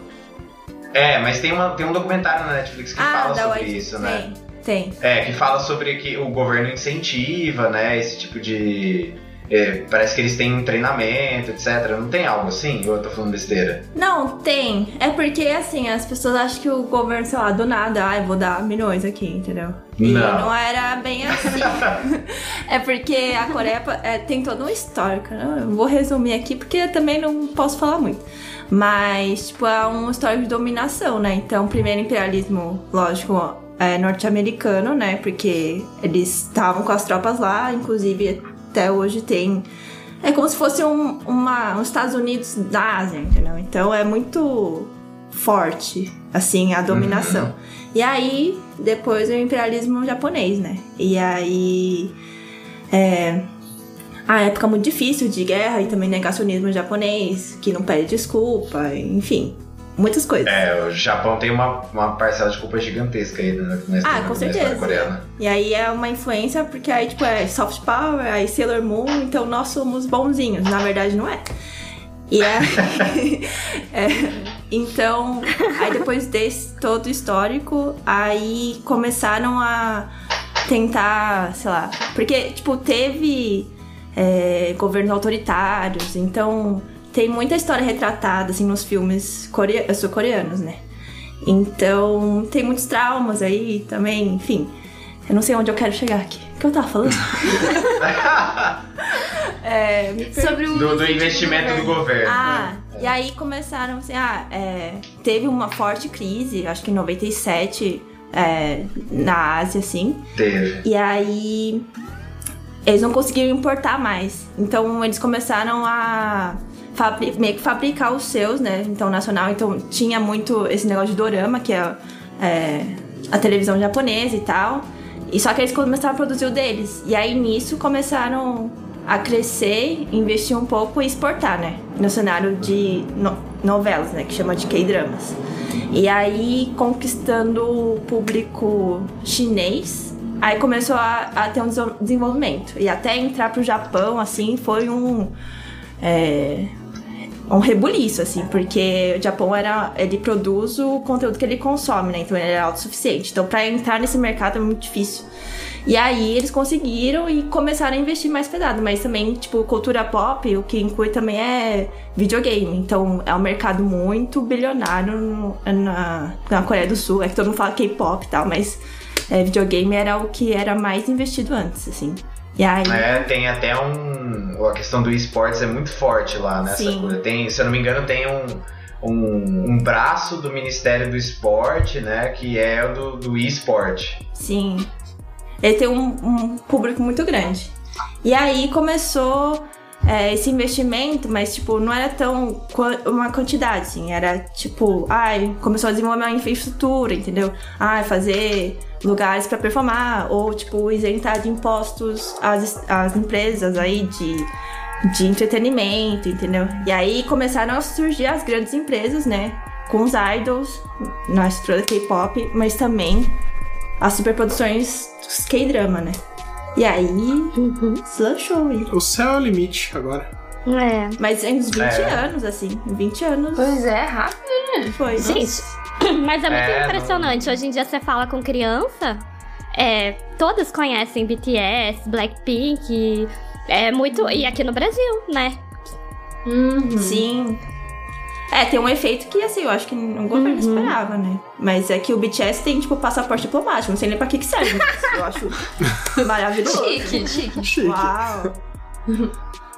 É, mas tem, uma, tem um documentário na Netflix que fala da sobre White- isso, né? Tem, tem. É, que fala sobre que o governo incentiva, né, esse tipo de... é, parece que eles têm um treinamento, etc. Não tem algo assim? Ou eu tô falando besteira? Não, tem. É porque, assim, as pessoas acham que o governo, sei lá, do nada, ai, vou dar milhões aqui, entendeu? E Não. não, era bem assim. é porque a Coreia é, tem todo um histórico, né? Eu vou resumir aqui porque eu também não posso falar muito. Mas, tipo, é um histórico de dominação, né? Então, primeiro imperialismo, lógico, é norte-americano, né? Porque eles estavam com as tropas lá, inclusive até hoje tem. É como se fosse um, uma, os Estados Unidos da Ásia, entendeu? Então é muito forte, assim, a dominação. E aí, depois o imperialismo japonês, né? E aí. É. A época muito difícil de guerra e também negacionismo japonês, que não pede desculpa, enfim, muitas coisas. É, o Japão tem uma, uma parcela de culpa gigantesca aí né, na, na, Ah, na- com na certeza. coreana. E aí é uma influência, porque aí, tipo, é soft power, aí Sailor Moon, então nós somos bonzinhos. Na verdade, não é. E é, é, Então, aí depois desse todo histórico, aí começaram a tentar, sei lá. Porque, tipo, teve é, governos autoritários, então tem muita história retratada, assim, nos filmes core- sul-coreanos, né? Então, tem muitos traumas aí também, enfim. Eu não sei onde eu quero chegar aqui. O que eu tava falando? é. Sobre o Do, do investimento do governo. Ah, né? E aí começaram assim, ah, é, teve uma forte crise, acho que em 97, é, na Ásia, assim. Teve. E aí eles não conseguiram importar mais. Então eles começaram a meio que fabricar os seus, né? Então nacional. Então tinha muito esse negócio de dorama, que é, é, a televisão japonesa e tal. E só que eles começaram a produzir o deles. E aí nisso começaram a crescer, investir um pouco e exportar, né? No cenário de no- novelas, né? Que chama de K-dramas. E aí conquistando o público chinês, aí começou a, a ter um desenvolvimento. E até entrar pro Japão, assim, foi um. é, um rebuliço, assim, porque o Japão era. Ele produz o conteúdo que ele consome, né? Então ele é autossuficiente. Então, pra entrar nesse mercado é muito difícil. E aí eles conseguiram e começaram a investir mais pesado, mas também, tipo, cultura pop, o que inclui também é videogame. Então é um mercado muito bilionário na, na Coreia do Sul. É que todo mundo fala K-pop e tal, mas é, videogame era o que era mais investido antes, assim. E aí. É, tem até um. A questão do esportes é muito forte lá nessa Sim. coisa. Tem, se eu não me engano, tem um, um, um braço do Ministério do Esporte, né? Que é o do, do esporte. Sim. Ele tem um, um público muito grande. E aí começou é, esse investimento, mas tipo, não era tão uma quantidade, assim. Era tipo, ai, começou a desenvolver uma infraestrutura, entendeu? Ai, fazer lugares pra performar, ou tipo, isentar de impostos as, as empresas aí de, de entretenimento, entendeu? E aí começaram a surgir as grandes empresas, né? Com os idols na estrutura K-pop, mas também as superproduções K-drama, né? E aí, deslanchou aí. O céu é o limite agora. É. Mas em uns 20 É. anos, assim, em 20 anos Pois é, rápido. foi. Gente, mas é muito É, impressionante. Hoje em dia você fala com criança, é, todas conhecem BTS, Blackpink, é muito. E aqui no Brasil, né? Uhum. Sim. É, tem um efeito que, assim, eu acho que o governo Uhum. esperava, né? Mas é que o BTS tem, tipo, passaporte diplomático. Não sei nem pra que que serve, mas eu acho maravilhoso. Chique, chique. Chique. Uau!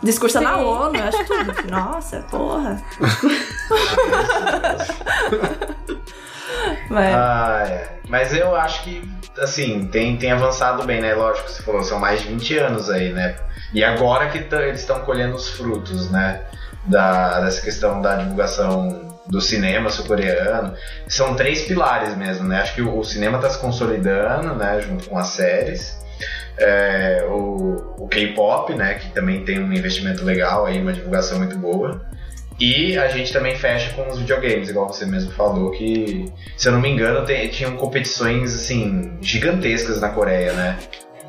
Discurso na. ONU, eu acho tudo. Nossa, porra. Mas, Ah, é. Mas eu acho que, assim, tem, tem avançado bem, né? Lógico, você falou, são mais de 20 anos aí, né? E agora que tã- eles estão colhendo os frutos, né? Da, dessa questão da divulgação do cinema sul-coreano. São três pilares mesmo, né? Acho que o, o cinema está se consolidando, né? Junto com as séries. É, o, o K-pop, né? Que também tem um investimento legal aí, uma divulgação muito boa. E a gente também fecha com os videogames, igual você mesmo falou, que, se eu não me engano, tem- tinham competições, assim, gigantescas na Coreia, né?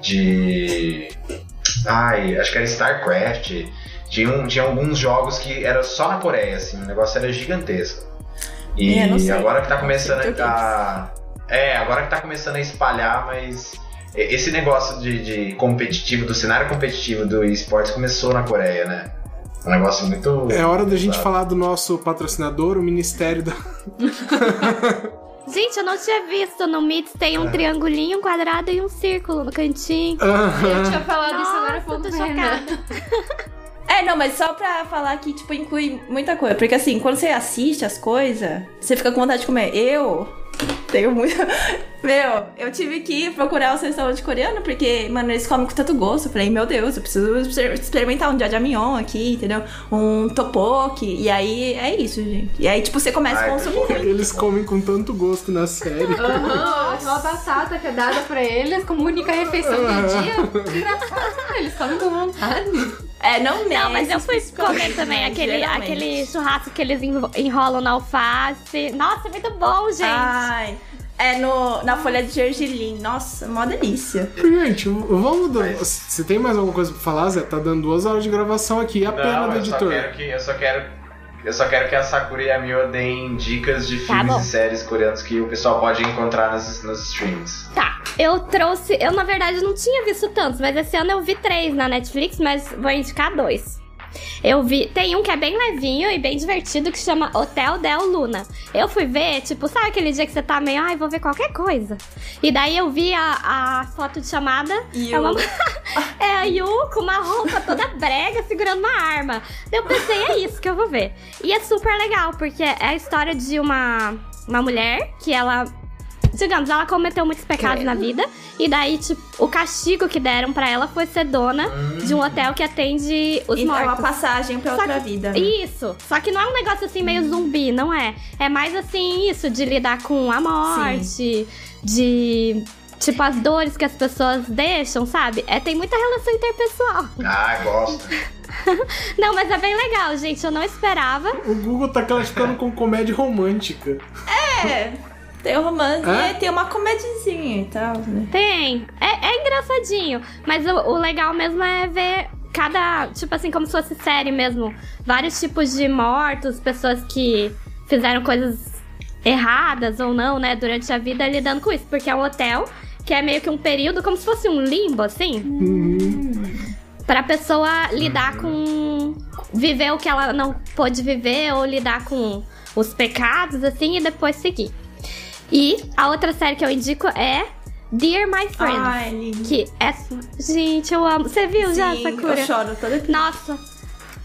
De... Ai, acho que era StarCraft. Tinha, um, tinha alguns jogos que era só na Coreia, assim, o negócio era gigantesco. E É, não sei. agora que tá começando a... É, agora que tá começando a espalhar, mas... Esse negócio de, de competitivo, do cenário competitivo do esportes começou na Coreia, né? Um negócio muito... É hora da gente falar do nosso patrocinador, o Ministério da. Gente, eu não tinha visto. No Mits tem um triangulinho, um quadrado e um círculo no cantinho. Eu tinha falado isso agora Nossa, falando tô Renan. chocada. É, não, mas só pra falar que, tipo, inclui muita coisa. Porque assim, quando você assiste as coisas, você fica com vontade de comer. Eu tenho muita. Meu, eu tive que procurar o restaurante coreano, porque, mano, eles comem com tanto gosto. Eu falei, meu Deus, eu preciso exper- experimentar um jajangmyeon aqui, entendeu? Um tteokbokki. E aí é isso, gente. E aí, tipo, você começa Ai, a consumir muito. Eles comem com tanto gosto na série. Aham, uma batata que é dada pra eles como única refeição do dia. Engraçado, eles comem com vontade. É, não Não, nesse mas eu fui comer também aquele, geralmente. aquele churrasco que eles enro- enrolam na alface. Nossa, muito bom, gente. Ai. É no, na folha de gergelim. Nossa, mó delícia. Gente, vamos. Se tem mais alguma coisa pra falar, Zé? Tá dando duas horas de gravação aqui. A pena do eu só editor. quero que eu só quero eu só quero que a Sakura e a Mio deem dicas de Tá filmes bom. e séries coreanos que o pessoal pode encontrar nos, nos streams. Tá, eu trouxe. Eu, na verdade, não tinha visto tantos, mas esse ano eu vi três na Netflix, mas vou indicar dois. Eu vi. Tem um que é bem levinho e bem divertido que chama Hotel Del Luna. Eu fui ver, tipo, sabe aquele dia que você tá meio, ai, vou ver qualquer coisa. E daí eu vi a, a foto de chamada. Yu. É, uma, é a Yu com uma roupa toda brega segurando uma arma. Eu pensei, é isso que eu vou ver. E é super legal, porque é a história de uma, uma mulher que ela digamos, ela cometeu muitos pecados na vida. E daí, tipo, o castigo que deram pra ela foi ser dona de um hotel que atende os Então, é uma mortos. passagem pra Só outra que- vida. né? Isso. Só que não é um negócio assim meio zumbi, não é? É mais assim, isso, de lidar com a morte, de. Tipo, as dores que as pessoas deixam, sabe? É, tem muita relação interpessoal. Ah, gosto. Não, mas é bem legal, gente. Eu não esperava. O Google tá classificando com comédia romântica. É, tem o romance Hã? e tem uma comedizinha e tal, né? Tem. É, é engraçadinho. Mas o, o legal mesmo é ver cada. Tipo assim, como se fosse série mesmo. Vários tipos de mortos, pessoas que fizeram coisas erradas ou não, né, durante a vida lidando com isso. Porque é um hotel que é meio que um período, como se fosse um limbo, assim. Pra pessoa lidar com. viver o que ela não pôde viver ou lidar com os pecados, assim, e depois seguir. E a outra série que eu indico é Dear My Friend. Ai, lindo. Que é. Gente, eu amo. Você viu já, Sim, Sakura? eu choro toda vez. Nossa.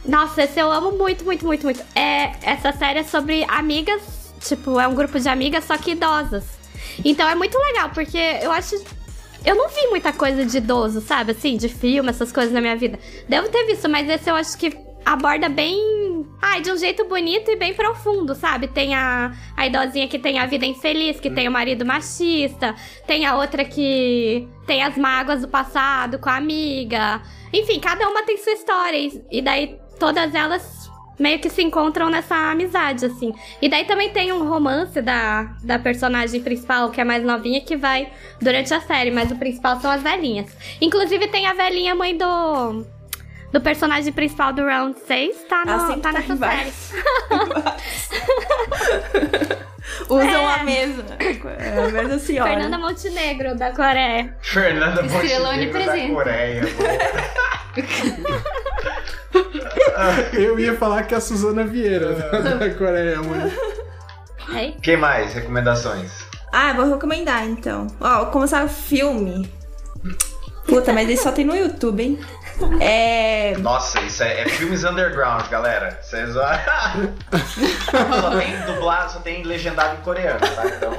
Nossa, esse eu amo muito, muito, muito, muito. É, essa série é sobre amigas. Tipo, é um grupo de amigas, só que idosas. Então é muito legal, porque eu acho. Eu não vi muita coisa de idoso, sabe? Assim, de filme, essas coisas na minha vida. Devo ter visto, mas esse eu acho que aborda bem. Ai, de um jeito bonito e bem profundo, sabe? Tem a, a idosinha que tem a vida infeliz, que tem o marido machista. Tem a outra que tem as mágoas do passado com a amiga. Enfim, cada uma tem sua história. E, e daí todas elas meio que se encontram nessa amizade, assim. E daí também tem um romance da, da personagem principal, que é mais novinha, que vai durante a série, mas o principal são as velhinhas. Inclusive tem a velhinha mãe do. Do personagem principal do Round 6, tá, no, sempre tá tá nessa série. Usam É. a mesma. É a mesma senhora. Fernanda Montenegro, da Coreia. Fernanda Estrela Montenegro da. Coreia. Eu ia falar que é a Suzana Vieira da, da Coreia, mãe. Hey. Mais? Recomendações? Ah, vou recomendar então. Ó, vou começar o filme. Puta, mas ele só tem no YouTube, hein? É. Nossa, isso é, é filmes underground, galera. Vocês só tem dublado, só tem legendado em coreano, tá? Então.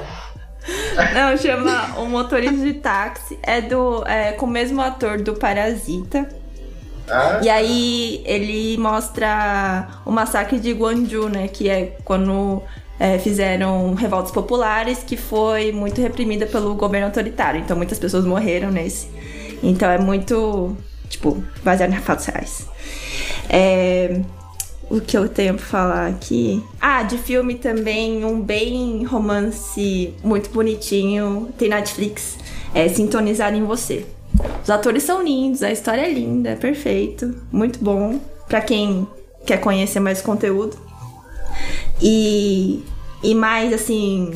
Não, chama O Motorista de Táxi. É do. É, com o mesmo ator do Parasita. Ah, E aí ele mostra o massacre de Gwangju, né? Que é quando é, fizeram revoltas populares, que foi muito reprimida pelo governo autoritário. Então muitas pessoas morreram nesse. Então é muito, tipo, baseado em fatos reais. É, o que eu tenho pra falar aqui? Ah, de filme também, um bem romance muito bonitinho. Tem Netflix. É Sintonizar em Você. Os atores são lindos, a história é linda, é perfeito, muito bom pra quem quer conhecer mais conteúdo. E e mais assim,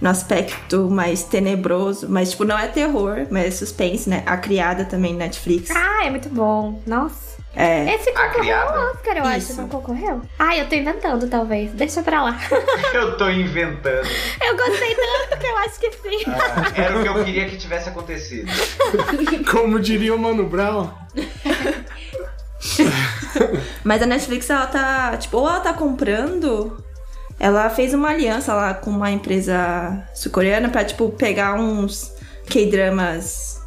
no aspecto mais tenebroso, mas tipo não é terror, mas é suspense, né? A criada também Netflix. Ah, é muito bom. Nossa. É. Esse concorreu ao Oscar, eu acho. Isso. Não concorreu? Ah, eu tô inventando, talvez. Deixa pra lá. eu tô inventando. Eu gostei tanto que eu acho que sim. Ah, era o que eu queria que tivesse acontecido. Como diria o Mano Brown. Mas a Netflix, ela tá, tipo, ou ela tá comprando, ela fez uma aliança lá com uma empresa sul-coreana pra, tipo, pegar uns K-dramas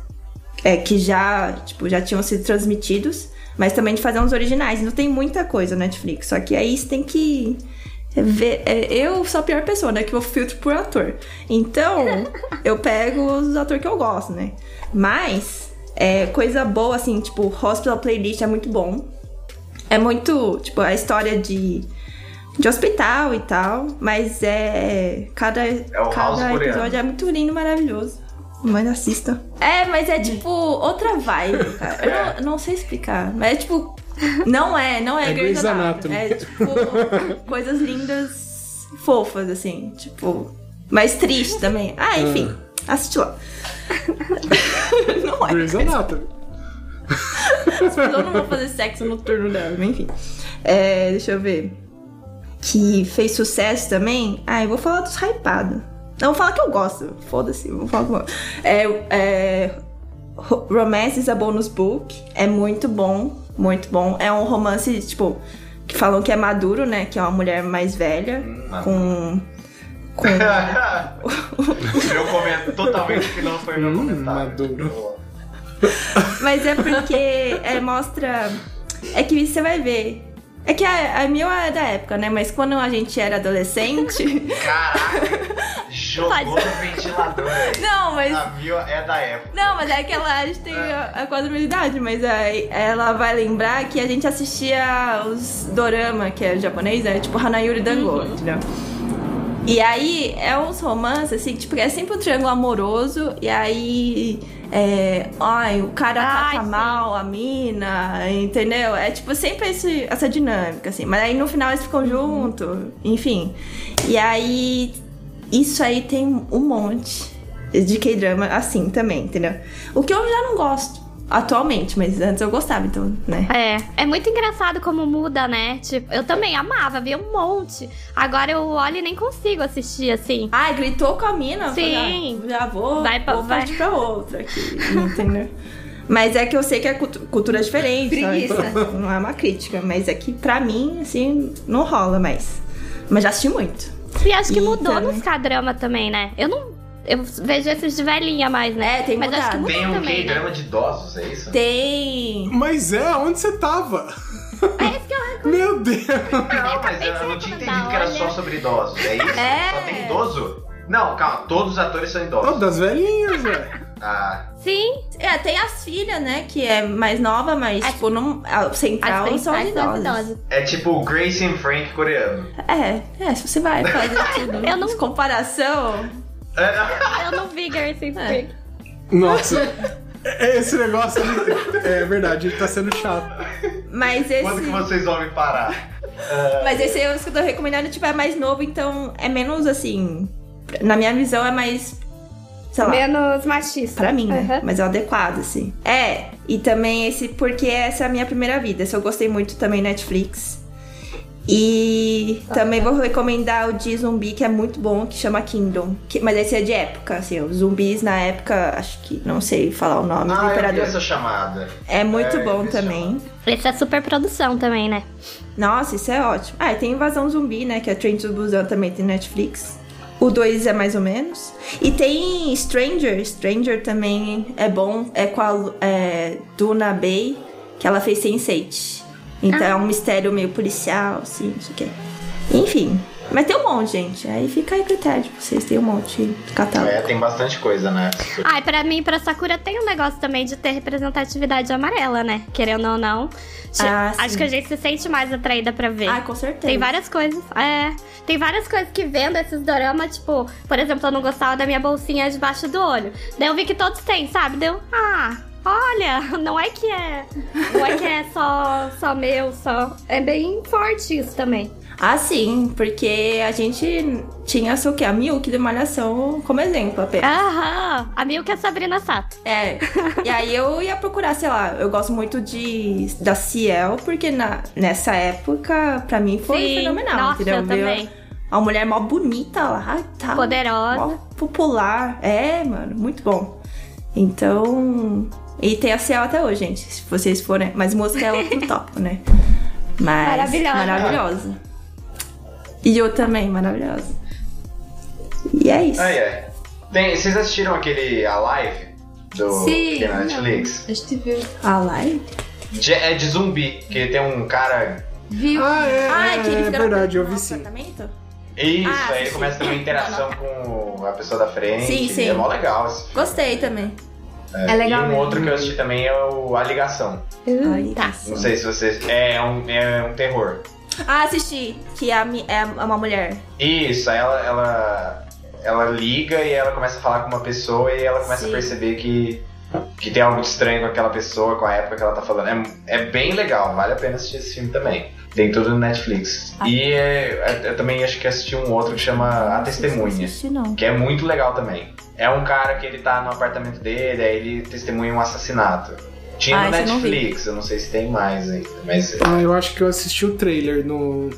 é, que já, tipo, já tinham sido transmitidos, mas também de fazer uns originais. Então tem muita coisa na Netflix, só que aí você tem que ver... é, eu sou a pior pessoa, né, que eu filtro por ator. Então, eu pego os atores que eu gosto, né. Mas, é, coisa boa, assim, tipo, Hospital Playlist é muito bom. É muito, tipo, a história de, de hospital e tal, mas é. Cada, o House cada coreano. episódio é muito lindo, maravilhoso. Mas assista. É, mas é tipo outra vibe, cara. Eu não, não sei explicar. Mas é tipo. Não é, não é, É Grey's Anatomy. É tipo. coisas lindas, fofas, assim. Tipo. Mas triste também. Ah, enfim. Assiste lá. não é. Grey's Anatomy. As pessoas não vão fazer sexo no turno dela, mas enfim. É, deixa eu ver. Que fez sucesso também. Ah, eu vou falar dos hypados. Não, vou falar que eu gosto. Foda-se, vou falar que eu gosto. É, é, Ro- Romance is a Bonus Book. É muito bom, muito bom. É um romance, tipo, que falam que é maduro, né? Que é uma mulher mais velha. com. Com. meu comentário totalmente que não foi meu Hum, comentário. maduro. Mas é porque é, mostra. É que você vai ver. É que a, a é da época, né? Mas quando a gente era adolescente. Caraca, jogou no ventilador aí. não, mas. A Mil é da época. Não, mas é que ela, a gente tem a, a a idade, mas aí ela vai lembrar que a gente assistia os dorama, que é japonês, é tipo Hanayuri Dango, entendeu? E aí é uns romances, assim, tipo, é sempre um triângulo amoroso, e aí. É, ai, o cara Ai, trata mal a mina, entendeu? É tipo sempre esse, essa dinâmica, assim. Mas aí no final eles ficam juntos, enfim. E aí. Isso aí tem um monte de K-drama assim também, entendeu? O que eu já não gosto atualmente, mas antes eu gostava, então, né? É, é muito engraçado como muda, né? Tipo, eu também amava, via um monte. Agora eu olho e nem consigo assistir assim. Ai, gritou com a mina? eu falei, Sim. ah, já vou, Vai pra- vou vai. partir pra outra aqui, entendeu? Mas é que eu sei que é cultu- cultura diferente, Preguiça. não é uma crítica, mas é que pra mim, assim, não rola mais. Mas já assisti muito. E acho que E mudou também. nos K-drama também, né? Eu não. Eu vejo esses de velhinha mais, né? É, tem Mas acho que mudado. mudou Tem um também, né? De idosos, é isso? Tem. Mas é, onde você tava? É isso que eu Meu Deus! Não, mas eu, não tinha entendido que era olha. só sobre idosos, é isso? É. Só tem idoso? Não, calma, todos os atores são Oh, idosos. das velhinhas, velho. Ah, Sim, É, tem as filhas, né, que é mais nova, mas, É. tipo, não, a central as são as principais são as idosas. idosas. é tipo o Grace and Frank coreano. É, é, se você vai fazer tudo Eu não- comparação... É, Eu não vi Garcia Freak. Nossa. É- Esse negócio ali, é verdade, ele tá sendo chato. Mas esse... Quando que vocês vão me parar? Mas esse é o que eu tô recomendando, tipo, é mais novo, então é menos, assim... Na minha visão, é mais... Sei lá, Menos machista. pra mim, né? Uhum. Mas é o adequado, assim. É, e também esse... Porque essa é a minha primeira vida. Esse eu gostei muito também, Netflix. E também vou recomendar o de zumbi, que é muito bom, que chama Kingdom. Que- mas esse é de época, assim, os zumbis na época, acho que não sei falar o nome do Ah, eu vi imperador. essa chamada. É muito É, eu bom também. Esse é super produção também, né? Nossa, isso é ótimo. Ah, e tem Invasão Zumbi, né? Que é Train to Busan também tem Netflix. O 2 é mais ou menos. E tem Stranger. Stranger também é bom. É com a é, Duna Bay, que ela fez Sense8. Então é um mistério meio policial, assim, não sei o quê. Enfim. Mas tem um monte, gente. Aí fica aí critério de vocês. Tem um monte de catálogo. É, tem bastante coisa, né? Ah, e pra mim, pra Sakura, tem um negócio também de ter representatividade amarela, né? Querendo ou não. Ah, Acho sim. que a gente se sente mais atraída pra ver. Ah, com certeza. Tem várias coisas, é. Tem várias coisas que vendo esses doramas, tipo, por exemplo, eu não gostava da minha bolsinha debaixo do olho. Daí eu vi que todos têm, sabe? Deu, ah, olha, não é que é. Não é que é só, só meu, só. É bem forte isso também. Ah, sim. Porque a gente tinha, sei o quê? A Milk de Malhação como exemplo apenas. Aham, a Milk é a Sabrina Sato. É, e aí eu ia procurar, sei lá, eu gosto muito de da Ciel, porque na, nessa época, pra mim, foi Sim, fenomenal, nossa, entendeu? eu também. Uma mulher mó bonita lá, tá? Poderosa. Mó popular. É, mano, muito bom. Então. E tem a Ciel até hoje, gente. Se vocês forem. Mas música é outro tópico, né? Mas. Maravilhosa. Maravilhosa. E eu também, maravilhosa. E é isso. Ah, é. Tem, vocês assistiram aquele A Live do Sim. que é na Netflix? A gente viu. A live? De- é de zumbi, que tem um cara. Viu? Ah, é, Ah, é, que ele é fica verdade, eu vi sim. Isso, Ah, aí ele começa a ter uma interação com a pessoa da frente. Sim, sim. É mó legal. Gostei também. É legal E um mesmo. outro que eu assisti também é o A Ligação. Ai, tá. Não sei se vocês. É um, é um terror. Ah, assisti. Que é, mi- é uma mulher. Isso, aí ela, ela, ela liga e ela começa a falar com uma pessoa e ela começa Sim. a perceber que, que tem algo de estranho com aquela pessoa, com a época que ela tá falando. É, é bem legal, vale a pena assistir esse filme também. Tem tudo no Netflix. Ah. E é, é- eu também acho que assisti um outro que chama A Testemunha. Não assisti, não. Que é muito legal também. É um cara que ele tá no apartamento dele, aí ele testemunha um assassinato. Tinha Ah, no eu não. Netflix, eu não sei se tem mais ainda, mas. Ah, eu acho que eu assisti o trailer no.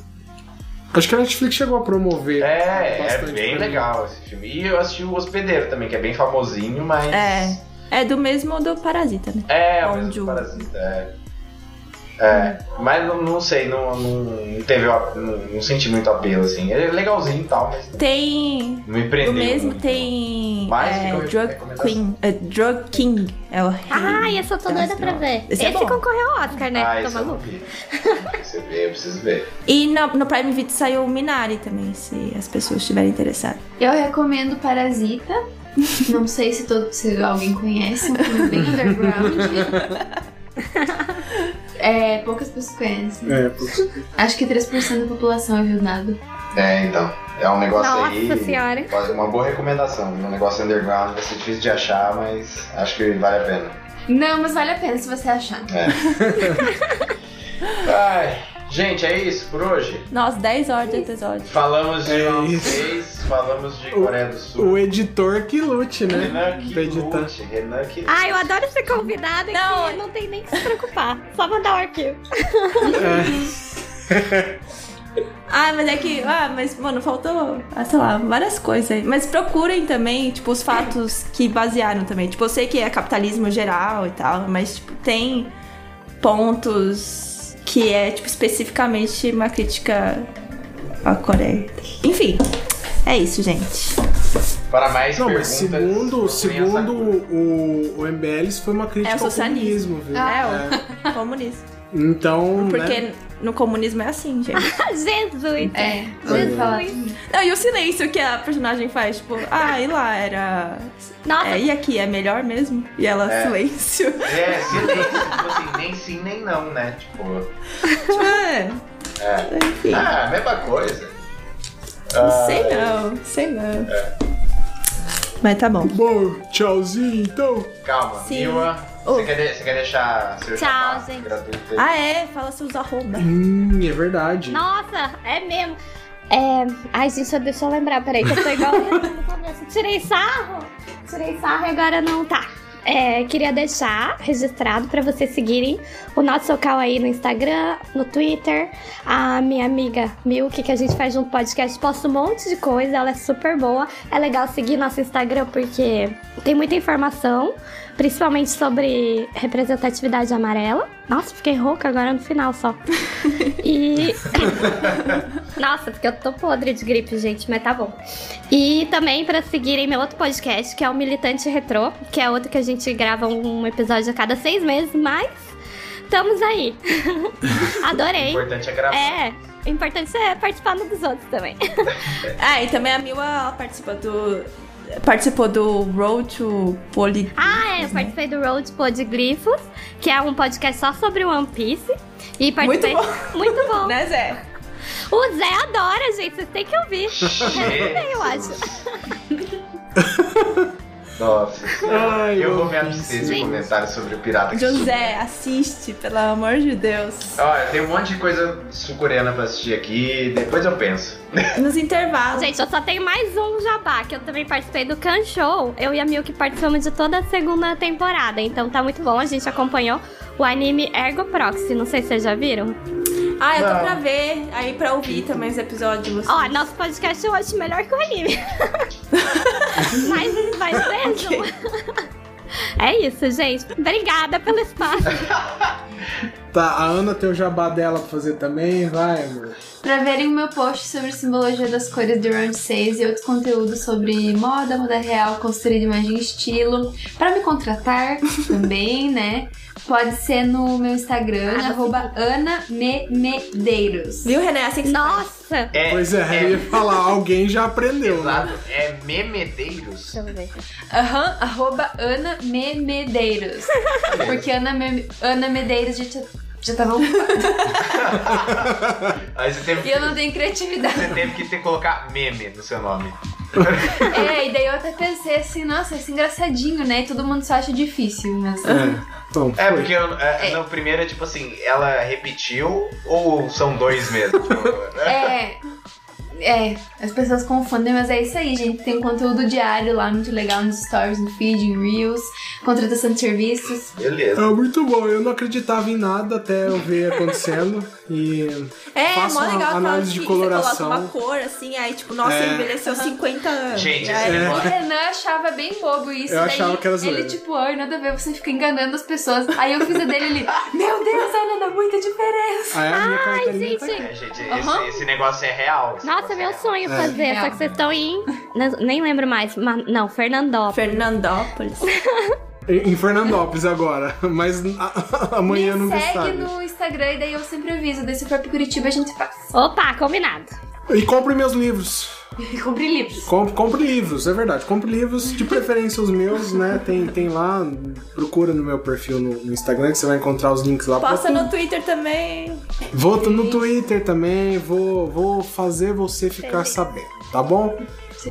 Acho que a Netflix chegou a promover. É, é bem legal esse filme. E eu assisti o Hospedeiro também, que é bem famosinho, mas. É. É do mesmo do Parasita, né? É, o Bong mesmo Joon. Parasita, é. É, mas não, não sei, não, não, não teve, o- não, não senti muito apelo, assim. Ele é legalzinho e tal, mas Tem. não me prendeu. mesmo muito. tem. Mas é, Drug. Queen. é, Drug King. É o. Ai, essa eu tô doida pra ver. Esse Esse, é concorreu ao Oscar, né? Ah, não maluco. Você vê, eu preciso ver. E no, no Prime Video saiu o Minari também, se as pessoas estiverem interessadas. Eu recomendo Parasita. Não sei se, todo, se alguém conhece, um filme bem underground. É, poucas pessoas conhecem. É, pô. Acho que 3% da população é viu nada. É, então. É um negócio Nossa aí. senhora. Uma boa recomendação. Um negócio underground vai ser difícil de achar, mas acho que vale a pena. Não, mas vale a pena se você achar. Ai, gente, é isso por hoje. Nossa, 10 horas de episódio. Falamos de É. 6, falamos de O- Coreia do Sul. O editor que lute, né? Renan editar. Kilute, Renan Kilute. Ai, eu adoro ser convidada Não. que não tem nem que se preocupar. Só mandar o arquivo. Ah, mas é que. Ah, mas, mano, faltou, ah, sei lá, várias coisas aí. Mas procurem também, tipo, os fatos que basearam também. Tipo, eu sei que é capitalismo geral e tal, mas, tipo, tem pontos que é, tipo, especificamente uma crítica à Coreia. Enfim, é isso, gente. Para mais Não, mas segundo, segundo o, o MBL, isso foi uma crítica É ao socialismo. comunismo, viu? É, o comunismo. Então, Porque né? no comunismo é assim, gente. Jesus! É, vamos falar. Não, e o silêncio que a personagem faz, tipo, ah, e lá era. Nossa, É, e aqui é melhor mesmo? E ela, É. silêncio. É, silêncio, tipo assim, nem sim nem não, né? Tipo, Tipo, é. é. Enfim. Ah, mesma coisa. Não sei Ah, não, sei não. Mas tá bom. Bom, tchauzinho, então. Calma, Sim. Mila, Oh. você, quer de- você quer deixar seu Tchau, gente. gratuito aí? Ah, é? Fala seus arroba. Hum, é verdade. nossa, é mesmo. É... Ai, gente, só deixa eu lembrar, peraí, que eu tô igual no começo. Tirei sarro, tirei sarro e agora não tá. É, queria deixar registrado pra vocês seguirem o nosso local aí no Instagram, no Twitter, a minha amiga Milk, que a gente faz junto podcast, posta um monte de coisa, ela é super boa. É legal seguir nosso Instagram porque tem muita informação, principalmente sobre representatividade amarela. Nossa, fiquei rouca agora no final só. E. Nossa, porque eu tô podre de gripe, gente, mas tá bom. E também pra seguirem meu outro podcast, que é o Militante Retrô, que é outro que a gente grava um episódio a cada seis meses, mas estamos aí. O Adorei. importante é gravar. É, o importante é participar no dos outros também. Ah, e também a Mila participa do. Participou do Road to Poly. Ah, é, eu participei do Road Podglifos, que é um podcast só sobre One Piece. E Muito participei. bom. Muito bom. Né, Zé? O Zé adora, gente, vocês têm que ouvir. Eu acho. Nossa. Ai, eu vou me abster de comentários sobre o pirata que José, assiste, pelo amor de Deus. Olha, tem um monte de coisa sul-coreana pra assistir aqui, depois eu penso. Nos intervalos. Gente, eu só tenho mais um jabá, que eu também participei do Can Show. Eu e a Milk participamos de toda a segunda temporada, então tá muito bom. A gente acompanhou o anime Ergo Proxy, não sei se vocês já viram. Ah, eu tô pra ver, aí pra ouvir também os episódios. Ó, nosso podcast eu acho melhor que o anime. Mas, mas vejam. É isso, gente. Obrigada pelo espaço. Tá, a Ana tem o jabá dela pra fazer também, vai, amor. Pra verem o meu post sobre simbologia das cores de Round 6 e outros conteúdos sobre moda, moda real, de imagem e estilo. Pra me contratar também, né? Pode ser no meu Instagram, Ah, arroba Ana Me Medeiros. Viu, René? Assim que. Nossa! É, Pois é, eu ia falar, alguém já aprendeu, né? Exato, é memedeiros. Deixa eu ver. Aham, arroba Ana Me Medeiros. Porque Ana, Me, Ana Medeiros já, tinha- já tava. Aí você teve, E eu não tenho criatividade. você teve que ter colocar meme no seu nome. É, e daí eu até pensei assim, nossa, esse engraçadinho, né? E todo mundo só acha difícil, mas. É. Bom, É, foi. porque eu- é, no primeiro é tipo assim, ela repetiu ou são dois mesmo? Tipo, É. É, as pessoas confundem, mas é isso aí, gente. Tem conteúdo diário lá, muito legal nos stories, no feed, em Reels, contratação de serviços. Beleza. É muito bom, eu não acreditava em nada até eu ver acontecendo. E É, mó uma legal análise de que coloração. Você coloca uma cor assim, aí tipo, nossa, É. envelheceu 50 anos. Gente, era. negócio- O Renan achava bem bobo isso. Eu daí achava que era zoeira. Ele, tipo, ai, nada a ver, você fica enganando as pessoas. Aí eu fiz a dele ele, meu Deus, Ana, dá muita diferença. Aí a minha carteirinha tá gente. aqui. É, gente, Aham. esse, esse negócio é real. Nossa, meu é real. sonho fazer, Real. só que vocês estão em. Nem lembro mais. mas- Não, Fernandópolis. Fernandópolis. Em Fernandópolis agora, mas a- amanhã Me nunca segue sabe. no Instagram e daí eu sempre aviso. Daí se for pro Curitiba a gente faz. Opa, combinado. E compre meus livros. E compre livros. Compre, compre livros, é verdade. Compre livros, de preferência os meus, né? Tem, tem lá, procura no meu perfil no, no Instagram que você vai encontrar os links lá pra Posta no Twitter também. Vou no Twitter também, vou, vou fazer você ficar sabendo, tá bom?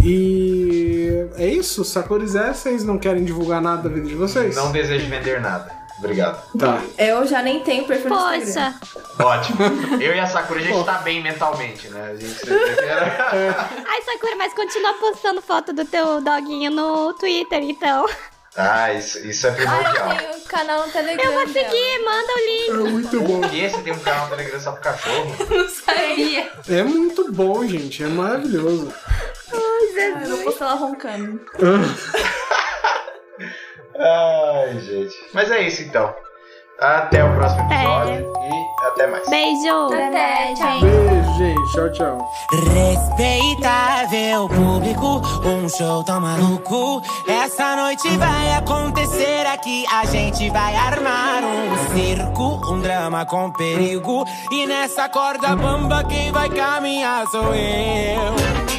E é isso, Sakuris é, vocês não querem divulgar nada da vida de vocês? Não desejo vender nada. Obrigado. Tá. Eu já nem tenho perfil no Instagram. Poxa. Ótimo. Eu e a Sakura, a gente tá bem mentalmente, né? A gente... Ai, Sakura, mas continua postando foto do teu doguinho no Twitter, então. Ah, isso, isso é Ah, primordial. eu tenho um canal no Telegram. Eu vou dela. seguir, manda o link. É muito bom. Que? Você tem um canal no Telegram só pro cachorro? Não sabia. É muito bom, gente. É maravilhoso. Ah, eu vou postar ela roncando. Ai, gente. Mas é isso então. Até o próximo episódio e até mais. Beijo. Até, tchau. Beijo, gente. Tchau, tchau. Respeitável público, um show tão maluco. Essa noite vai acontecer aqui. A gente vai armar um circo, um drama com perigo. E nessa corda bamba, quem vai caminhar sou eu.